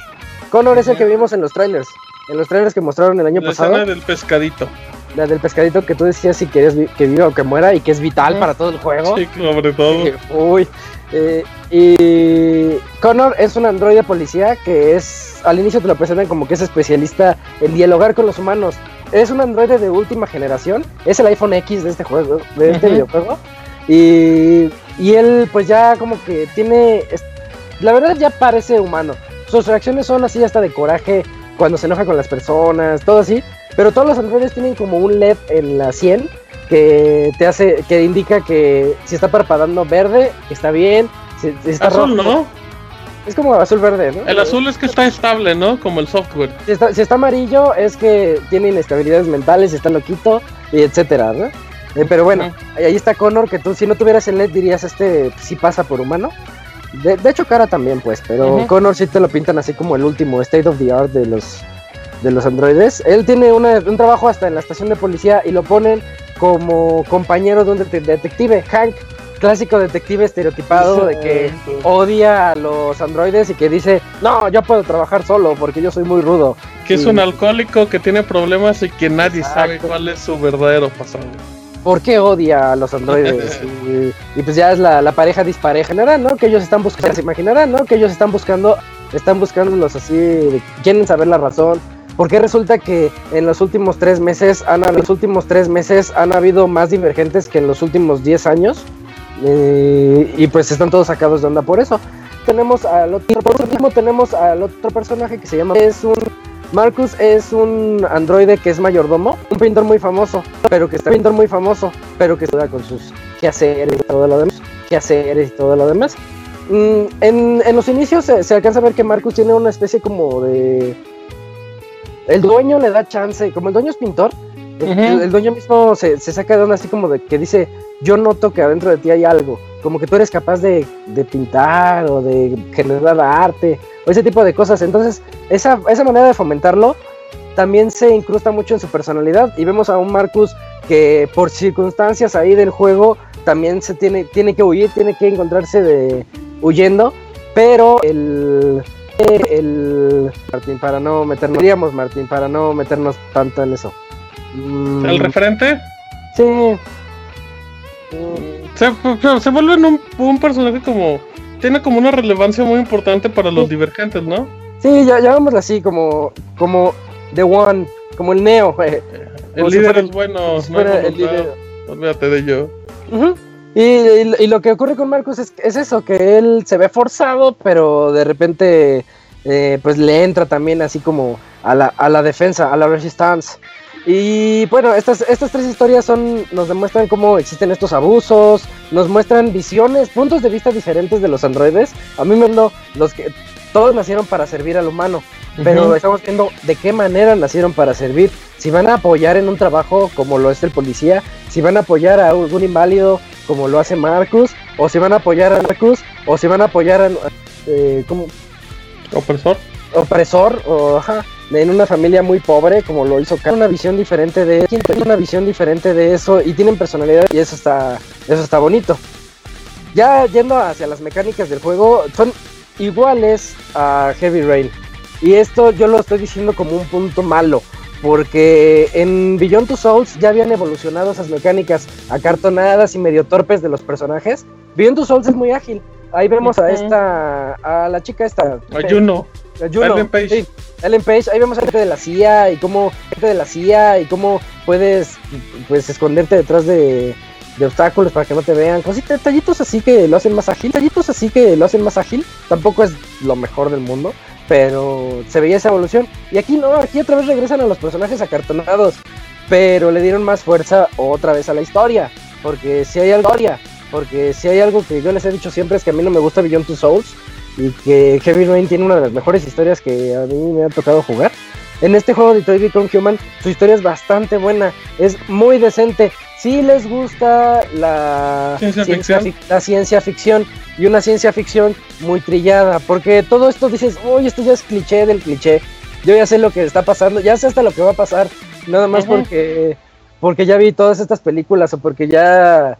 Connor es el que vimos en los trailers. En los trailers que mostraron el año pasado. La del pescadito. La del pescadito que tú decías si querías que viva o que muera y que es vital para todo el juego. Sí, sobre todo. Uy. Eh, y Connor es un androide policía que es. Al inicio te lo presentan como que es especialista en dialogar con los humanos es un androide de última generación. Es el iPhone X de este juego, de este videojuego. Y, y él pues ya como que tiene... La verdad ya parece humano. Sus reacciones son así hasta de coraje cuando se enoja con las personas, todo así. Pero todos los androides tienen como un LED en la 100 que te hace, que indica que si está parpadeando verde, está bien. Si, está Azul, ¿no? Es como azul verde, ¿no? El azul es que está estable, ¿no? Como el software. Si está, amarillo es que tiene inestabilidades mentales, está loquito, y etcétera, ¿no? Eh, pero bueno, ahí está Connor, que tú si no tuvieras el LED dirías, este sí pasa por humano. De, hecho, cara también, pues, pero Connor sí te lo pintan así como el último state of the art de los, de los androides. Él tiene un trabajo hasta en la estación de policía y lo ponen como compañero de un detective, Hank, clásico detective estereotipado de que odia a los androides y que dice, no, yo puedo trabajar solo porque yo soy muy rudo. Que es un alcohólico que tiene problemas y que nadie sabe cuál es su verdadero pasado. ¿Por qué odia a los androides? y, pues ya es la, pareja dispareja, general, ¿no? Que ellos están buscando, se imaginarán, ¿no? Que ellos están buscando, están buscándolos así, quieren saber la razón. Porque resulta que en los últimos tres meses han, en los últimos tres meses han habido más divergentes que en los últimos diez años. Eh, y pues están todos sacados de onda por eso. Tenemos al otro, por tenemos al otro personaje que se llama es un Marcus es un androide que es mayordomo, un pintor muy famoso, pero que está pintor muy famoso, pero que estudia con sus quehaceres y todo lo demás, quehaceres y todo lo demás. Mm, en, en, los inicios se, alcanza a ver que Marcus tiene una especie como de el dueño le da chance, como el dueño es pintor, el, dueño mismo se, se, saca de onda así como de que dice, yo noto que adentro de ti hay algo, como que tú eres capaz de, de pintar o de generar arte o ese tipo de cosas. Entonces, esa, esa manera de fomentarlo también se incrusta mucho en su personalidad y vemos a un Marcus que por circunstancias ahí del juego también se tiene, tiene que huir, tiene que encontrarse de huyendo, pero el el Martín para no meternos diríamos Martín para no meternos tanto en eso mm. el referente sí se, se vuelve un, un, personaje como tiene como una relevancia muy importante para los divergentes no sí ya llamémoslo así como como the one como el neo eh. el líder es bueno no, el líder. olvídate de yo y, lo que ocurre con Marcus es, es, eso, que él se ve forzado, pero de repente eh, pues le entra también así como a la, a la defensa, a la resistance. Y bueno, estas, estas tres historias son, nos demuestran cómo existen estos abusos, nos muestran visiones, puntos de vista diferentes de los androides. A mí me no, los que todos nacieron para servir al humano, pero estamos viendo de qué manera nacieron para servir. Si van a apoyar en un trabajo como lo es el policía, si van a apoyar a algún inválido como lo hace Marcus, o si van a apoyar a Marcus, o si van a apoyar a... Eh, como, opresor. Opresor, o en una familia muy pobre como lo hizo Tiene una visión diferente de tiene una visión diferente de eso y tienen personalidad y eso está eso está bonito ya yendo hacia las mecánicas del juego son iguales a Heavy Rain. Y esto yo lo estoy diciendo como un punto malo, porque en Beyond Two Souls ya habían evolucionado esas mecánicas acartonadas y medio torpes de los personajes. Beyond Two Souls es muy ágil. Ahí vemos a esta, a la chica esta. A Juno. Ellen Page. Ellen Page. Ahí vemos a gente de la CIA y cómo gente de la CIA y cómo puedes pues esconderte detrás de de obstáculos para que no te vean, cositas, detallitos así que lo hacen más ágil, detallitos así que lo hacen más ágil, tampoco es lo mejor del mundo, pero se veía esa evolución. Y aquí no, aquí otra vez regresan a los personajes acartonados, pero le dieron más fuerza otra vez a la historia, porque si hay algo, porque si hay algo que yo les he dicho siempre es que a mí no me gusta Beyond Two Souls y que Heavy Rain tiene una de las mejores historias que a mí me ha tocado jugar. En este juego de Detroit Become Human, su historia es bastante buena, es muy decente, si les gusta la ciencia, la ciencia ficción y una ciencia ficción muy trillada, porque todo esto dices, uy, esto ya es cliché del cliché, yo ya sé lo que está pasando, ya sé hasta lo que va a pasar, nada más porque, porque ya vi todas estas películas o porque ya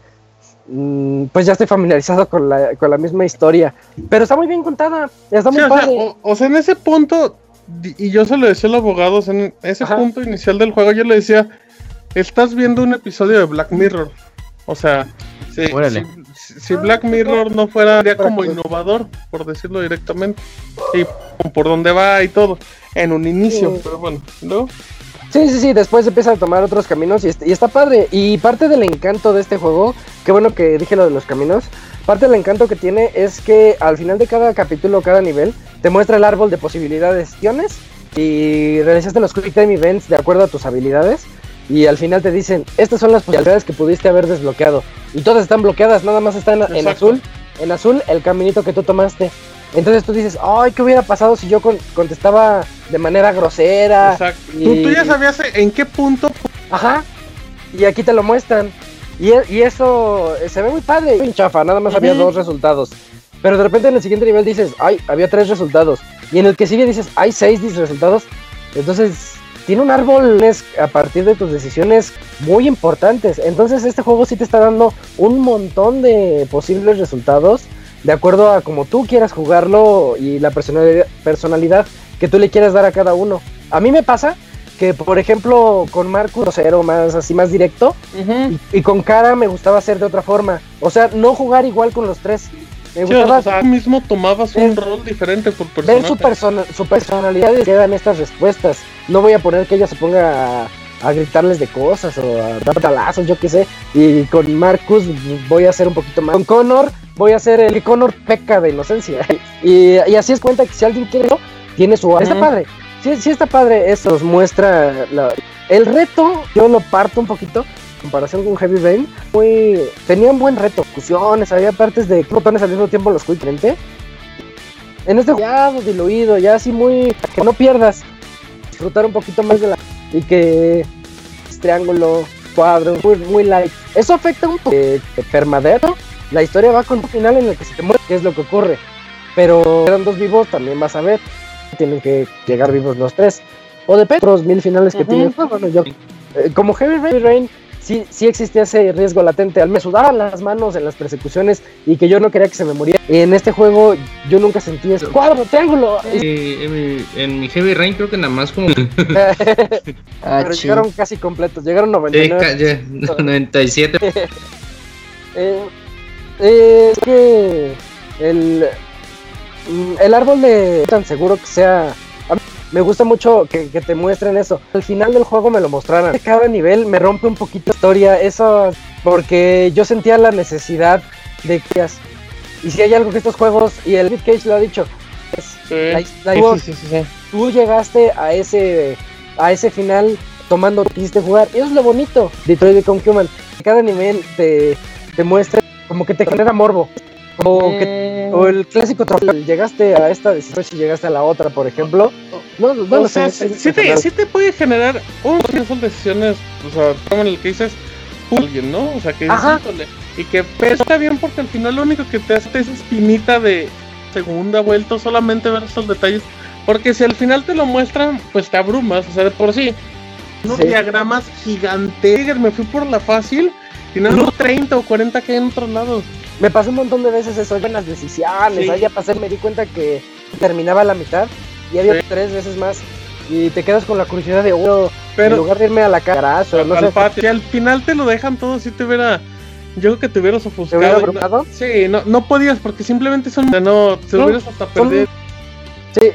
pues ya estoy familiarizado con la, con la misma historia. Pero está muy bien contada, está muy padre. O sea, en ese punto, y yo se lo decía a los abogados, en ese punto inicial del juego, yo le decía, estás viendo un episodio de Black Mirror. O sea, si, Black Mirror no fuera como innovador, por decirlo directamente, y por dónde va y todo, en un inicio, pero bueno, ¿no? Sí, sí, sí, después empieza a tomar otros caminos y, y, está padre. Y parte del encanto de este juego, qué bueno que dije lo de los caminos, parte del encanto que tiene es que al final de cada capítulo, cada nivel, te muestra el árbol de posibilidades. Tienes y realizaste los quick time events de acuerdo a tus habilidades y al final te dicen, estas son las posibilidades que pudiste haber desbloqueado. Y todas están bloqueadas, nada más están en, azul. En azul el caminito que tú tomaste. Entonces tú dices, ay, ¿qué hubiera pasado si yo contestaba de manera grosera? Exacto. Tú, ya sabías en qué punto. Ajá. Y aquí te lo muestran. Y, y eso se ve muy padre. Muy chafa, nada más había dos resultados. Pero de repente en el siguiente nivel dices, ay, había tres resultados. Y en el que sigue dices, hay seis resultados. Entonces, tiene un árbol a partir de tus decisiones muy importantes. Entonces, este juego sí te está dando un montón de posibles resultados de acuerdo a como tú quieras jugarlo y la personalidad, que tú le quieras dar a cada uno. A mí me pasa que, por ejemplo, con Marcus cero más así más directo y, con Cara me gustaba hacer de otra forma. O sea, no jugar igual con los tres. Me gustaba. O sea, tú mismo tomabas un rol diferente por personaje. Ver su, persona, su personalidad y quedan estas respuestas. No voy a poner que ella se ponga a a gritarles de cosas o a dar talazos, yo qué sé. Y con Marcus voy a hacer un poquito más. Con Connor voy a hacer el Connor peca de inocencia. y, así es cuenta que si alguien quiere, tiene su... Está padre. Sí, sí está padre. Eso nos muestra el reto. Yo lo parto un poquito. En comparación con Heavy Rain, muy, tenía un buen reto, discusiones, había partes de botones al mismo tiempo los quick frente. En este ya diluido, ya así muy que no pierdas, disfrutar un poquito más de la y que triángulo, cuadro, muy, muy light. Eso afecta un poco de, permadero. La historia va con un final en el que se te muere, qué es lo que ocurre. Pero eran dos vivos, también vas a ver. Tienen que llegar vivos los tres. O de otros mil finales que tiene Bueno, yo, eh, como Heavy Rain sí, sí existía ese riesgo latente. Al me sudaban las manos en las persecuciones y que yo no quería que se me muriera. En este juego yo nunca sentí eso. ¡Cuadro, triángulo! Eh, en, mi, Heavy Rain creo que nada más como... Ah, Pero llegaron casi completos, llegaron 99. 97. eh, eh, es que el, mm, el árbol de tan seguro que sea me gusta mucho que, te muestren eso. Al final del juego me lo mostraran. Cada nivel me rompe un poquito la historia, eso porque yo sentía la necesidad de que... Y si hay algo que estos juegos, y el Beat Cage lo ha dicho, es tú llegaste a ese, a ese final tomando quisiste jugar. Y eso es lo bonito de Detroit Become Human. Cada nivel te, te muestra como que te genera morbo. O, que, o el clásico trofeo, llegaste a esta después y llegaste a la otra, por ejemplo. No, no o sea, sí, te, sí, te, puede generar un son decisiones, o sea, como en el que dices alguien, ¿no? O sea, que y que pero está bien porque al final lo único que te hace es espinita de segunda vuelta, solamente ver esos detalles, porque si al final te lo muestran, pues te abrumas, o sea, de por sí. Unos diagramas gigantes, me fui por la fácil, y no 30 o 40 que hay en otros lados. Me pasó un montón de veces eso, en las decisiones, ahí ya pasé, me di cuenta que terminaba la mitad y había tres veces más y te quedas con la curiosidad de pero en lugar de irme a la cara no al sé. al final te lo dejan todo si te hubiera yo creo que te hubieras ofuscado. ¿Te no, sí, no, no podías porque simplemente son no, te hubieras hasta perder. Sí.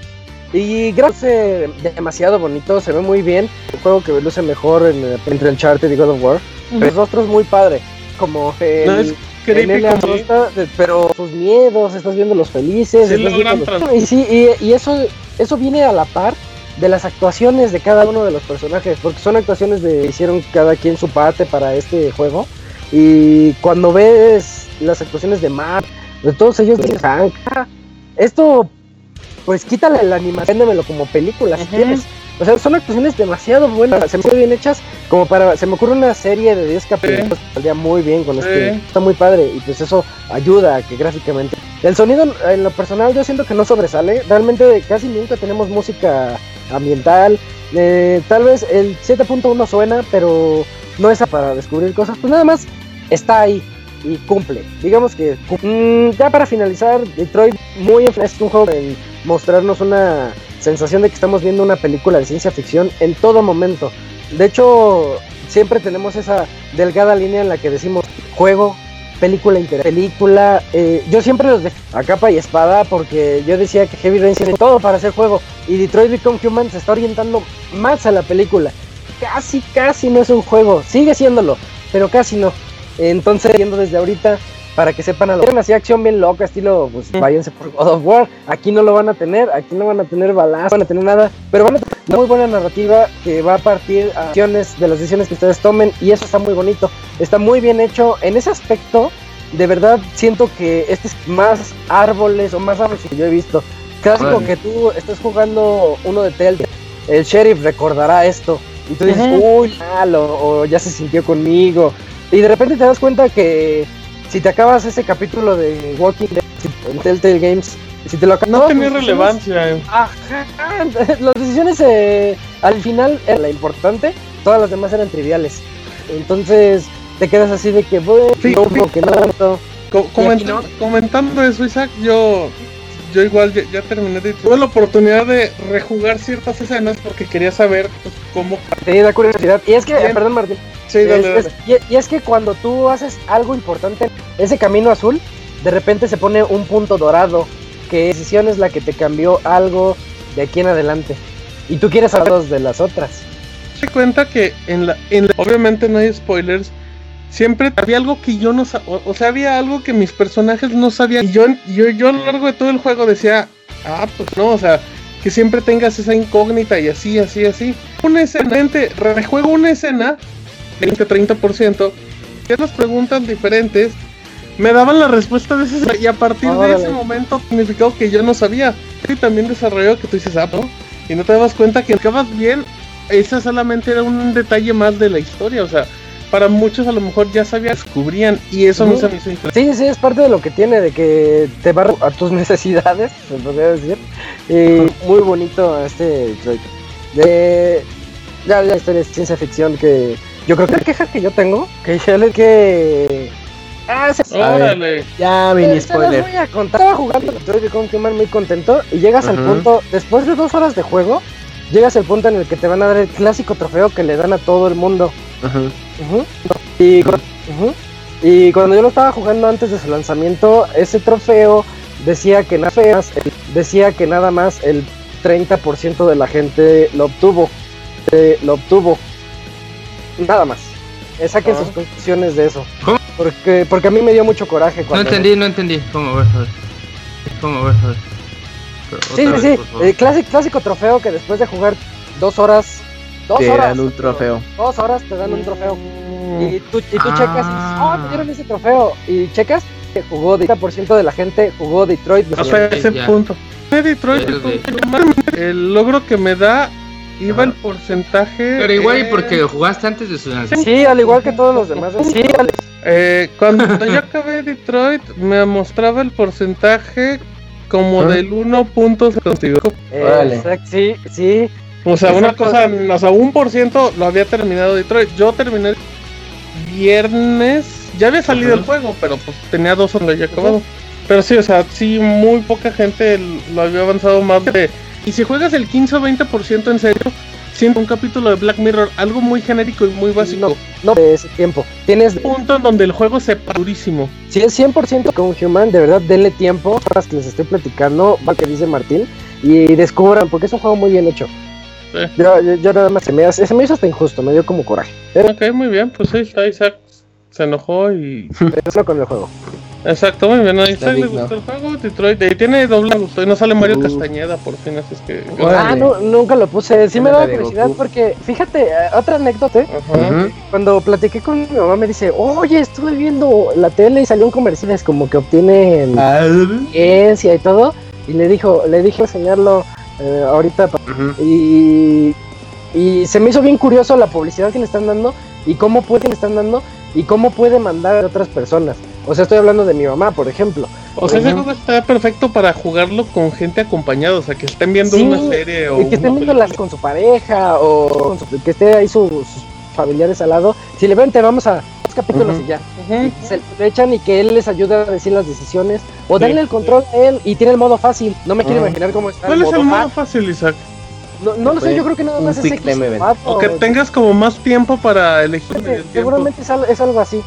Y gracias demasiado bonito, se ve muy bien. Un juego que luce mejor en, entre el Charter y God of War. Los rostros muy padre. Como el, pero sus miedos, estás viendo los felices. Y sí, y, eso, eso viene a la par de las actuaciones de cada uno de los personajes, porque son actuaciones de hicieron cada quien su parte para este juego. Y cuando ves las actuaciones de Matt, de todos ellos, dices, ah, esto, pues quítale la animación, démelo como película si quieres. O sea, son actuaciones demasiado buenas, se me bien hechas, como para, se me ocurre una serie de 10 capítulos que saldría muy bien con este, está muy padre, y pues eso ayuda a que gráficamente. El sonido, en lo personal, yo siento que no sobresale, realmente casi nunca tenemos música ambiental, eh, tal vez el 7.1 suena, pero no es para descubrir cosas, pues nada más está ahí y cumple. Digamos que mm, ya para finalizar, Detroit muy es un juego en mostrarnos una sensación de que estamos viendo una película de ciencia ficción en todo momento. De hecho, siempre tenemos esa delgada línea en la que decimos juego, película, inter película. Eh, yo siempre los de a capa y espada porque yo decía que Heavy Rain tiene todo para hacer juego y Detroit Become Human se está orientando más a la película. Casi, casi no es un juego, sigue siéndolo, pero casi no. Entonces, viendo desde ahorita, para que sepan a lo así acción bien loca, estilo, pues váyanse por God of War. Aquí no lo van a tener, aquí no van a tener balas, no van a tener nada, pero van a tener una muy buena narrativa que va a partir acciones de las decisiones que ustedes tomen y eso está muy bonito. Está muy bien hecho en ese aspecto. de verdad siento que este es más árboles o más árboles que yo he visto. Clásico que tú estás jugando uno de Telltale, el sheriff recordará esto. Y tú dices, uy, malo, o ya se sintió conmigo. Y de repente te das cuenta que si te acabas ese capítulo de Walking Dead en Telltale Games, si te lo acabas. No tenía relevancia. Ajá, las decisiones eh, al final era la importante, todas las demás eran triviales. Entonces te quedas así de que, bueno, que no. Comentando eso, Isaac, yo yo igual ya, terminé de tuve la oportunidad de rejugar ciertas escenas porque quería saber pues, cómo sí da curiosidad y es que perdón Martín sí, dale, y, es que cuando tú haces algo importante ese camino azul de repente se pone un punto dorado que decisión es la que te cambió algo de aquí en adelante y tú quieres hablar de las otras se cuenta que en la, en obviamente no hay spoilers siempre había algo que yo no sabía, o, sea, había algo que mis personajes no sabían. Y yo, yo, yo a lo largo de todo el juego decía, ah, pues no, o sea, que siempre tengas esa incógnita y así, así, así. Una escena, gente, rejuego una escena, 20-30%, que las preguntas diferentes me daban la respuesta de esa y a partir de ese momento significó que yo no sabía. Y también desarrolló que tú dices, ah, ¿no? Y no te das cuenta que acabas bien, esa solamente era un detalle más de la historia, o sea, para muchos a lo mejor ya sabía, descubrían y eso no se me hizo Sí, sí, es parte de lo que tiene, de que te va a tus necesidades, se podría decir. Y muy bonito este De, ya la historia de ciencia ficción que yo creo que la queja que yo tengo, que ya le que... Ah, se... Órale. Ya mini spoiler. Voy a contar. Estaba jugando Detroit Become Human muy contento y llegas al punto, después de dos horas de juego, llegas al punto en el que te van a dar el clásico trofeo que le dan a todo el mundo. Ajá. Y, y cuando yo lo estaba jugando antes de su lanzamiento, ese trofeo decía que nada más, decía que nada más el 30% de la gente lo obtuvo. lo obtuvo. Nada más. Saquen sus conclusiones de eso. ¿Cómo? Porque, porque a mí me dio mucho coraje. Cuando... No entendí, no entendí. ¿Cómo? ver, ¿Cómo? ver, Sí, sí, sí. El clásico, clásico trofeo que después de jugar dos horas Dos horas. dan un trofeo. Dos horas te dan un trofeo. Y tú, y tú checas y dices, oh, te dieron ese trofeo. Y checas que jugó, 30% de la gente jugó Detroit. O sea, ese punto. Detroit, el logro que me da iba el porcentaje. Pero igual y porque jugaste antes de su lanzamiento. Sí, al igual que todos los demás. Sí, eh, cuando yo acabé Detroit, me mostraba el porcentaje como del 1.5. Eh, sí, sí. O sea, una cosa, o sea, un por ciento lo había terminado Detroit. Yo terminé viernes, ya había salido el juego, pero pues tenía dos horas ya acabado. Pero sí, o sea, sí, muy poca gente lo había avanzado más de... Y si juegas el 15 o 20% en serio, siento un capítulo de Black Mirror, algo muy genérico y muy básico. No, de ese tiempo. Tienes un punto en donde el juego se durísimo. Si es 100% con Human, de verdad, denle tiempo a que les estoy platicando, va que dice Martín, y descubran, porque es un juego muy bien hecho. Yo, nada más se me, se me hizo hasta injusto, me dio como coraje. Ok, muy bien, pues ahí está Isaac. Se enojó y. Eso con el juego. Exacto, muy bien. A Isaac le gustó el juego. Detroit y tiene doble gusto. Y no sale Mario Castañeda, por fin. Así es que. Ah, no, nunca lo puse. Sí me da curiosidad porque, fíjate, eh, otra anécdota. Cuando platiqué con mi mamá, me dice: Oye, estuve viendo la tele y salió un comercial. Es como que obtiene ciencia y todo. Y le dijo, le dije enseñarlo eh, ahorita. y, y se me hizo bien curioso la publicidad que le están dando y cómo puede le están dando y cómo puede mandar a otras personas. O sea, estoy hablando de mi mamá, por ejemplo. O sea, ese juego está perfecto para jugarlo con gente acompañada, o sea, que estén viendo una serie o. que estén viendo con su pareja o que esté ahí sus familiares al lado. Si le ven, te vamos a capítulos y ya. Se le echan y que él les ayude a decir las decisiones. O darle el control a él y tiene el modo fácil. No me quiero imaginar cómo está. ¿Cuál es el modo fácil, Isaac? No, no lo sé, yo creo que nada más es X O que tengas como más tiempo para elegir. seguramente es, algo así.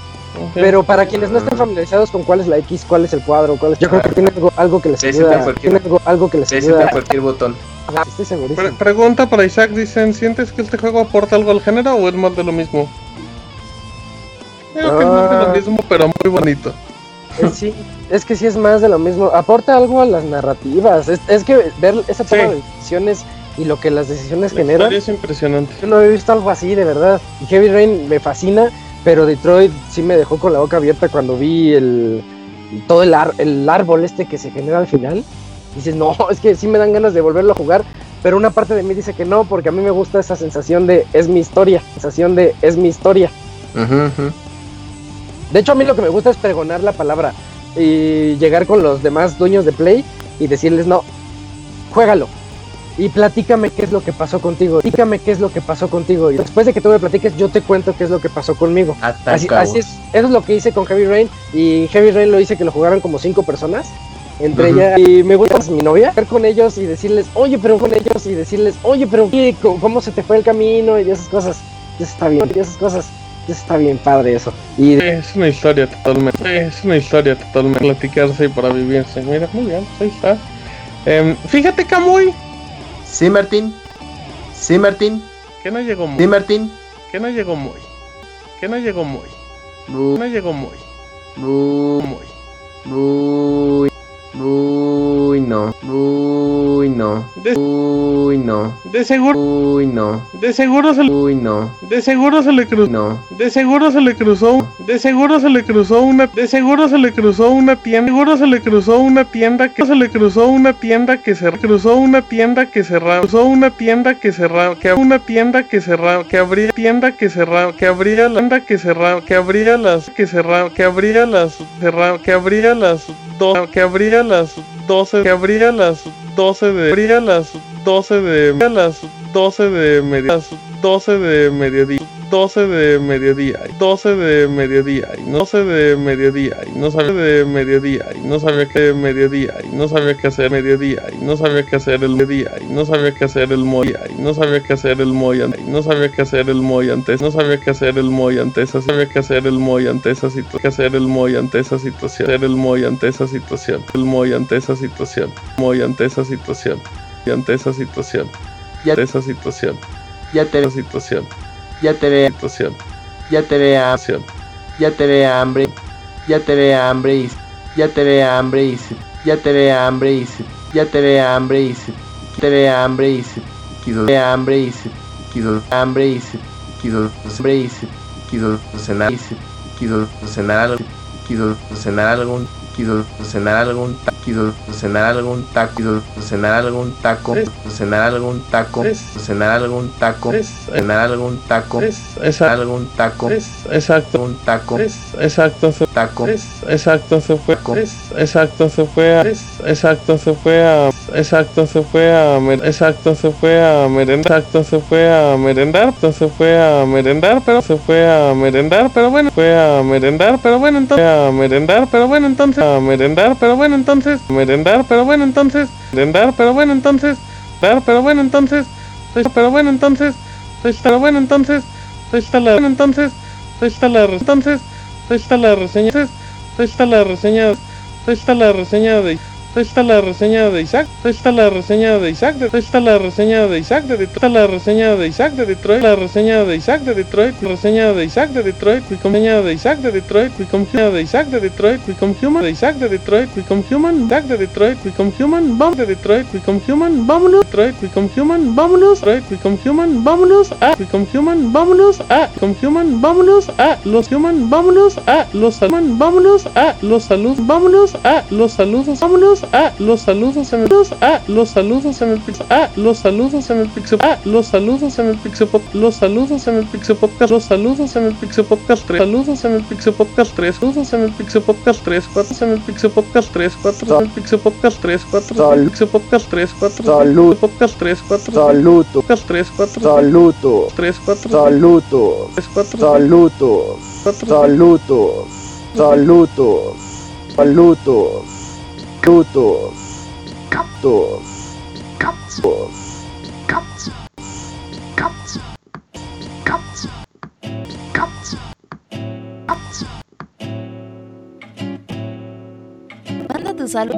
Pero para quienes no estén familiarizados con cuál es la X, cuál es el cuadro, cuál es... yo creo que tiene algo, que les ayuda. Tiene algo, que les ayuda. cualquier botón. estoy segurísimo. pregunta para Isaac, dicen, ¿sientes que este juego aporta algo al género o es más de lo mismo? Creo que es más de lo ah. mismo, pero muy bonito. Eh, sí, es que sí es más de lo mismo. Aporta algo a las narrativas. Es, que ver esa toma de decisiones y lo que las decisiones generan. Es impresionante. Yo no he visto algo así, de verdad. Y Heavy Rain me fascina. Pero Detroit sí me dejó con la boca abierta cuando vi el todo el, el árbol este que se genera al final. Dices, no, es que sí me dan ganas de volverlo a jugar, pero una parte de mí dice que no, porque a mí me gusta esa sensación de es mi historia, sensación de es mi historia. De hecho, a mí lo que me gusta es pregonar la palabra y llegar con los demás dueños de Play y decirles, no, juégalo. Y platícame qué es lo que pasó contigo. Platícame qué es lo que pasó contigo. Y después de que tú me platiques, yo te cuento qué es lo que pasó conmigo. Así, así, es. Eso es lo que hice con Heavy Rain. Y Heavy Rain lo hice que lo jugaran como cinco personas entre ellas y me gusta mi novia ver con ellos y decirles oye pero con ellos y decirles oye pero cómo se te fue el camino y esas cosas eso está bien y esas cosas eso está bien padre eso y es una historia totalmente es una historia totalmente platicarse para vivirse mira muy bien ahí está em, fíjate Camuy sí Martín. Sí Martín. Que no llegó muy. Sí Martín. Que no llegó muy. Que no llegó muy. No llegó muy. Muy. Muy Uy, no. Uy, no. Uy, no. De seguro. Uy, no. De seguro se le. Uy, no. De seguro se le cruzó. No. De seguro se le cruzó. De seguro se le cruzó una. De seguro se le cruzó una tienda. Seguro se le cruzó una tienda que se le cruzó una tienda que se cruzó una tienda que cerraba. Cruzó una tienda que cerraba. Que una tienda que cerraba. Que abría tienda que cerraba. Que abría la tienda que cerraba. Que abría las que cerraba. Que abría las cerraba. Que abría las dos. Que abría las 12 que abría las 12 de abría las 12 de las 12 de media 12 de mediodía 12 de mediodía, 12 de mediodía, y 12 de mediodía, y no sabía de mediodía, y no sabía qué mediodía, y no sabía qué hacer mediodía, y no sabía qué hacer el mediodía, y no sabía qué hacer el moya, y no sabía qué hacer el moy, y no sabía qué hacer el moy antes, no sabía qué hacer el moy ante esa, sabía qué hacer el moy ante esa situación, qué hacer el moy ante esa situación, hacer el moy ante esa situación, el moy ante esa situación, moy ante esa situación, y ante esa situación, y ante esa situación, ya te esa situación ya te ve situación, ya te ve ya te ve hambre, ya te ve hambre y ya te ve hambre y ya te ve hambre y ya te ve hambre y te ve hambre y quiso ve hambre y quiso hambre y quiso hambre y quiso cenar y quiso cenar algo quiso cenar algún quiso cenar algún quiso cenar algún taco quiso cenar algún taco cenar algún taco cenar algún taco cenar algún taco algún taco exacto un taco exacto se taco exacto se fue exacto se fue exacto se fue a exacto se fue a exacto se fue a merendar exacto se fue a merendar se fue a merendar pero se fue a merendar pero bueno fue a merendar pero bueno entonces a merendar pero bueno entonces merendar, pero bueno, entonces, merendar, pero bueno, entonces, merendar, pero bueno, entonces, dar, pero bueno, entonces, pero bueno, entonces, pero bueno, entonces, está la entonces, está la entonces, está la reseña, está la reseña, la reseña de está la reseña de Isaac, está la reseña de Isaac, está la reseña de Isaac de Detroit, la reseña de Isaac de Detroit, la reseña de Isaac de Detroit, reseña de Isaac de Detroit, reseña de Isaac de Detroit, reseña de Isaac de Detroit, become human, de Isaac de Detroit, become human, Isaac de Detroit, become human, vamos de Detroit, become human, vámonos, Detroit, become human, vámonos, Detroit, become human, vámonos, a become human, vámonos, a become human, vámonos, a los human, vámonos, a los human, vámonos, a los salud, vámonos, a los saludos, vámonos, a los saludos en el a los saludos en el pixel a los saludos en el pixel a los saludos en el pixel los saludos en el pixel podcast los saludos en el pixel podcast 3 saludos en el pixel podcast 3 saludos en el pixel podcast 3 4 en el pixel podcast 3 4 en el pixel podcast 3 4 en el pixel podcast 3 4 salud podcast 3 4 saludo podcast 3 4 saludo 3 4 saludo 3 4 saludo saludo saludo saludo Picudos, picantos, picantos, picantos, picantos, picantos, picantos. Manda tu salud.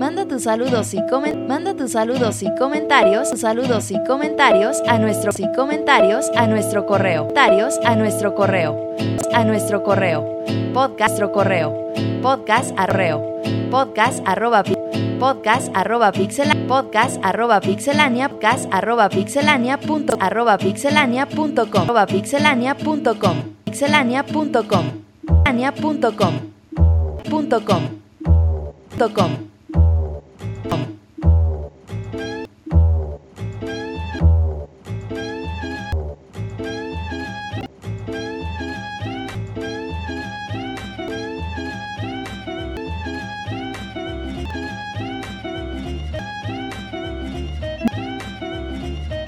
Manda tus saludos y comen manda tus saludos y comentarios, saludos y comentarios a nuestro y comentarios a nuestro correo, comentarios a nuestro correo, a nuestro correo, podcast, nuestro correo podcast arreo. Podcast arroba podcast arroba pixel podcast arroba pixelania podcast arroba pixelania punto arroba pixelania punto com. Arroba pixelania punto com. Pixelania.com.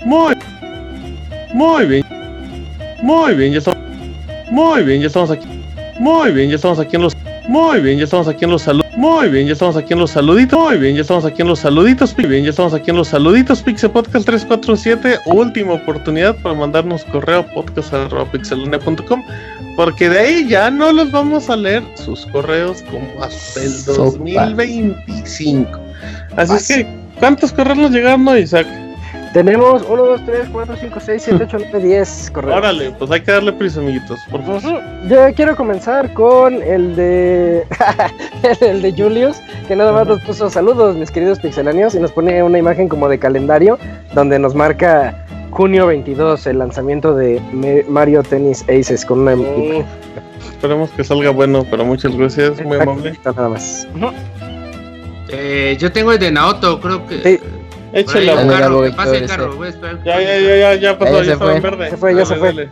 Muy, muy bien. Muy bien, ya estamos. Muy bien, ya estamos aquí. Muy bien, ya estamos aquí en los. Muy bien, ya estamos aquí en los saludos. Muy bien, ya estamos aquí en los saluditos. Muy bien, ya estamos aquí en los saluditos. Muy bien, ya estamos aquí en los saluditos. Pixel Podcast 347. Última oportunidad para mandarnos correo podcast.pixelania.com. Porque de ahí ya no los vamos a leer sus correos como hasta el 2025. Así que, ¿cuántos correos nos llegaron hoy, Isaac? Tenemos 1, 2, 3, 4, 5, 6, 7, 8, 9, 10 correos. Órale, pues hay que darle prisa, amiguitos, por favor. Yo quiero comenzar con el de. el de Julius, que nada más nos puso saludos, mis queridos pixelanios, y nos pone una imagen como de calendario donde nos marca junio 22, el lanzamiento de Mario Tennis Aces con una. Oh, esperemos que salga bueno, pero muchas gracias, muy amable. Nada más. Eh, yo tengo el de Naoto, creo que. Sí. Échale un carro, que pase el carro, voy a esperar. Ya, ya, ya, ya, ya pasó, ya, ya estaba en verde. Se fue, ya se fue.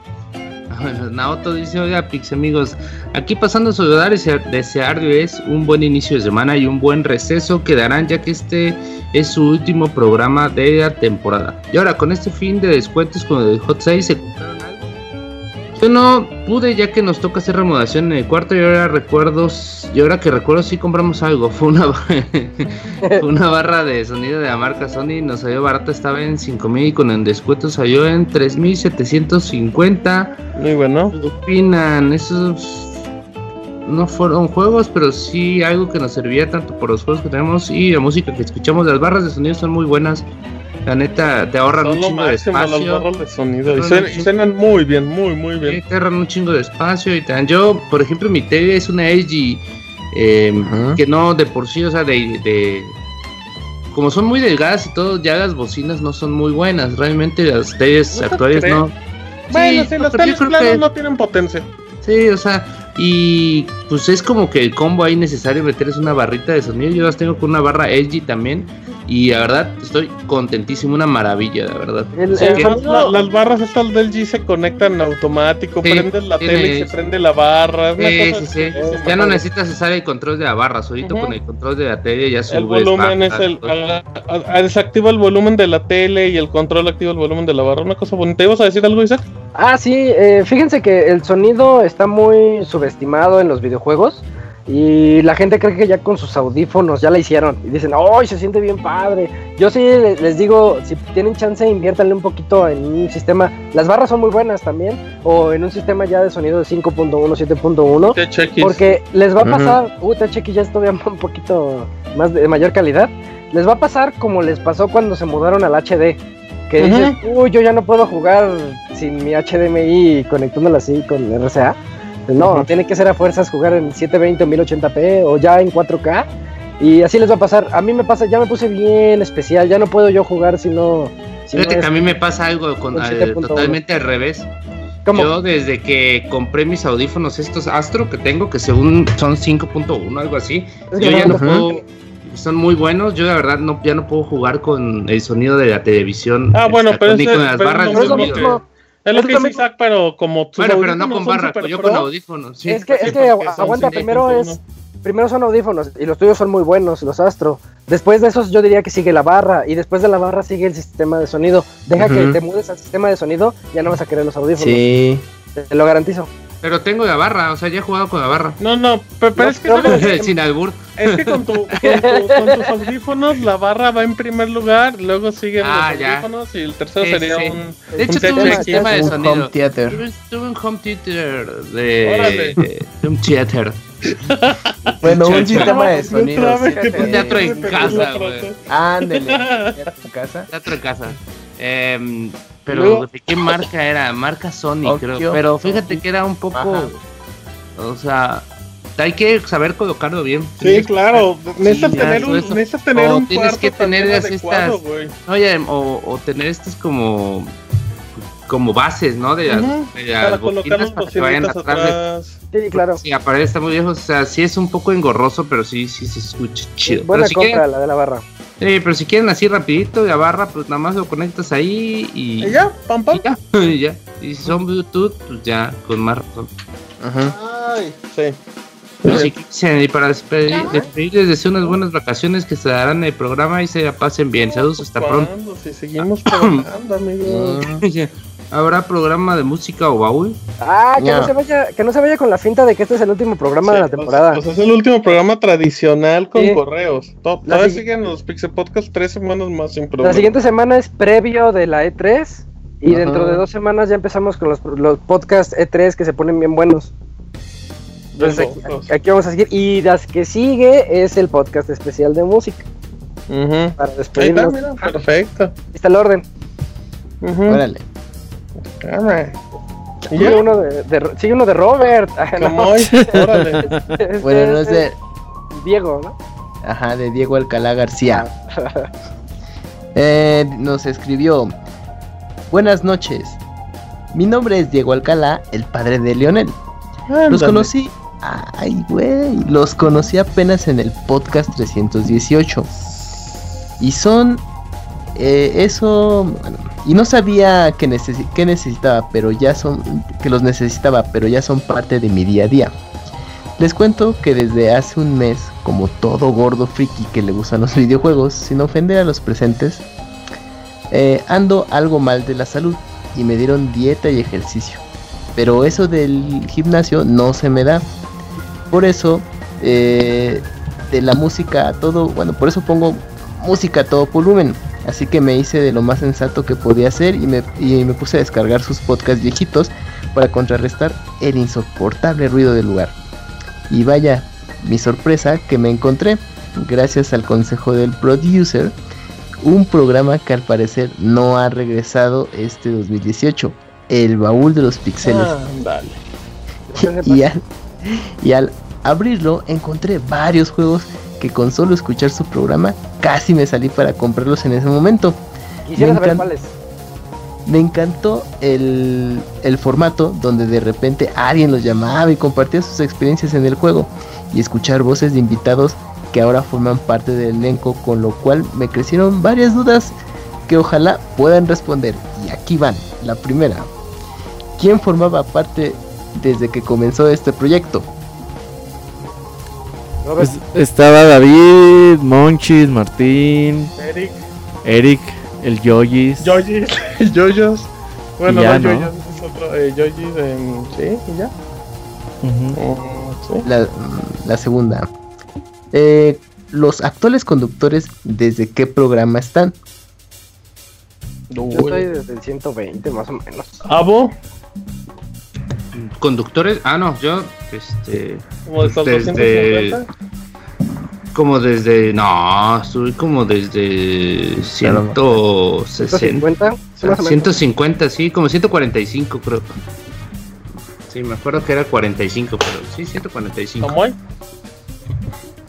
Naoto dice, oiga, Pix amigos, aquí pasando a saludar y desearles un buen inicio de semana y un buen receso que darán ya que este es su último programa de la temporada. Y ahora, con este fin de descuentos con el Hot 6, ¿se? Yo no pude ya que nos toca hacer remodelación en el cuarto y ahora recuerdos, y ahora que recuerdo sí compramos algo, fue una, una barra de sonido de la marca Sony, nos salió barata, estaba en 5000 y con el descuento salió en 3750. Muy bueno. ¿Qué opinan? Esos no fueron juegos, pero sí algo que nos servía tanto por los juegos que tenemos y la música que escuchamos. Las barras de sonido son muy buenas. La neta, te ahorran un chingo de espacio. De sonido. Y, suenan, muy bien, muy, muy bien. te ahorran un chingo de espacio. y te Yo, por ejemplo, mi tele es una LG eh, que no de por sí, o sea, de, de, Como son muy delgadas y todo, ya las bocinas no son muy buenas. Realmente las teles actuales no. Bueno, sí, las teles claro no tienen potencia. Sí, o sea, y pues es como que el combo ahí necesario meterles una barrita de sonido. Yo las tengo con una barra LG también. Y la verdad, estoy contentísimo, una maravilla, la verdad. las barras estas del G se conectan automático, prendes la tele y se prende la barra. Sí, sí, sí. Ya no necesitas usar el control de la barra, solito con el control de la tele ya subes. El volumen es el. desactiva el volumen de la tele y el control activa el volumen de la barra. Una cosa bonita. ¿Ibas a decir algo, Isaac? Ah, sí. Eh, fíjense que el sonido está muy subestimado en los videojuegos. Y la gente cree que ya con sus audífonos ya la hicieron. Y dicen, ¡ay, se siente bien padre! Yo sí les digo, si tienen chance, inviértanle un poquito en un sistema. Las barras son muy buenas también. O en un sistema ya de sonido de 5.1, 7.1. Porque les va a pasar. Uh, THX ya es todavía un poquito más de mayor calidad. Les va a pasar como les pasó cuando se mudaron al HD. Que dices, uy, yo ya no puedo jugar sin mi HDMI conectándolo así con RCA. No, tiene que ser a fuerzas jugar en 720 o 1080p o ya en 4K. Y así les va a pasar. A mí me pasa, ya me puse bien especial. Ya no puedo yo jugar si no. Fíjate que a mí me pasa algo con, totalmente al revés. Yo desde que compré mis audífonos estos Astro que tengo, que según son 5.1, algo así, yo ya no puedo, son muy buenos, yo la verdad no, ya no puedo jugar con el sonido de la televisión. Ah, bueno, pero, es, con las barras es lo que dice Isaac, pero como Bueno, pero no con barra, yo con audífonos. Sí. Es que, es que aguanta, primero es. Primero son audífonos y los tuyos son muy buenos, los Astro. Después de esos yo diría que sigue la barra y después de la barra sigue el sistema de sonido. Deja que te mudes al sistema de sonido, ya no vas a querer los audífonos. Sí. Te lo garantizo. Pero tengo la barra, o sea, ya he jugado con la barra. No, no, pero, es que. Sin albur. Es que con, tu, con, tus audífonos la barra va en primer lugar, luego siguen ah, los audífonos y el tercero sería un. De hecho, tuve un sistema de sonido. Home theater. Tuve, un home theater de. un theater. bueno, un sistema de sonido. Un teatro en casa, güey. Ándele. ¿Teatro en casa? Teatro en casa. Eh, pero ¿de qué marca era? Marca Sony, creo. Pero fíjate que era un poco. O sea, hay que saber colocarlo bien. Sí, claro. Necesitas tener un, necesitas tener o tienes que tener estas. Oye, o, o tener estas como como bases, ¿no? De, para colocar los para que vayan atrás. Sí, claro. Sí, aparece, está muy viejo, o sea, sí es un poco engorroso, pero sí, sí se escucha chido. buena compra la de la barra. Sí, pero si quieren así rapidito la barra, pues nada más lo conectas ahí y... ¿Y ya? ¿Pam, pam? Y ya, Y si son Bluetooth, pues ya, con más razón. Ajá. Ay, sí. y para despedir, despedirles, deseo unas buenas vacaciones que se darán en el programa y se la pasen bien. Saludos, hasta pronto. Si seguimos trabajando, amigos. ¿Habrá programa de música o baúl? Ah, que no. se vaya, que no se vaya con la finta de que este es el último programa de la pues, temporada. Pues, es el último programa tradicional con correos. Todavía siguen los Pixel Podcast tres semanas más sin problema. La siguiente semana es previo de la E3 y dentro de dos semanas ya empezamos con los, los podcasts E3 que se ponen bien buenos. Entonces aquí, vamos a seguir. Y las que sigue es el podcast especial de música. Para despedirnos. perfecto. Ahí está el orden. Órale. Sigue uno de, sigue uno de Robert. bueno, no sé. Diego, ¿no? Ajá, de Diego Alcalá García. eh, nos escribió. Buenas noches. Mi nombre es Diego Alcalá, el padre de Leonel. Los conocí. Ay, güey. Los conocí apenas en el podcast 318. Y son. Eh, eso. Bueno, y no sabía que, necesitaba, pero ya son que los necesitaba, pero ya son parte de mi día a día. Les cuento que desde hace un mes, como todo gordo friki que le gustan los videojuegos, sin ofender a los presentes, eh, ando algo mal de la salud y me dieron dieta y ejercicio. Pero eso del gimnasio no se me da. Por eso, eh, de la música a todo, bueno, por eso pongo música a todo volumen. Así que me hice de lo más sensato que podía hacer y me, me puse a descargar sus podcasts viejitos para contrarrestar el insoportable ruido del lugar. Y vaya, mi sorpresa que me encontré, gracias al consejo del producer, un programa que al parecer no ha regresado este 2018, el baúl de los pixeles. Ah, y, y al abrirlo encontré varios juegos que con solo escuchar su programa casi me salí para comprarlos en ese momento. Quisiera saber cuáles. Me encantó el, el, formato donde de repente alguien los llamaba y compartía sus experiencias en el juego y escuchar voces de invitados que ahora forman parte del elenco, con lo cual me crecieron varias dudas que ojalá puedan responder. Y aquí van. La primera. ¿Quién formaba parte desde que comenzó este proyecto? Estaba David, Monchis, Martín, Eric, Eric, el Yoyis. Yoyis, el Yoyos. Bueno, no, no. Yoyos es otro. Eh, Yoyis, eh, sí, y ya. ¿sí? la, la, segunda. Eh, los actuales conductores, ¿desde qué programa están? Yo estoy desde el 120 más o menos. ¿Abo? Conductores. Ah, no, yo, este. ¿Como desde. Como desde. No, subí como desde 160. 150, sí, como 145, creo. Sí, me acuerdo que era 45, pero sí, 145. ¿Cómo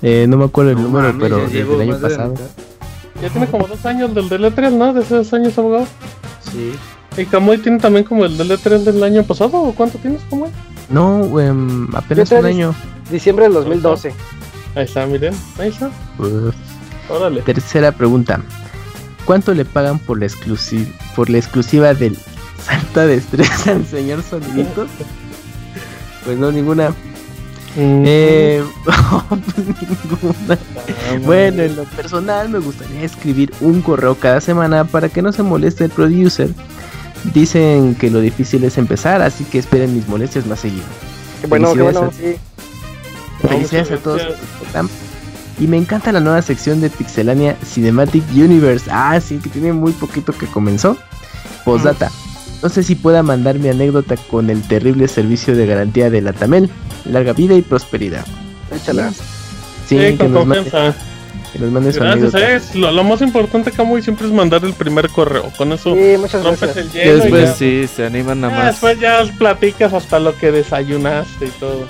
Eh, no me acuerdo el número, pero desde el año pasado. Ya tiene como dos años del DL3, ¿no? De esos años, abogado. Sí. ¿Y Kamui tiene también como el DL3 del año pasado? ¿O cuánto tienes, Kamui? No, um, apenas un año. Diciembre del 2012. Ahí está, miren. Ahí está. Órale. Tercera pregunta. ¿Cuánto le pagan por la, por la exclusiva del Santa Destreza al señor Soniditos? pues no, ninguna. Mm. Eh, pues ninguna. Ah, bueno, en lo personal me gustaría escribir un correo cada semana para que no se moleste el producer Dicen que lo difícil es empezar, así que esperen mis molestias más seguido. bueno, bueno, Felicidades a todos. Y me encanta la nueva sección de Pixelania Cinematic Universe. Ah, sí, que tiene muy poquito que comenzó. Postdata. No sé si pueda mandar mi anécdota con el terrible servicio de garantía de la Tamel. Larga vida y prosperidad. Échala. Sí, que nos Gracias, lo, más importante, Camuy, siempre es mandar el primer correo. Con eso rompes el hielo. Después sí, se animan a más. Después ya platicas hasta lo que desayunaste y todo.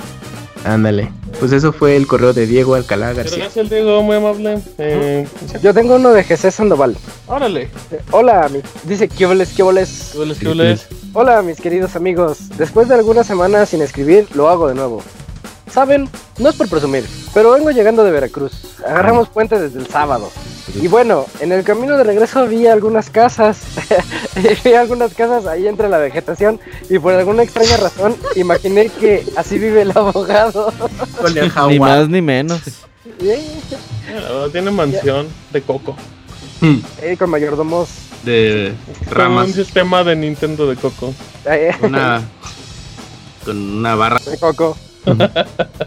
Ándale. Pues eso fue el correo de Diego Alcalá García. gracias, Diego, muy amable. Eh, Yo tengo uno de Jesús Sandoval. Órale. Eh, hola, Dice, ¿qué voles, qué voles? ¿Qué voles, qué voles? Hola mis queridos amigos, después de algunas semanas sin escribir, lo hago de nuevo. Saben, no es por presumir, pero vengo llegando de Veracruz. Agarramos puente desde el sábado. Y bueno, en el camino de regreso vi algunas casas, vi algunas casas ahí entre la vegetación y por alguna extraña razón imaginé que así vive el abogado. ni más ni menos. Tiene mansión de coco. Eh, con mayordomos de ramas. Con un sistema de Nintendo de coco. Una, con una barra de coco.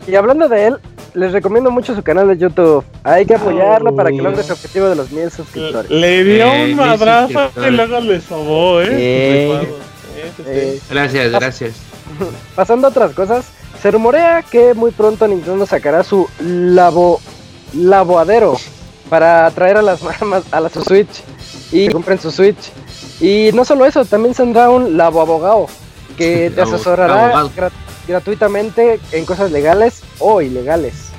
Y hablando de él, les recomiendo mucho su canal de YouTube. Hay que apoyarlo para que logre su objetivo de los mil suscriptores. Le dio un madrazo y luego le sobó, ¿eh? Gracias, gracias. Pasando a otras cosas, se rumorea que muy pronto Nintendo sacará su labo laboadero para traer a las mamás a la su Switch y compren su Switch. Y no solo eso, también tendrá un labo abogado que te asesorará gratuitamente en cosas legales o ilegales.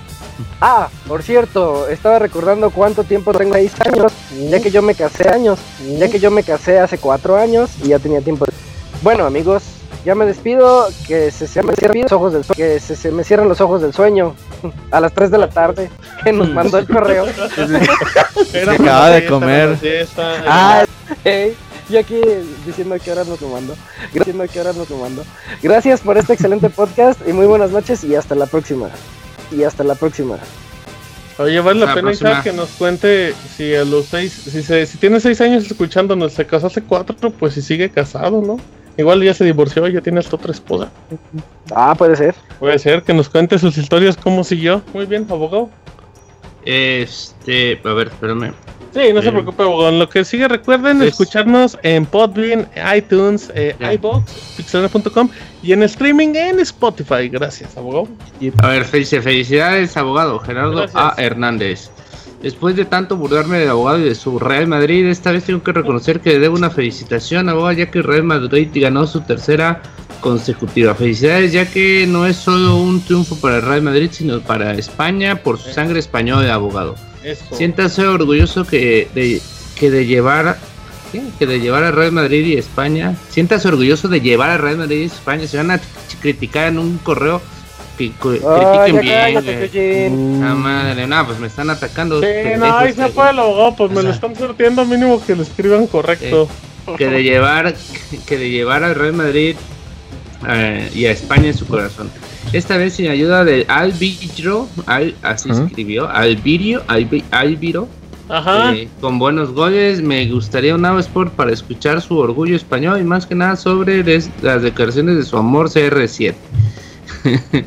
Ah, por cierto, estaba recordando cuánto tiempo tengo ahí años, ya que yo me casé años, ya que yo me casé hace cuatro años y ya tenía tiempo. Bueno, amigos, ya me despido, que se, me cierran los ojos del sueño, que se, me cierran los ojos del sueño a las 3 de la tarde, que nos mandó el correo. se acaba de comer. Ah, y aquí diciendo que ahora nos lo mando. Diciendo que ahora nos lo mando. Gracias por este excelente podcast y muy buenas noches y hasta la próxima. Y hasta la próxima. Oye, vale la, pena que nos cuente si a los seis, si, se, si tiene seis años escuchándonos, se casó hace cuatro, pues si sigue casado, ¿no? Igual ya se divorció y ya tiene hasta otra esposa. Ah, puede ser. Puede ser que nos cuente sus historias, cómo siguió. Muy bien, abogado. Este, a ver, espérame. Sí, no se preocupe, abogado. Lo que sigue, recuerden escucharnos en Podbean, iTunes, eh, iBox, pixelania.com y en streaming en Spotify. Gracias, abogado. A ver, felicidades, abogado Gerardo A. Hernández. Después de tanto burlarme del abogado y de su Real Madrid, esta vez tengo que reconocer que le debo una felicitación, abogado, ya que Real Madrid ganó su tercera consecutiva. Felicidades, ya que no es solo un triunfo para el Real Madrid, sino para España por su sangre española de abogado. Siéntase orgulloso que de, que de llevar que de llevar a Real Madrid y España. Siéntase orgulloso de llevar a Real Madrid y España. Se van a criticar en un correo que critiquen bien. Ah, madre, no, pues me están atacando. Sí, no, ahí se fue el abogado, pues me lo están sorteando mínimo que lo escriban correcto. que de llevar, que de llevar al Real Madrid eh, y a España en su corazón. Esta vez sin ayuda de Albiro, Al, así escribió, Albirio, Albiro, Ajá. Eh, con buenos goles. Me gustaría un Sport para escuchar su orgullo español y más que nada sobre las declaraciones de su amor CR7.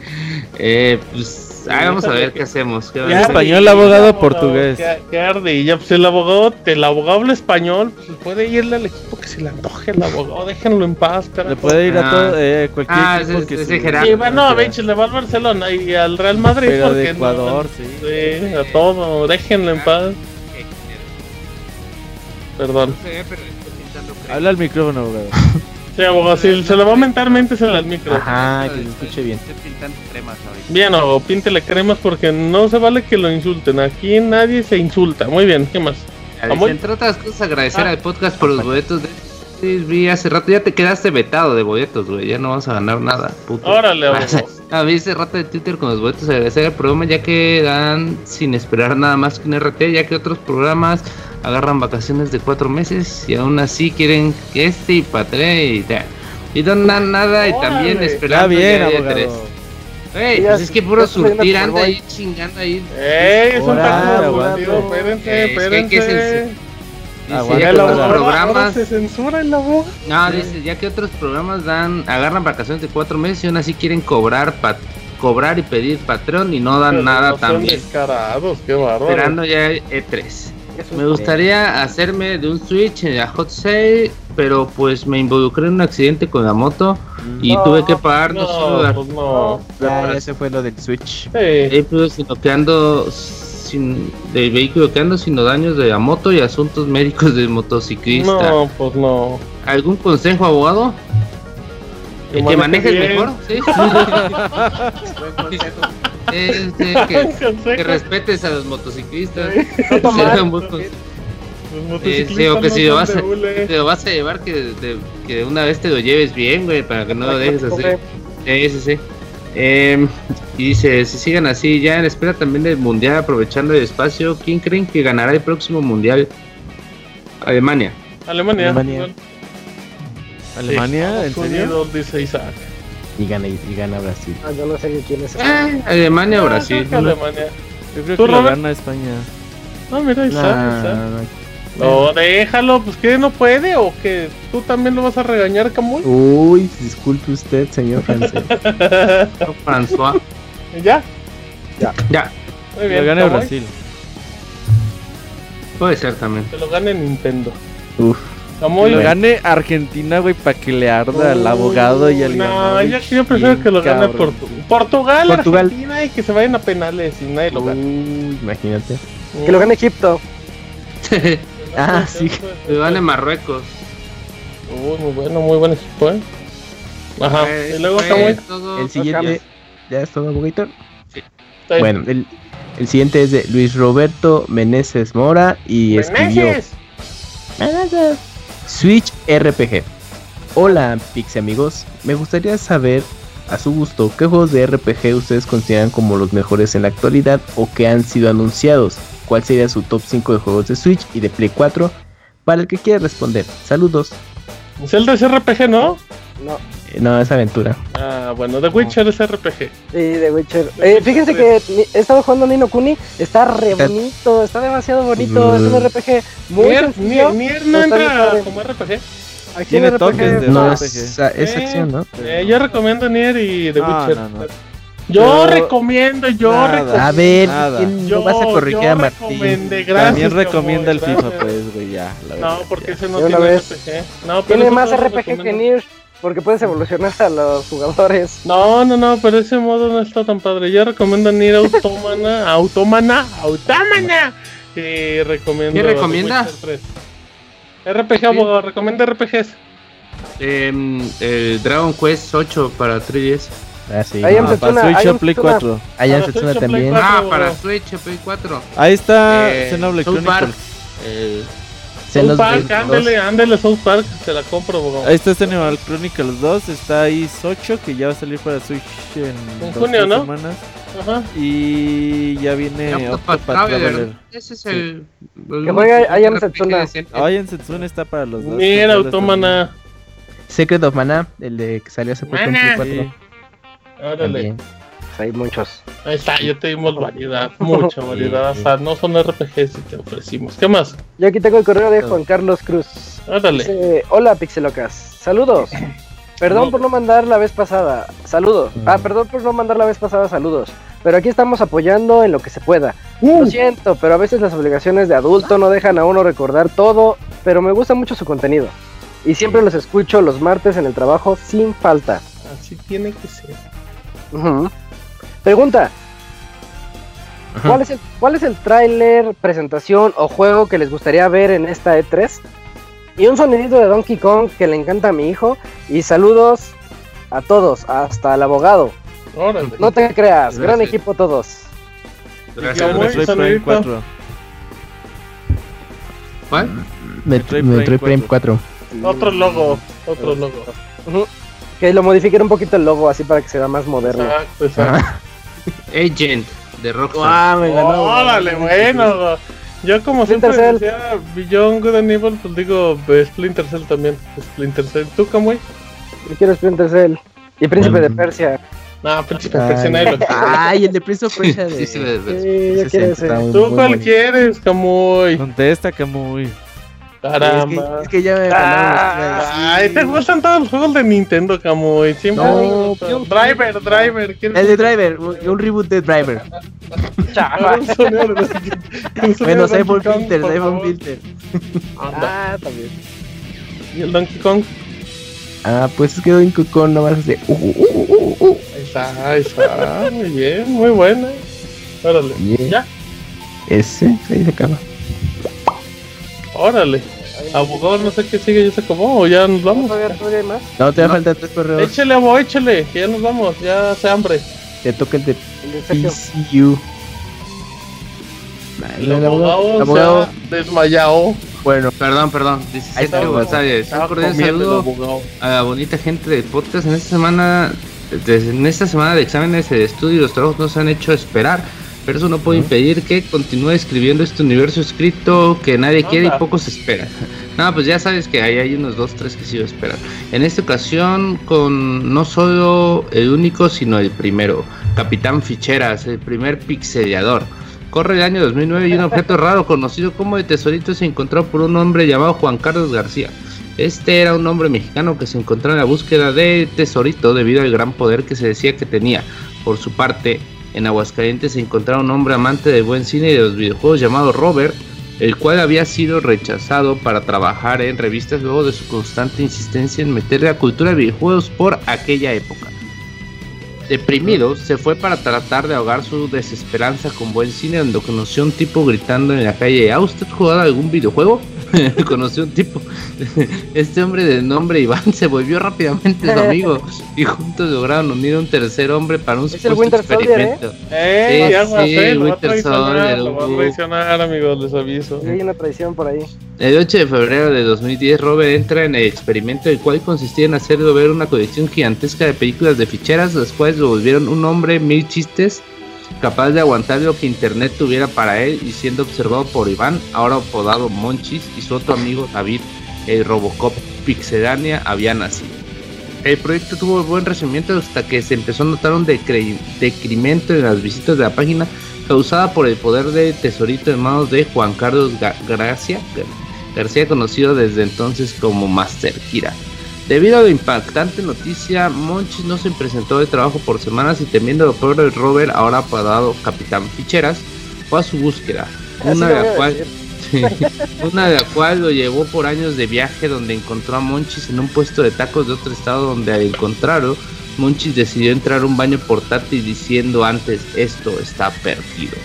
eh, pues vamos a ver qué hacemos. ¿Qué español, abogado portugués. ¿Qué, arde? Ya, pues el abogado, el abogado habla español, pues puede irle al equipo que se le antoje el abogado, déjenlo en paz. Le puede ir a todo, ah. eh, cualquier ah, equipo que se Y bueno, a le va al Barcelona y al Real Madrid. Pero de Ecuador, sí. sí. A todo, déjenlo en paz. Perdón. Habla al micrófono, abogado. Sí, abogado, si se lo va a aumentar, se al micro. Ajá, que se escuche bien. Bien, o píntele cremas porque no se vale que lo insulten. Aquí nadie se insulta. Muy bien, ¿qué más? Entre otras cosas, agradecer ah. al podcast por los boletos de vi hace rato, ya te quedaste vetado de boletos, güey. Ya no vas a ganar nada, puto. Órale, A mí hace rato de Twitter con los boletos agradecer el programa, ya que dan sin esperar nada más que un RT, ya que otros programas agarran vacaciones de cuatro meses y aún así quieren que este y patre y ya. Y no dan nada y también esperando bien, ya, ya tres. pues es que puro surtir anda ahí chingando ahí. ¡Ey! Es un Espérense, espérense. Dice, ya que otros programas. Se censura en la voz. No, dice, ya que otros programas dan, agarran vacaciones de cuatro meses y aún así quieren cobrar pat cobrar y pedir patrón y no dan nada no también. Descarados, qué bárbaro. Esperando ya E3. Me gustaría hacerme de un Switch en la Hot Sale, pero pues me involucré en un accidente con la moto y tuve que pagar no, solo pues no. Ya, ese fue lo del Switch. Sí. pues, sino que ando sin del vehículo que ando sin daños de la moto y asuntos médicos del motociclista. No, pues no. ¿Algún consejo, abogado? ¿El que manejes mejor? ¿Sí? que, que, respetes a los motociclistas. Eh, sí, o que si lo, vas a, te lo vas a llevar, que de, que una vez te lo lleves bien, güey, para que no lo dejes así. Sí, sí, sí. Eh, y dice, si sigan así, ya en espera también del mundial, aprovechando el espacio, ¿quién creen que ganará el próximo mundial? Alemania. Alemania. Alemania. Alemania, ¿en serio? dice Isaac. Y gana, y gana Brasil. Ah, yo no sé quién es. Eh, Alemania o Brasil. Alemania. Yo creo que lo gana España. No, mira, Isaac. Isaac. No, déjalo, pues que no puede o que tú también lo vas a regañar, Camuy. Uy, disculpe usted, señor. François. ¿Ya? Ya. Ya. Muy bien. Lo gana. Brasil. Puede ser también. Que lo gane Nintendo. Uf. Que lo gane Argentina, güey, para que le arda al abogado y al No, yo, yo prefiero que lo gane Cabrón. Portu- Portugal, Portugal. Argentina y que se vayan a penales y nadie lo gane. Uy, imagínate. Que lo gane Egipto. Ah, sí. Que gane Marruecos. Uy, muy bueno, muy buen equipo, ¿eh? Ajá. Pues, y luego pues, Camuy. todo- El siguiente. ¿Ya es todo? Está bien. Bueno, el, el siguiente es de Luis Roberto Meneses Mora y escribió Meneses. Switch RPG. Hola, Pixie amigos. Me gustaría saber, a su gusto, qué juegos de RPG ustedes consideran como los mejores en la actualidad o que han sido anunciados. ¿Cuál sería su top 5 de juegos de Switch y de Play 4? Para el que quiera responder. Saludos. Zelda es RPG, ¿no? No. No, es aventura. Ah, bueno, The Witcher es RPG. Sí, de Witcher. Eh, fíjense que he estado jugando Nino Kuni. Está re Está- bonito. Está demasiado bonito. Es un Mm. RPG muy Nier, sencillo. Nier- Nier no entra como RPG. Acción Tiene RPG. toques de- No, RPG. es, es Eh, acción, ¿no? Eh, yo recomiendo Nier y The No, Witcher. no, no. Yo Pero- recomiendo, yo Nada. recomiendo. A ver, Nada. ¿quién Yo, no vas a corregir yo a Martín? También recomienda el FIFA, pues, güey, ya. la No, porque ya. ese no tiene. RPG. No, pero Tiene más RPG que. Nier. Porque puedes evolucionar a los jugadores. No, no, no, pero ese modo no está tan padre. Yo recomiendo Nier Automana, Automana, Automana. Y recomiendo. ¿Qué recomienda? The Witcher 3. RPG, abogado, recomienda RPGs. Em, el Dragon Quest 8 para 3DS. Ah, sí. Ahí Ah, para Switch o Play Setsuna. 4. Allá en Para Switch Play también. 4. Ah, para Switch, Play 4. Ahí está Eh, Xenoblade. Chronicles. South Park, 22. ándele, ándele South Park, te la compro, abogado. Ahí está Xenoblade Chronicles 2. Está ahí 8 que ya va a salir para Switch en, En dos, junio, ¿no? semanas. Ajá. Y ya viene Octopath Traveler. Traveler. Ese es el. Que juegue ahí en Setsuna. En Setsuna está para los dos. Controles Automana. Secret of Mana, el de que salió hace poco en Play Mana. 4. también. Órale. Hay muchos. Ahí está, ya te dimos variedad, mucha variedad. O sea, no son RPGs y te ofrecimos. ¿Qué más? Yo aquí tengo el correo de Juan Carlos Cruz. Órale. Dice, Hola Pixelocas, saludos. Perdón No. por no mandar la vez pasada. Saludos. Ah, perdón por no mandar la vez pasada. Saludos. Pero aquí estamos apoyando en lo que se pueda. Lo siento, pero a veces las obligaciones de adulto no dejan a uno recordar todo. Pero me gusta mucho su contenido. Y siempre los escucho los martes en el trabajo sin falta. Así tiene que ser. Ujú. Pregunta. ¿Cuál es, el, ¿Cuál es el tráiler, presentación o juego que les gustaría ver en esta E3? Y un sonidito de Donkey Kong que le encanta a mi hijo. Y saludos a todos, hasta el abogado. Órale. No te creas, gran equipo todos. Gracias. Metroid Prime sonidito. 4. ¿Cuál? Metroid, Prime Prime 4. Otro logo, otro logo. Que lo modifiquen un poquito el logo así para que se vea más moderno. Exacto, exacto. Agent de Rockstar. Ah, me ganó. Órale, bueno. Yo como siempre Splinter Cell. decía Beyond Good and Evil, pues digo Splinter Cell también. Splinter Cell. ¿Tú, Camuy? Yo quiero Splinter Cell. Y Príncipe de Mm. Persia. No, Príncipe Ay. Persia nadie lo quiere. Ay, el de Prince of Persia de... Sí, sí, de- de- yo quiero ese. ¿Tú cuál quieres, Camuy? Contesta, Camuy. Es Caramba. que, es que ya me ganaron los que iba a decir. Ay, te gustan todos los juegos de Nintendo, Camuy. Siempre No, yo- Driver, Driver. ¿quieres El de Driver, un, un reboot de Driver. Sonido Bueno, Kong, Filter, favor. Filter. Anda. Ah, también. ¿Y el Donkey Kong? Ah, pues es que Donkey Kong nomás hace. Uh, uh, uh, uh, uh. Ahí está, ahí está. Muy bien, muy buena. Órale. Ya, Ese, ahí se acaba. Órale. Abogado, no sé qué sigue, ya se acabó o ya nos vamos. No, te No. faltan tres correos. Échale, abo, échale, que ya nos vamos, ya hace hambre. Te toca el de. PCU. El, abogado, abogado desmayado. Bueno, perdón, perdón. 17 González. Un cordial saludo a la bonita gente del podcast. En esta semana, en esta semana de exámenes de estudio, los trabajos nos han hecho esperar. Pero eso no puede impedir que continúe escribiendo este universo escrito que nadie quiere y pocos esperan. No, pues ya sabes que hay, hay unos dos, tres que sí esperan. En esta ocasión, con no solo el único, sino el primero, Capitán Ficheras, el primer pixeliador. Corre el año 2009 y un objeto raro conocido como el tesorito se encontró por un hombre llamado Juan Carlos García. Este era un hombre mexicano que se encontraba en la búsqueda de tesorito debido al gran poder que se decía que tenía. Por su parte, en Aguascalientes se encontraba un hombre amante del buen cine y de los videojuegos llamado Robert, el cual había sido rechazado para trabajar en revistas luego de su constante insistencia en meterle a cultura de videojuegos por aquella época. Deprimido, se fue para tratar de ahogar su desesperanza con buen cine, donde conoció a un tipo gritando en la calle: ¿Ha usted jugado algún videojuego? conoció un tipo. Este hombre de nombre Iván se volvió rápidamente su amigo y juntos lograron unir un tercer hombre para un supuesto experimento. ¿eh? Eh, sí, sí, Winter Soldier. Lo va a traicionar, amigos, les aviso. Hay una traición por ahí. El 8 de febrero de 2010, Robert entra en el experimento, el cual consistía en hacerlo ver una colección gigantesca de películas de ficheras, las cuales lo volvieron un hombre mil chistes capaz de aguantar lo que internet tuviera para él y siendo observado por Iván, ahora apodado Monchis, y su otro amigo David, el Robocop Pixelania, había nacido. El proyecto tuvo buen recibimiento hasta que se empezó a notar un decremento en las visitas de la página causada por el poder de tesorito en manos de Juan Carlos García, García conocido desde entonces como Master Kira. Debido a la impactante noticia, Monchis no se presentó de trabajo por semanas y temiendo lo peor del Robert, ahora apodado Capitán Ficheras, fue a su búsqueda, una de, la cual, una de la cual lo llevó por años de viaje donde encontró a Monchis en un puesto de tacos de otro estado donde al encontrarlo, Monchis decidió entrar a un baño portátil diciendo antes, esto está perdido.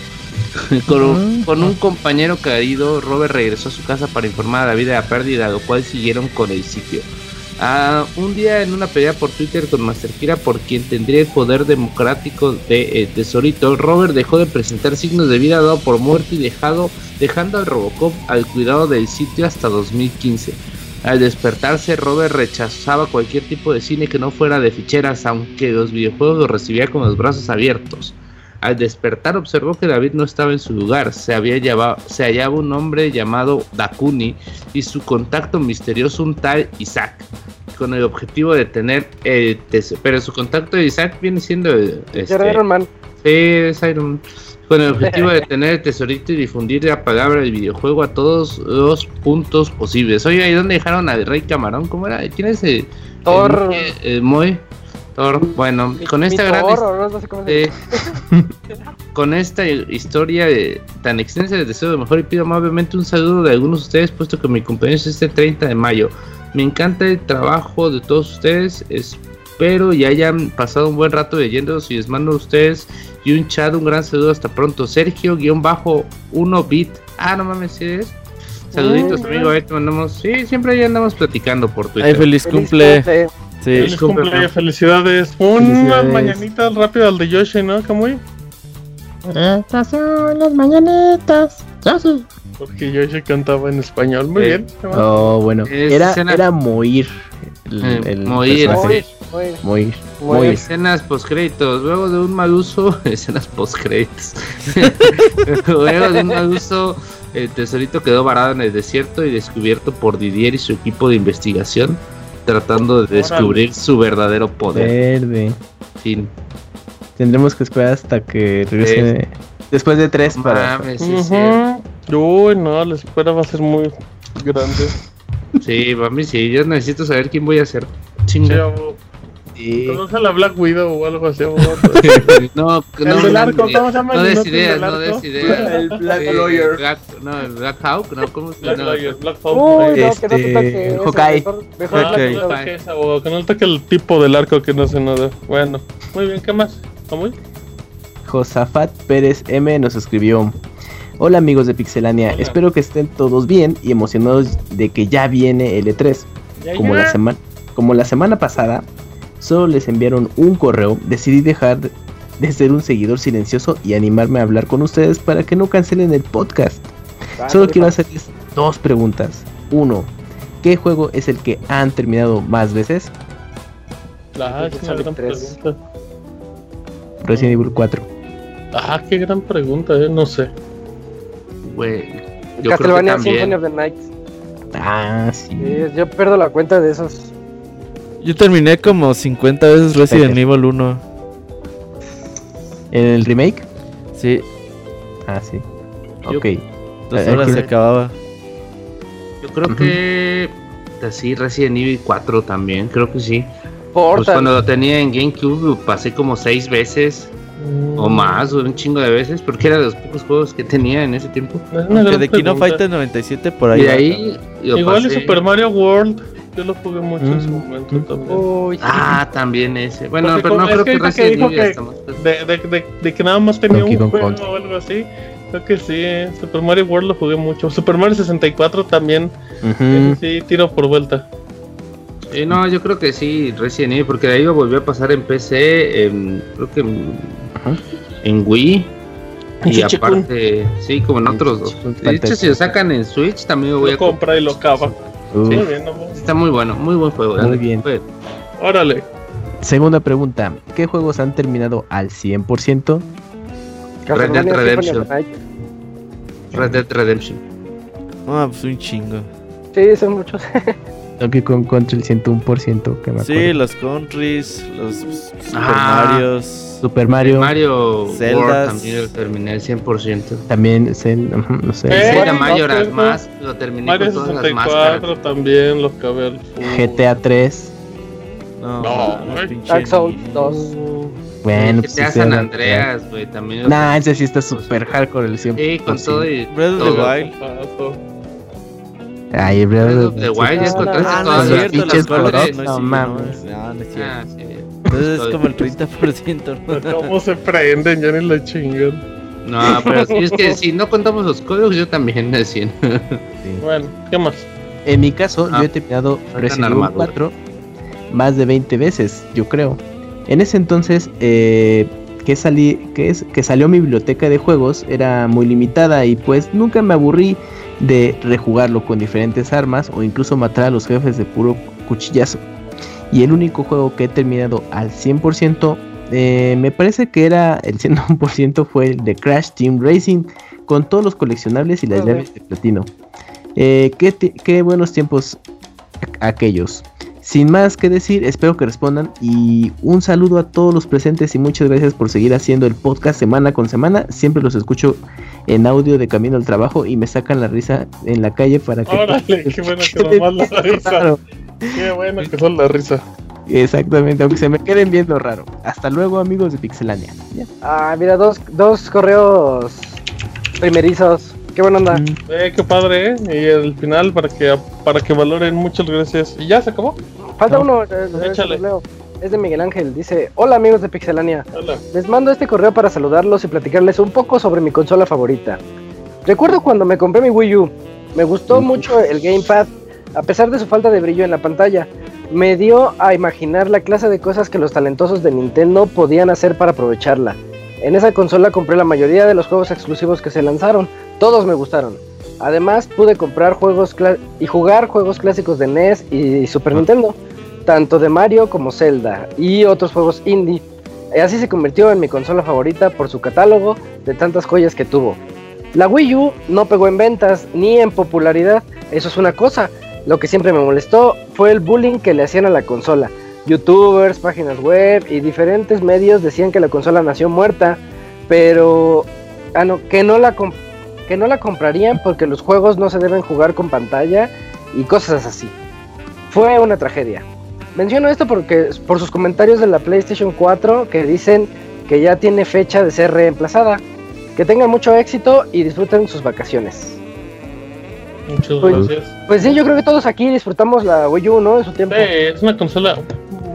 con, con, un compañero caído, Robert regresó a su casa para informar a David de la pérdida, lo cual siguieron con el sitio. Ah, un día en una pelea por Twitter con Master Kira por quien tendría el poder democrático de eh, Tesorito, Robert dejó de presentar signos de vida dado por muerte y dejado, dejando al Robocop al cuidado del sitio hasta 2015. Al despertarse, Robert rechazaba cualquier tipo de cine que no fuera de ficheras, aunque los videojuegos lo recibía con los brazos abiertos. Al despertar observó que David no estaba en su lugar, se, había llevado, se hallaba un hombre llamado Dakuni y su contacto misterioso un tal Isaac, con el objetivo de tener el pero su contacto de Isaac viene siendo este, Iron Man. Sí, es Iron Man. Con el objetivo de tener el tesorito y difundir la palabra del videojuego a todos los puntos posibles. Oye, ¿y dónde dejaron al Rey Camarón? ¿Cómo era? ¿Quién es el? Thor. El, Bueno, con esta gran con esta historia tan extensa les deseo lo mejor y pido amablemente un saludo de algunos de ustedes puesto que mi cumpleaños es este 30 de mayo. Me encanta el trabajo de todos ustedes. Espero y hayan pasado un buen rato leyéndolos y les mando a ustedes y un chat. Un gran saludo. Hasta pronto. Sergio-1 bit. Ah, no mames, ¿sí es? Saluditos, amigo. Ahí te mandamos. Sí, siempre ahí andamos platicando por Twitter. feliz, cumple. Sí. Feliz cumple, felicidades. Unas mañanitas rápido al de Yoshi, ¿no, Kamui? Estas son las mañanitas. Yoshi. Porque Yoshi cantaba en español. Muy bien. Oh, bueno. Era, era Moir. El, eh, el moir, moir, moir, moir. Escenas postcréditos. Luego de un mal uso, escenas postcréditos. Luego de un mal uso, el tesorito quedó varado en el desierto y descubierto por Didier y su equipo de investigación, tratando de descubrir su verdadero poder. Verde. Fin. Tendremos que esperar hasta que regrese. Después de tres para. Mames, sí, Uy, no, la espera va a ser muy grande. Sí, mami, sí, yo necesito saber quién voy a ser. Chinga. Sí, ¿Conoce a la Black Widow o algo así? no, el no, del arco, ¿cómo se llama? No des ideas, no des ideas. El Black Lawyer. no, el Black Hawk, no, ¿cómo se llama? Black Hawk. Uy, no, que no te toque. Hawkeye. Mejor, mejor que no toque el tipo del arco que no sé nada. Bueno, muy bien, ¿qué más? ¿Cómo? Josafat Pérez M nos escribió. Hola amigos de Pixelania, espero que estén todos bien y emocionados de que ya viene el E3. como, La semana, como la semana pasada, solo les enviaron un correo, decidí dejar de ser un seguidor silencioso y animarme a hablar con ustedes para que no cancelen el podcast. Solo quiero hacerles dos preguntas. Uno, ¿qué juego es el que han terminado más veces? Ah, gran pregunta. Resident Evil 4. Ah, qué gran pregunta, eh, no sé. Güey, yo creo que Castlevania Symphony of the Night. Ah, sí. Sí, yo pierdo la cuenta de esos. Yo terminé como 50 veces Resident Pepe. Evil 1. ¿En el remake? Sí, Ah, sí. Yo- Ok. dos Eh, horas se acababa. Yo creo que así Resident Evil 4 también, creo que sí. Pues Portal. cuando lo tenía en GameCube lo pasé como seis veces Mm, o más, o un chingo de veces, porque era de los pocos juegos que tenía en ese tiempo. De Kino. Fighter 97 por ahí. Y de va. ahí lo Igual pasé- Super Mario World. Yo lo jugué mucho en su Mm, momento mm. también. Ah, también ese. Bueno, Porque pero no creo que que Resident dijo Evil que- está más- De, de, de, de que nada más tenía Donkey un juego o algo así. Creo que sí, eh. Super Mario World lo jugué mucho. Super Mario 64 también. Ujú. Ese sí, tiro por vuelta. Sí, no, yo creo que sí, Resident Evil, porque de ahí lo volvió a pasar en PC, en- creo que en, Ajá. en Wii. Y aparte, sí, como en otros dos. De hecho, si lo sacan en Switch, también lo voy Lo a compra y lo cava. Uf. Sí, bien, ¿no? Está muy bueno, muy buen juego. Muy bien. Órale. Segunda pregunta. ¿Qué juegos han terminado al 100%? Castlevania Red Dead Redemption. Red Dead Redemption. Ah, pues un chingo. Sí, son muchos. Donkey Kong Country el 101% que me Sí, los countries, los Super Ah. Marios. Super Mario, Mario Zeldas. World también lo terminé al 100%. también, Zen- ujú, no sé. Eh, Zelda Kart, Mask lo terminé Mario con todas las máscaras. 64 también lo acabé al full. GTA 3. No, No, Dark Souls niño. 2. Bueno, GTA pues sí, San Zelda. Andreas, güey, también. Nah, ese sí está super hardcore el 100%. Sí, con todo y. Breath of the. Wild. Ay, of the Wild, ya Ah, encontraste no, Ah, las cierto, pinches colores. no, no sí, mames. No, no, no es cierto. Ah, sí. Entonces es como el 30%. ¿no? ¿Cómo se prenden? Ya ni la chingan. No, pero sí, es que si no contamos los códigos, yo también de 100. Bueno, ¿qué más? En mi caso, Ah, yo he terminado Resident Evil armaduras. 4 más de 20 veces, yo creo. En ese entonces, eh, que, salí, que, es, que salió mi biblioteca de juegos era muy limitada y pues nunca me aburrí de rejugarlo con diferentes armas o incluso matar a los jefes de puro cuchillazo. Y el único juego que he terminado al 100%, eh, me parece que era el 100% fue el de Crash Team Racing con todos los coleccionables y las Órale. llaves de platino. Eh, qué, qué buenos tiempos aquellos. Sin más que decir, espero que respondan y un saludo a todos los presentes y muchas gracias por seguir haciendo el podcast semana con semana. Siempre los escucho en audio de camino al trabajo y me sacan la risa en la calle para que... Órale, qué bueno que nomás la risa. Claro, Qué bueno que son la risa. exactamente, aunque se me queden viendo raro. Hasta luego amigos de Pixelania. Ya. Ah, mira, dos, dos correos primerizos. Qué buena onda. Mm, Eh, qué padre, ¿eh? Y el final para que para que valoren muchas gracias. ¿Y ya se acabó? Falta no. uno. eh, eh, Échale. leo. Es de Miguel Ángel. Dice: Hola amigos de Pixelania. Hola. Les mando este correo para saludarlos y platicarles un poco sobre mi consola favorita. Recuerdo cuando me compré mi Wii U. Me gustó mucho el Gamepad, a pesar de su falta de brillo en la pantalla. Me dio a imaginar la clase de cosas que los talentosos de Nintendo podían hacer para aprovecharla. En esa consola compré la mayoría de los juegos exclusivos que se lanzaron. Todos me gustaron. Además pude comprar juegos y jugar juegos clásicos de NES y Super Nintendo, tanto de Mario como Zelda y otros juegos indie. Y así se convirtió en mi consola favorita por su catálogo de tantas joyas que tuvo. La Wii U no pegó en ventas ni en popularidad, eso es una cosa. Lo que siempre me molestó fue el bullying que le hacían a la consola. Youtubers, páginas web y diferentes medios decían que la consola nació muerta, pero ah, no, que, no la comp- que no la comprarían porque los juegos no se deben jugar con pantalla y cosas así. Fue una tragedia. Menciono esto porque por sus comentarios de la PlayStation 4 que dicen que ya tiene fecha de ser reemplazada. Que tengan mucho éxito y disfruten sus vacaciones. Muchas Pues- gracias. Pues sí, yo creo que todos aquí disfrutamos la Wii U, ¿no? En su tiempo. Sí, es una consola.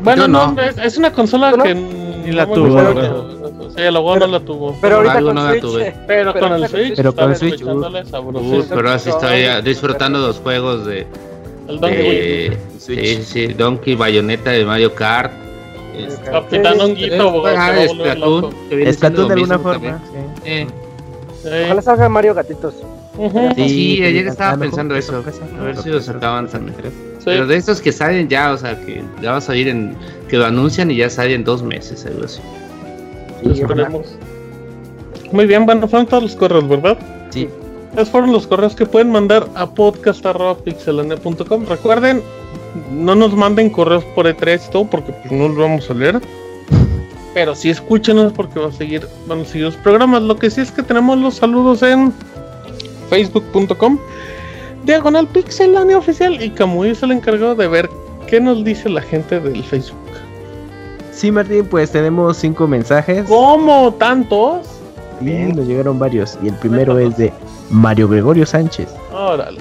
Bueno, no, no. es, es una consola ¿Tú no? que Ni la ¿verdad? mucho. Sí, la Wii no la tuvo. Pero ahorita con no la Switch. tuve. eh, pero, pero con el Switch, Pero con el estaba Switch, Uh, sabrosísimo. pero así estoy ah, disfrutando los juegos de, El Donkey de- Kong. sí, sí, Donkey, Bayonetta de Mario Kart, Este, Capitán Honguito, ah, Splatoon, de alguna forma. sí. Eh, Ojalá salga Mario Gatitos. Sí, ayer a estaba pensando eso. A ver si lo sacaban también. Sí. Pero de estos que salen ya, o sea, que ya va a salir en. que lo anuncian y ya sale en dos meses, algo así. Lo esperemos. Muy bien, bueno, fueron todos los correos, ¿verdad? Sí. Esos fueron los correos que pueden mandar a podcast.pixelane.com. Recuerden, no nos manden correos por E3 y todo porque pues, no los vamos a leer. Pero sí escúchenos porque va a seguir, van a seguir los programas. Lo que sí es que tenemos los saludos en facebook.com. Diagonal Pixelane Oficial y Camuy es el encargado de ver qué nos dice la gente del Facebook. Sí, Martín, pues tenemos cinco mensajes. ¿Cómo tantos? Y nos llegaron varios. Y el primero es de Mario Gregorio Sánchez. Órale.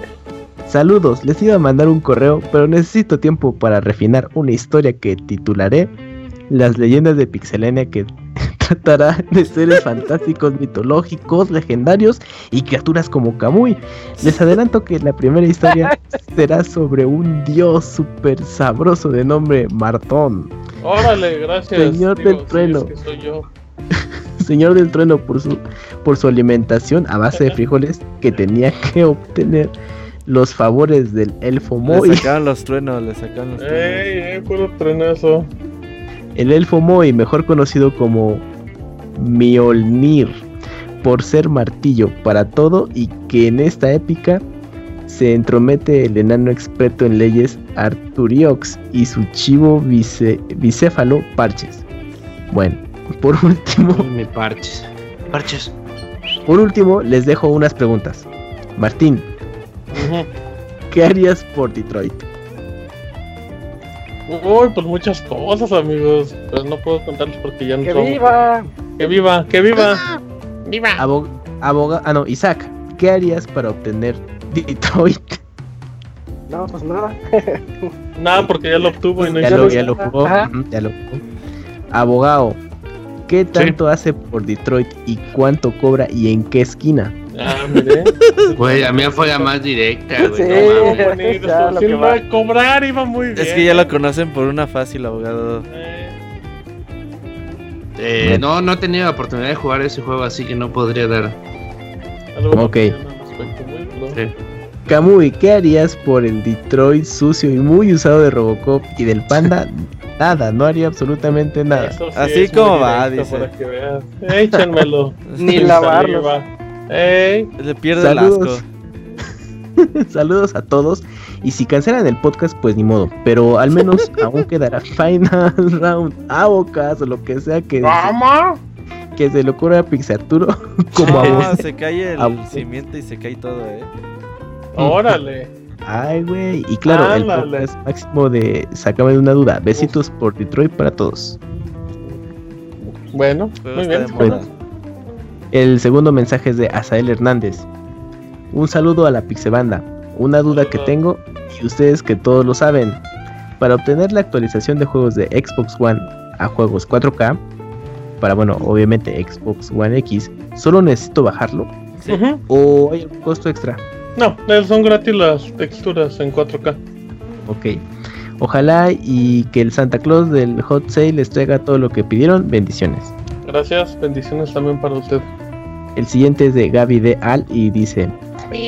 Saludos, les iba a mandar un correo, pero necesito tiempo para refinar una historia que titularé Las leyendas de Pixelania que tratará de seres fantásticos, mitológicos, legendarios y criaturas como Kamui. Les adelanto que la primera historia será sobre un dios súper sabroso de nombre Martón. Órale, gracias. Señor Digo, del sí, trueno. es que soy yo. Señor del trueno por su, por su alimentación a base de frijoles que tenía que obtener los favores del elfo Le Moi. sacaron los truenos, le sacaron los truenos. Ey, ey, puro trenazo. El elfo Moi, mejor conocido como Mjolnir, por ser martillo para todo y que en esta épica se entromete el enano experto en leyes Arturiox y su chivo bice- bicéfalo Parches. Bueno, por último, me parches. Parches. por último les dejo unas preguntas. Martín. ¿qué harías por Detroit? Uy, pues muchas cosas, amigos. Pero no puedo contarles porque ya no ¡Que viva! ¡Que viva! ¡Que viva! Abo- aboga- ah, no, Isaac, ¿qué harías para obtener Detroit? No, pues nada. Nada, porque ya lo obtuvo y no Ya hizo lo, nada. ya lo jugó. Ya lo jugó. Abogado, ¿qué tanto hace por Detroit y cuánto cobra y en qué esquina? Ah, mire. Güey, la mía fue la más directa, güey. Sí. No mames. Ya, lo sí, que lo va. de cobrar iba muy bien. Es que ya lo conocen por una fácil, abogado. Eh, Eh, no, no he tenido la oportunidad de jugar ese juego, así que no podría dar. algo Ok. Kamui, ¿qué harías por el Detroit sucio y muy usado de Robocop y del Panda? Nada, no haría absolutamente nada. Sí Así como va, dice. Para que veas. Échenmelo. Ni saliva. Ey, Le pierde Saludos. el asco. Saludos a todos. Y si cancelan el podcast, pues ni modo. Pero al menos aún quedará Final Round, Abocas o lo que sea que, ¿Cómo? que se le ocurra a Pixarturo como a No, vos. se cae el Abo- cimiento y se cae todo, eh. Órale. Ay, güey. Y claro, el Ándale. podcast máximo de Sácame de una duda. Besitos por Detroit para todos. Bueno, muy bien. de Bueno, moda. el segundo mensaje es de Asael Hernández. Un saludo a la Pixebanda. Una duda que tengo, y ustedes que todos lo saben. Para obtener la actualización de juegos de Xbox One a juegos 4K, para bueno, obviamente Xbox One X, ¿solo necesito bajarlo? ¿O hay algún costo extra? No, eh, son gratis las texturas en 4K. Ok. Ojalá y que el Santa Claus del Hot Sale les traiga todo lo que pidieron. Bendiciones. Gracias, bendiciones también para usted. El siguiente es de Gaby de Al y dice: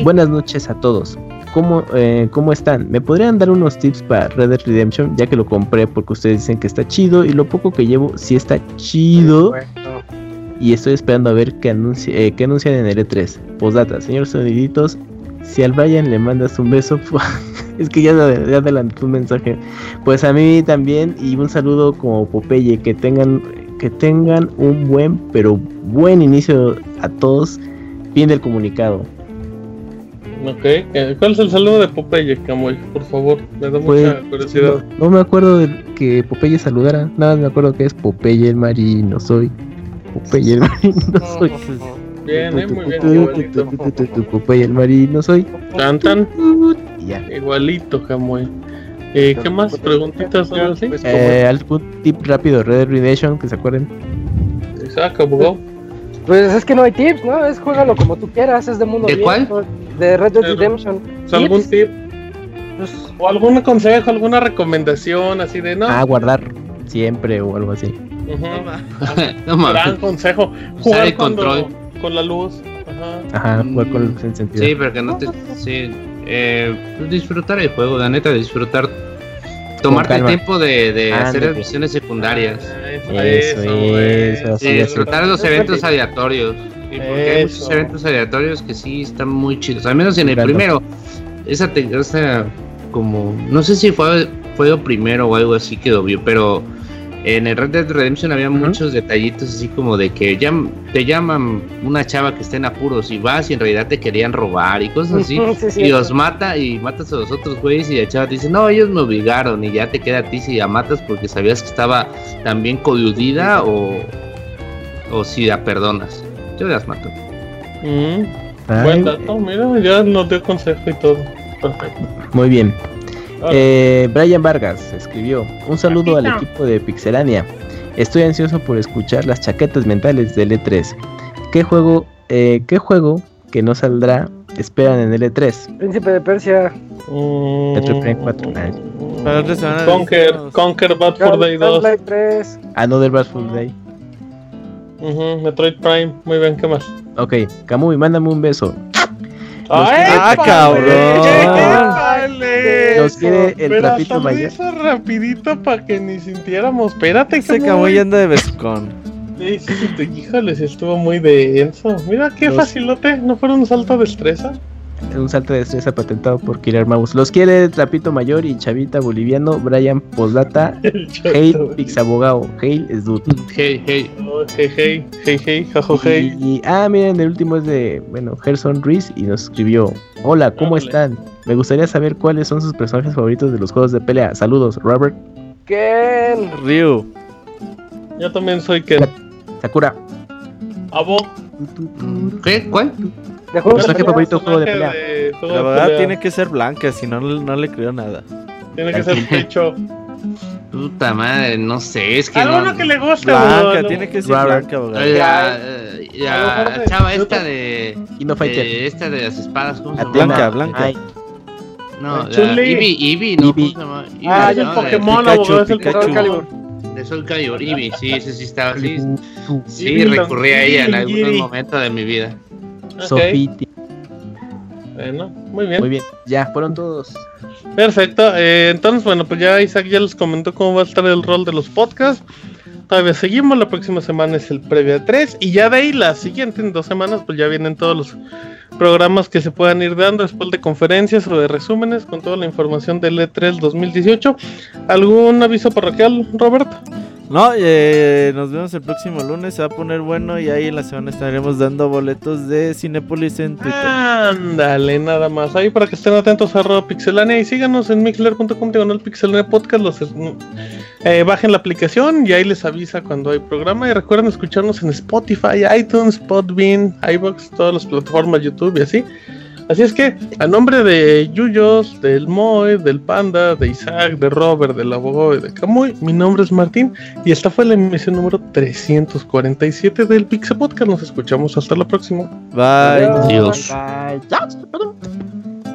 Buenas noches a todos. ¿Cómo, eh, ¿Cómo están? ¿Me podrían dar unos tips para Red Dead Redemption? Ya que lo compré porque ustedes dicen que está chido y lo poco que llevo sí está chido. Y estoy esperando a ver qué, anunci- eh, qué anuncian en el E3. Postdata, señor Soniditos, si al Brian le mandas un beso, es que ya, ya adelantó un mensaje. Pues a mí también y un saludo como Popeye, que tengan, que tengan un buen, pero buen inicio a todos. Fin del comunicado. Ok, eh, ¿cuál es el saludo de Popeye, Camuy? Por favor, me da Pues, mucha curiosidad. No, no me acuerdo de que Popeye saludara, nada más me acuerdo que es Popeye el marino soy. Popeye el marino soy. Bien, eh, muy bien. Popeye el marino soy. Tan, tan, Y ya. igualito, Camuy. Eh, ¿Qué más? ¿Preguntitas o algo así? Eh, algún tip rápido de Red Redemption que se acuerden. Abogado. Pues es que no hay tips, ¿no? Es juégalo como tú quieras, es de mundo ¿De cuál? De Red Dead Redemption. ¿Es ¿Algún tip? pues, ¿O algún consejo, alguna recomendación así de no? Ah, guardar. siempre o algo así. no. Gran consejo. Jugar el control. con la luz. Ajá. jugar con luz en sentido. Sí, pero que no te. Sí, eh, pues disfrutar el juego, la neta, disfrutar. Tomarte el tiempo de, de hacer las misiones secundarias. Eso, eso, sí, disfrutar los eventos aleatorios. Porque hay muchos eventos aleatorios que sí están muy chidos. Al menos en el primero. Esa, esa como. No sé si fue, fue lo primero o algo así que lo vio, pero en el Red Dead Redemption había muchos detallitos así como de que ya te llaman una chava que está en apuros y vas y en realidad te querían robar y cosas así. y los mata y matas a los otros güeyes y la chava te dice, no, ellos me obligaron y ya te queda a ti si la matas porque sabías que estaba también coludida o, o si la perdonas. Yo las mato. Mm. Buen dato, mira, ya nos dio consejo y todo. Perfecto. Muy bien. Eh, Brian Vargas escribió: Un saludo al equipo de Pixelania. Estoy ansioso por escuchar las chaquetas mentales del E3. ¿Qué juego, eh, qué juego que no saldrá esperan en el E3? Príncipe de Persia. Metroid Prime 4. Conquer, Conquer Bad for Day 2. Another Bad for Day. Metroid Prime, muy bien, ¿qué más? Ok, Kamui, mándame un beso. ¡Ah, cabrón! Nos quiere el trapito mayor. rapidito para que ni sintiéramos. Espérate, Se acabó yendo de bescón. Sí, sí, sí, híjoles, estuvo muy denso. Mira qué facilote, ¿no fue un salto de estresa? Un salto de estresa patentado por Killer Mouse. Los quiere Trapito Mayor y Chavita Boliviano, Brian Poslata, Hail Pixabogao, es dude. Hey, hey. hey, hey, hey, hey, jajo, hey. Y, ah, miren, el último es de, bueno, Gerson Reese y nos escribió: Hola, ¿cómo están? Me gustaría saber cuáles son sus personajes favoritos de los juegos de pelea. Saludos, Robert. Ken. Ryu. Yo también soy Ken. Sakura. Abo. ¿Qué? ¿Cuál? ¿De juego personaje favorito juego de pelea? la verdad tiene que ser blanca, si no, no le creo nada. Tiene que ser pecho. Puta madre, no sé, es que. Alguno no... que le guste, Blanca, tiene que ser blanca, abogado. Ya, ya, chava, esta de. de. Esta de las espadas, ¿cómo se llama? Blanca, blanca. No, Eevee, Eevee, no, ¿cómo se llama? Ah, ya Pokémon, abogado, es el Pikachu. De Sol Calibur, Eevee, sí, ese sí estaba así. Sí, recurrí a ella en algún momento de mi vida. Sofiti. Bueno, muy bien. Muy bien, ya fueron todos. Perfecto, eh, entonces bueno, pues ya Isaac ya les comentó cómo va a estar el rol de los podcasts. Todavía seguimos, la próxima semana es el previo a 3 y ya de ahí la siguiente, en dos semanas, pues ya vienen todos los programas que se puedan ir dando después de conferencias o de resúmenes con toda la información del E3 2018. ¿Algún aviso parroquial, Robert? No, eh, nos vemos el próximo lunes, se va a poner bueno y ahí en la semana estaremos dando boletos de Cinepolis en Twitter. Ándale, nada más. Ahí para que estén atentos a pixelania y síganos en mixler.com el pixelania podcast. Los, eh, bajen la aplicación y ahí les avisa cuando hay programa. Y recuerden escucharnos en Spotify, iTunes, Podbean, iBox, todas las plataformas YouTube y así. Así es que, a nombre de Yuyos, del Moe, del Panda, de Isaac, de Robert, del abogado y de Camuy, mi nombre es Martín y esta fue la emisión número 347 del Pixel Podcast. Nos escuchamos hasta la próxima. Bye. Adiós. Bye.